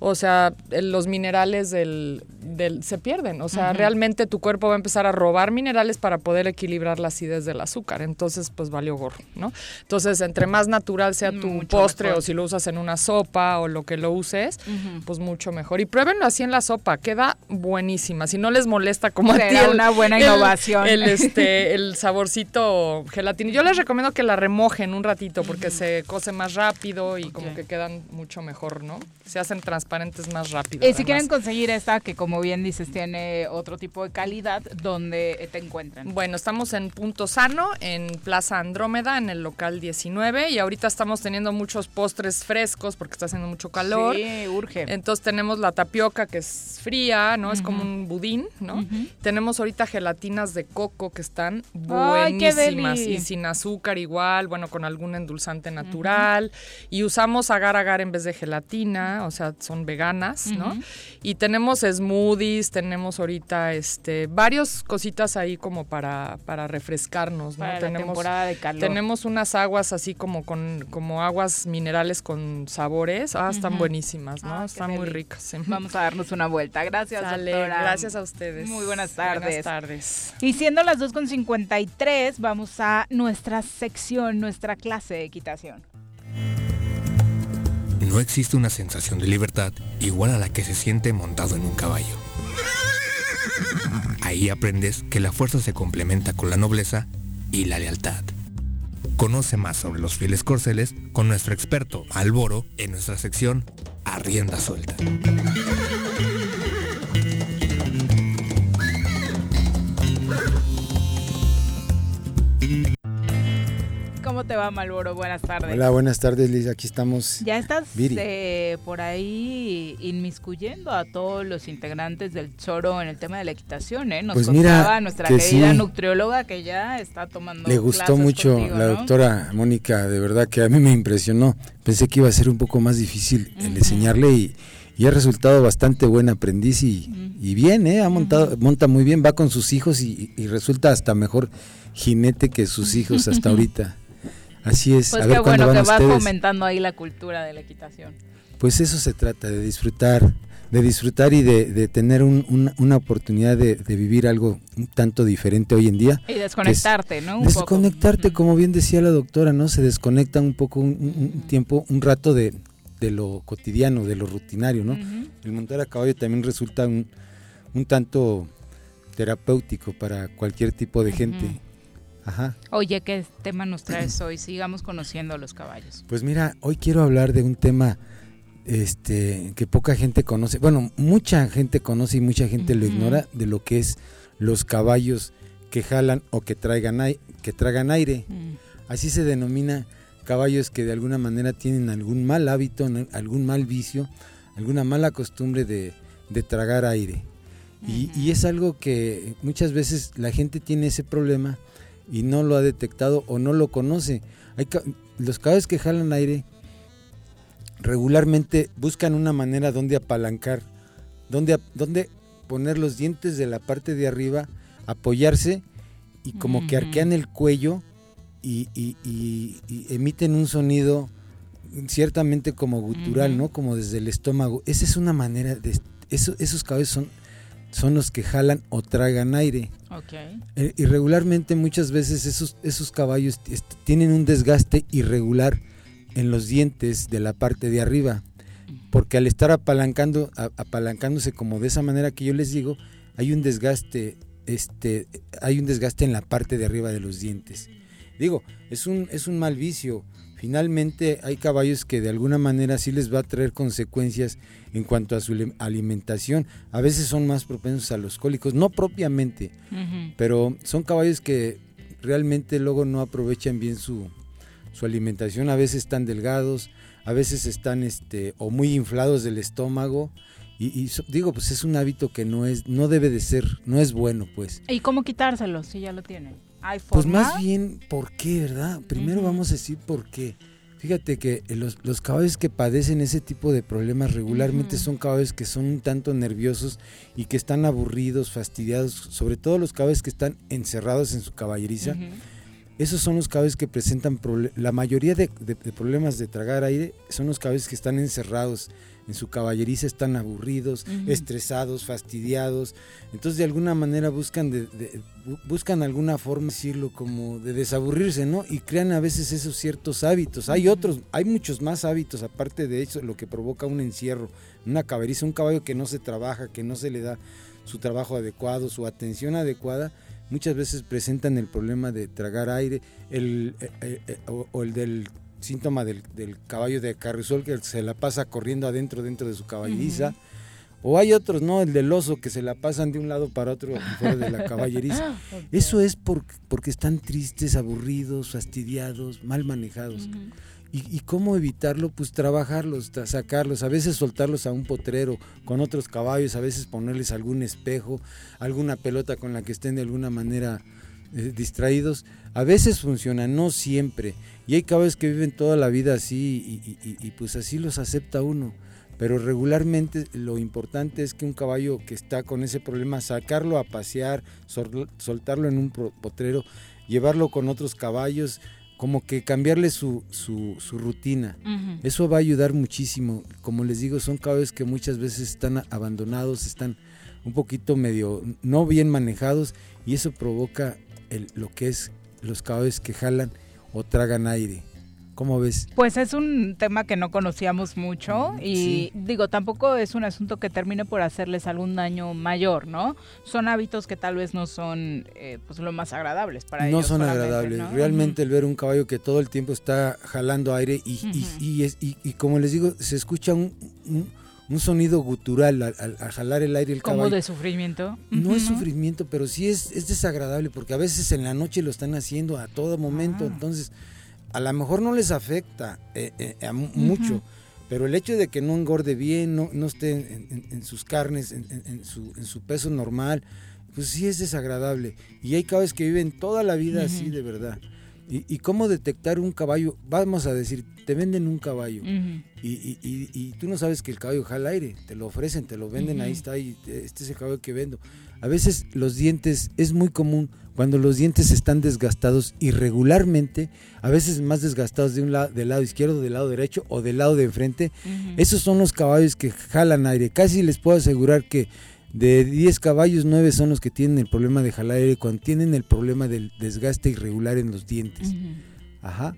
o sea, los minerales del, del- se pierden. O sea, realmente tu cuerpo va a empezar a robar minerales para poder equilibrar la acidez del azúcar. Entonces, pues valió gorro, ¿no? Entonces, entre más natural sea tu Mucho postre mejor. o si lo usas en una sopa o lo que lo uses, pues mucho mejor. Y pruébenlo así en la sopa, queda buenísima. Si no les molesta como a ti Será el- una buena innovación. El, este, el saborcito gelatina. Yo les recomiendo que la remojen un ratito porque se cose más rápido y como que quedan mucho mejor, ¿no? Se hacen transparentes más rápido. Y si quieren conseguir esta, que como bien dices, tiene otro tipo de calidad, ¿dónde te encuentran? Bueno, estamos en Punto Sano, en Plaza Andrómeda, en el local 19, y ahorita estamos teniendo muchos postres frescos porque está haciendo mucho calor. Sí, urge. Entonces tenemos la tapioca que es fría, ¿no? Es como un budín, ¿no? Tenemos ahorita gelatinas de coco que están Ay, qué buenísimas y sin azúcar igual, bueno, con algún endulzante natural. Y usamos agar agar en vez de gelatina, o sea, son veganas, ¿no? Y tenemos smoothies, tenemos ahorita este varios cositas ahí como para, para refrescarnos, ¿no? La tenemos, temporada de calor. Tenemos unas aguas así como con como aguas minerales con sabores. Ah, están buenísimas, ¿no? Ah, están muy ricas. Vamos a darnos una vuelta. Gracias, doctora. gracias a ustedes. Muy buenas tardes. Buenas tardes. Y siendo las 2.53, vamos a nuestra sección, nuestra clase de equitación. No existe una sensación de libertad igual a la que se siente montado en un caballo. Ahí aprendes que la fuerza se complementa con la nobleza y la lealtad. Conoce más sobre los fieles corceles con nuestro experto Alboro en nuestra sección A Rienda Suelta. ¿Cómo te va, Malboro? Buenas tardes. Hola, buenas tardes, Liz. Aquí estamos. Ya estás eh, por ahí inmiscuyendo a todos los integrantes del Choro en el tema de la equitación, ¿eh? Nos Pues mira, nuestra que querida sí. nutrióloga que ya está tomando Le gustó clases mucho contigo, la ¿no? doctora Mónica, de verdad que a mí me impresionó. Pensé que iba a ser un poco más difícil el enseñarle y, y ha resultado bastante buen aprendiz y, y bien, ¿eh? Ha montado, monta muy bien, va con sus hijos y, y resulta hasta mejor jinete que sus hijos hasta ahorita. Así es. Pues a ver qué cuándo bueno que va fomentando ahí la cultura de la equitación. Pues eso se trata, de disfrutar, de disfrutar y de, de tener un- una- una oportunidad de, de vivir algo un tanto diferente hoy en día. Y es desconectarte, ¿no? Un poco. desconectarte, como bien decía la doctora, ¿no? Se desconecta un poco, un, un- un tiempo, un rato de, de lo cotidiano, de lo rutinario, ¿no? El montar a caballo también resulta un, un tanto terapéutico para cualquier tipo de gente. Ajá. Oye, ¿qué tema nos traes hoy? Sigamos conociendo a los caballos. Pues mira, hoy quiero hablar de un tema este que poca gente conoce. Bueno, mucha gente conoce y mucha gente lo ignora de lo que es los caballos que jalan o que traigan ai- que tragan aire. Mm. Así se denomina caballos que de alguna manera tienen algún mal hábito, algún mal vicio, alguna mala costumbre de, de tragar aire. Y, y es algo que muchas veces la gente tiene ese problema y no lo ha detectado o no lo conoce. Hay ca- los caballos que jalan aire regularmente buscan una manera donde apalancar, donde, poner los dientes de la parte de arriba, apoyarse y como que arquean el cuello y, y- y- y emiten un sonido ciertamente como gutural. ¿no? Como desde el estómago. Esa es una manera de... eso- esos caballos son, son los que jalan o tragan aire. Ok. Eh, irregularmente muchas veces esos, esos caballos tienen un desgaste irregular en los dientes de la parte de arriba, porque al estar apalancando, a- apalancándose como de esa manera que yo les digo, hay un desgaste, este, hay un desgaste en la parte de arriba de los dientes. Digo, es un, es un mal vicio. Finalmente hay caballos que de alguna manera sí les va a traer consecuencias en cuanto a su alimentación. A veces son más propensos a los cólicos, no propiamente, pero son caballos que realmente luego no aprovechan bien su, su alimentación. A veces están delgados, a veces están este, o muy inflados del estómago. Y, digo, pues es un hábito que no es, no debe de ser, no es bueno, pues. ¿Y cómo quitárselo si ya lo tienen? ¿Hay Pues más bien, ¿por qué, verdad? Primero vamos a decir por qué. Fíjate que los, los caballos que padecen ese tipo de problemas regularmente son caballos que son un tanto nerviosos y que están aburridos, fastidiados, sobre todo los caballos que están encerrados en su caballeriza. Esos son los caballos que presentan la mayoría de, de- de problemas de tragar aire son los caballos que están encerrados en su caballeriza, están aburridos, estresados, fastidiados. Entonces de alguna manera buscan de, de- bu- buscan alguna forma decirlo como de desaburrirse, ¿no? Y crean a veces esos ciertos hábitos. Hay otros, hay muchos más hábitos aparte de eso, lo que provoca un encierro, una caballeriza, un caballo que no se trabaja, que no se le da su trabajo adecuado, su atención adecuada, muchas veces presentan el problema de tragar aire, el, eh, eh, eh, o, o el del síntoma del, del caballo de carrizol que se la pasa corriendo adentro dentro de su caballeriza. O hay otros, ¿no? El del oso que se la pasan de un lado para otro fuera de la caballeriza. Eso es por- porque están tristes, aburridos, fastidiados, mal manejados. ¿Y, y cómo evitarlo? Pues trabajarlos, tra- sacarlos, a veces soltarlos a un potrero con otros caballos, a veces ponerles algún espejo, alguna pelota con la que estén de alguna manera eh, distraídos. A veces funciona, no siempre. Y hay caballos que viven toda la vida así y, y- y- y pues así los acepta uno. Pero regularmente lo importante es que un caballo que está con ese problema, sacarlo a pasear, sol- soltarlo en un potrero, llevarlo con otros caballos, como que cambiarle su, su, su rutina. Eso va a ayudar muchísimo. Como les digo, son caballos que muchas veces están abandonados, están un poquito medio no bien manejados y eso provoca el- lo que es los caballos que jalan o tragan aire. ¿Cómo ves? Pues es un tema que no conocíamos mucho y sí. digo, tampoco es un asunto que termine por hacerles algún daño mayor, ¿no? Son hábitos que tal vez no son eh, pues lo más agradables para no ellos. son solamente, agradables. ¿no? Realmente el ver un caballo que todo el tiempo está jalando aire y, y- Ujú. y es- y- y como les digo, se escucha un, un- un sonido gutural al, al- al jalar el aire el Como caballo. de sufrimiento. No es sufrimiento, pero sí es, es desagradable porque a veces en la noche lo están haciendo a todo momento, Ah. entonces a lo mejor no les afecta eh, eh, a mucho, pero el hecho de que no engorde bien, no, no esté en, en- en sus carnes, en, su, en su peso normal, pues sí es desagradable. Y hay caballos que viven toda la vida así de verdad. ¿Y, y cómo detectar un caballo? Vamos a decir, te venden un caballo y, y- y- y tú no sabes que el caballo jala aire, te lo ofrecen, te lo venden, ahí está, y este es el caballo que vendo. A veces los dientes, es muy común cuando los dientes están desgastados irregularmente, a veces más desgastados de un lado, del lado izquierdo, del lado derecho o del lado de enfrente, esos son los caballos que jalan aire. Casi les puedo asegurar que de 10 caballos, 9 son los que tienen el problema de jalar aire cuando tienen el problema del desgaste irregular en los dientes. Ajá,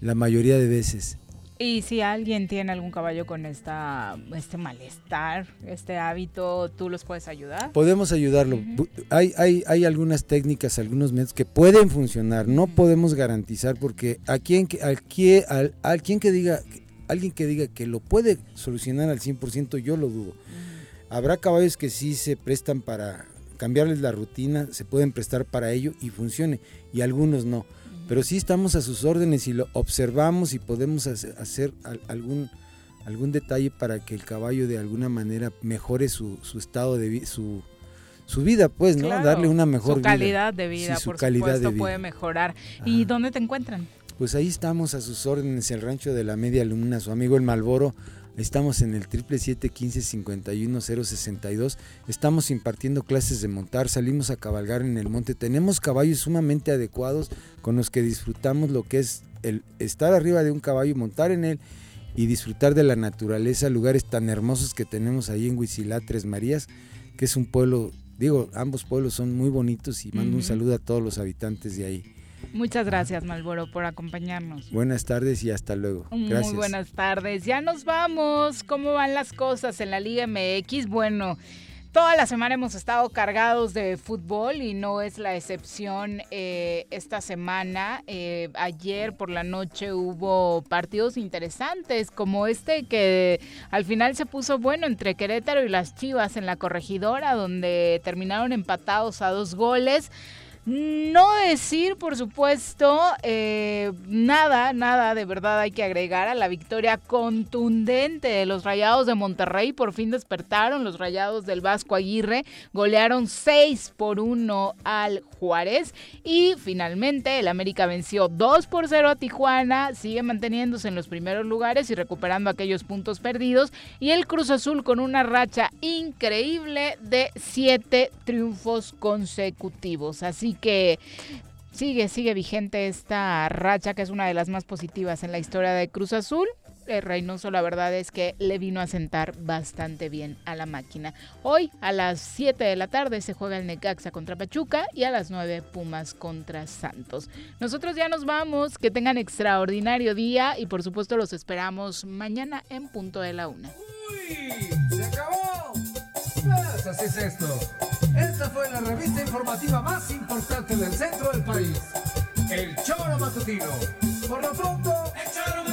la mayoría de veces. Y si alguien tiene algún caballo con esta, este malestar, este hábito, ¿tú los puedes ayudar? Podemos ayudarlo. Hay, hay, hay algunas técnicas, algunos métodos que pueden funcionar. No podemos garantizar porque a quien quien que diga, alguien que diga que lo puede solucionar al 100%, yo lo dudo. Habrá caballos que sí se prestan para cambiarles la rutina, se pueden prestar para ello y funcione, y algunos no. Pero sí estamos a sus órdenes y lo observamos y podemos hace- hacer al- algún, algún detalle para que el caballo de alguna manera mejore su, su estado de vida, su, su vida, pues, ¿no? Claro, Darle una mejor Su vida. calidad de vida, Sí, su por calidad de supuesto, vida. puede mejorar. ¿Y dónde te encuentran? Pues ahí estamos a sus órdenes, el rancho de la media luna, su amigo el Malboro. Estamos en el 777-1551-062. Estamos impartiendo clases de montar, salimos a cabalgar en el monte. Tenemos caballos sumamente adecuados con los que disfrutamos lo que es el estar arriba de un caballo, montar en él y disfrutar de la naturaleza, lugares tan hermosos que tenemos ahí en Huizilá, Tres Marías, que es un pueblo, digo, ambos pueblos son muy bonitos y mando un saludo a todos los habitantes de ahí. Muchas gracias, Malboro, por acompañarnos. Buenas tardes y hasta luego. Gracias. Muy buenas tardes. Ya nos vamos. ¿Cómo van las cosas en la Liga MX? Bueno, toda la semana hemos estado cargados de fútbol y no es la excepción eh, esta semana. Eh, ayer por la noche hubo partidos interesantes como este que al final se puso bueno entre Querétaro y las Chivas en la corregidora donde terminaron empatados a dos goles. No decir, por supuesto, eh, nada, nada de verdad hay que agregar a la victoria contundente de los Rayados de Monterrey. Por fin despertaron los Rayados del Vasco Aguirre, golearon 6 por 1 al Juárez y finalmente el América venció 2 por 0 a Tijuana, sigue manteniéndose en los primeros lugares y recuperando aquellos puntos perdidos y el Cruz Azul con una racha increíble de 7 triunfos consecutivos. Así que sigue, sigue vigente esta racha que es una de las más positivas en la historia de Cruz Azul. El Reynoso la verdad es que le vino a sentar bastante bien a la máquina. Hoy a las 7 de la tarde se juega el Necaxa contra Pachuca y a las 9 Pumas contra Santos. Nosotros ya nos vamos, que tengan extraordinario día y por supuesto los esperamos mañana en punto de la una. ¡Se acabó! Pues así es esto. Esta fue la revista informativa más importante del centro del país. El Choro Matutino. Por lo pronto, el Choro Matutino.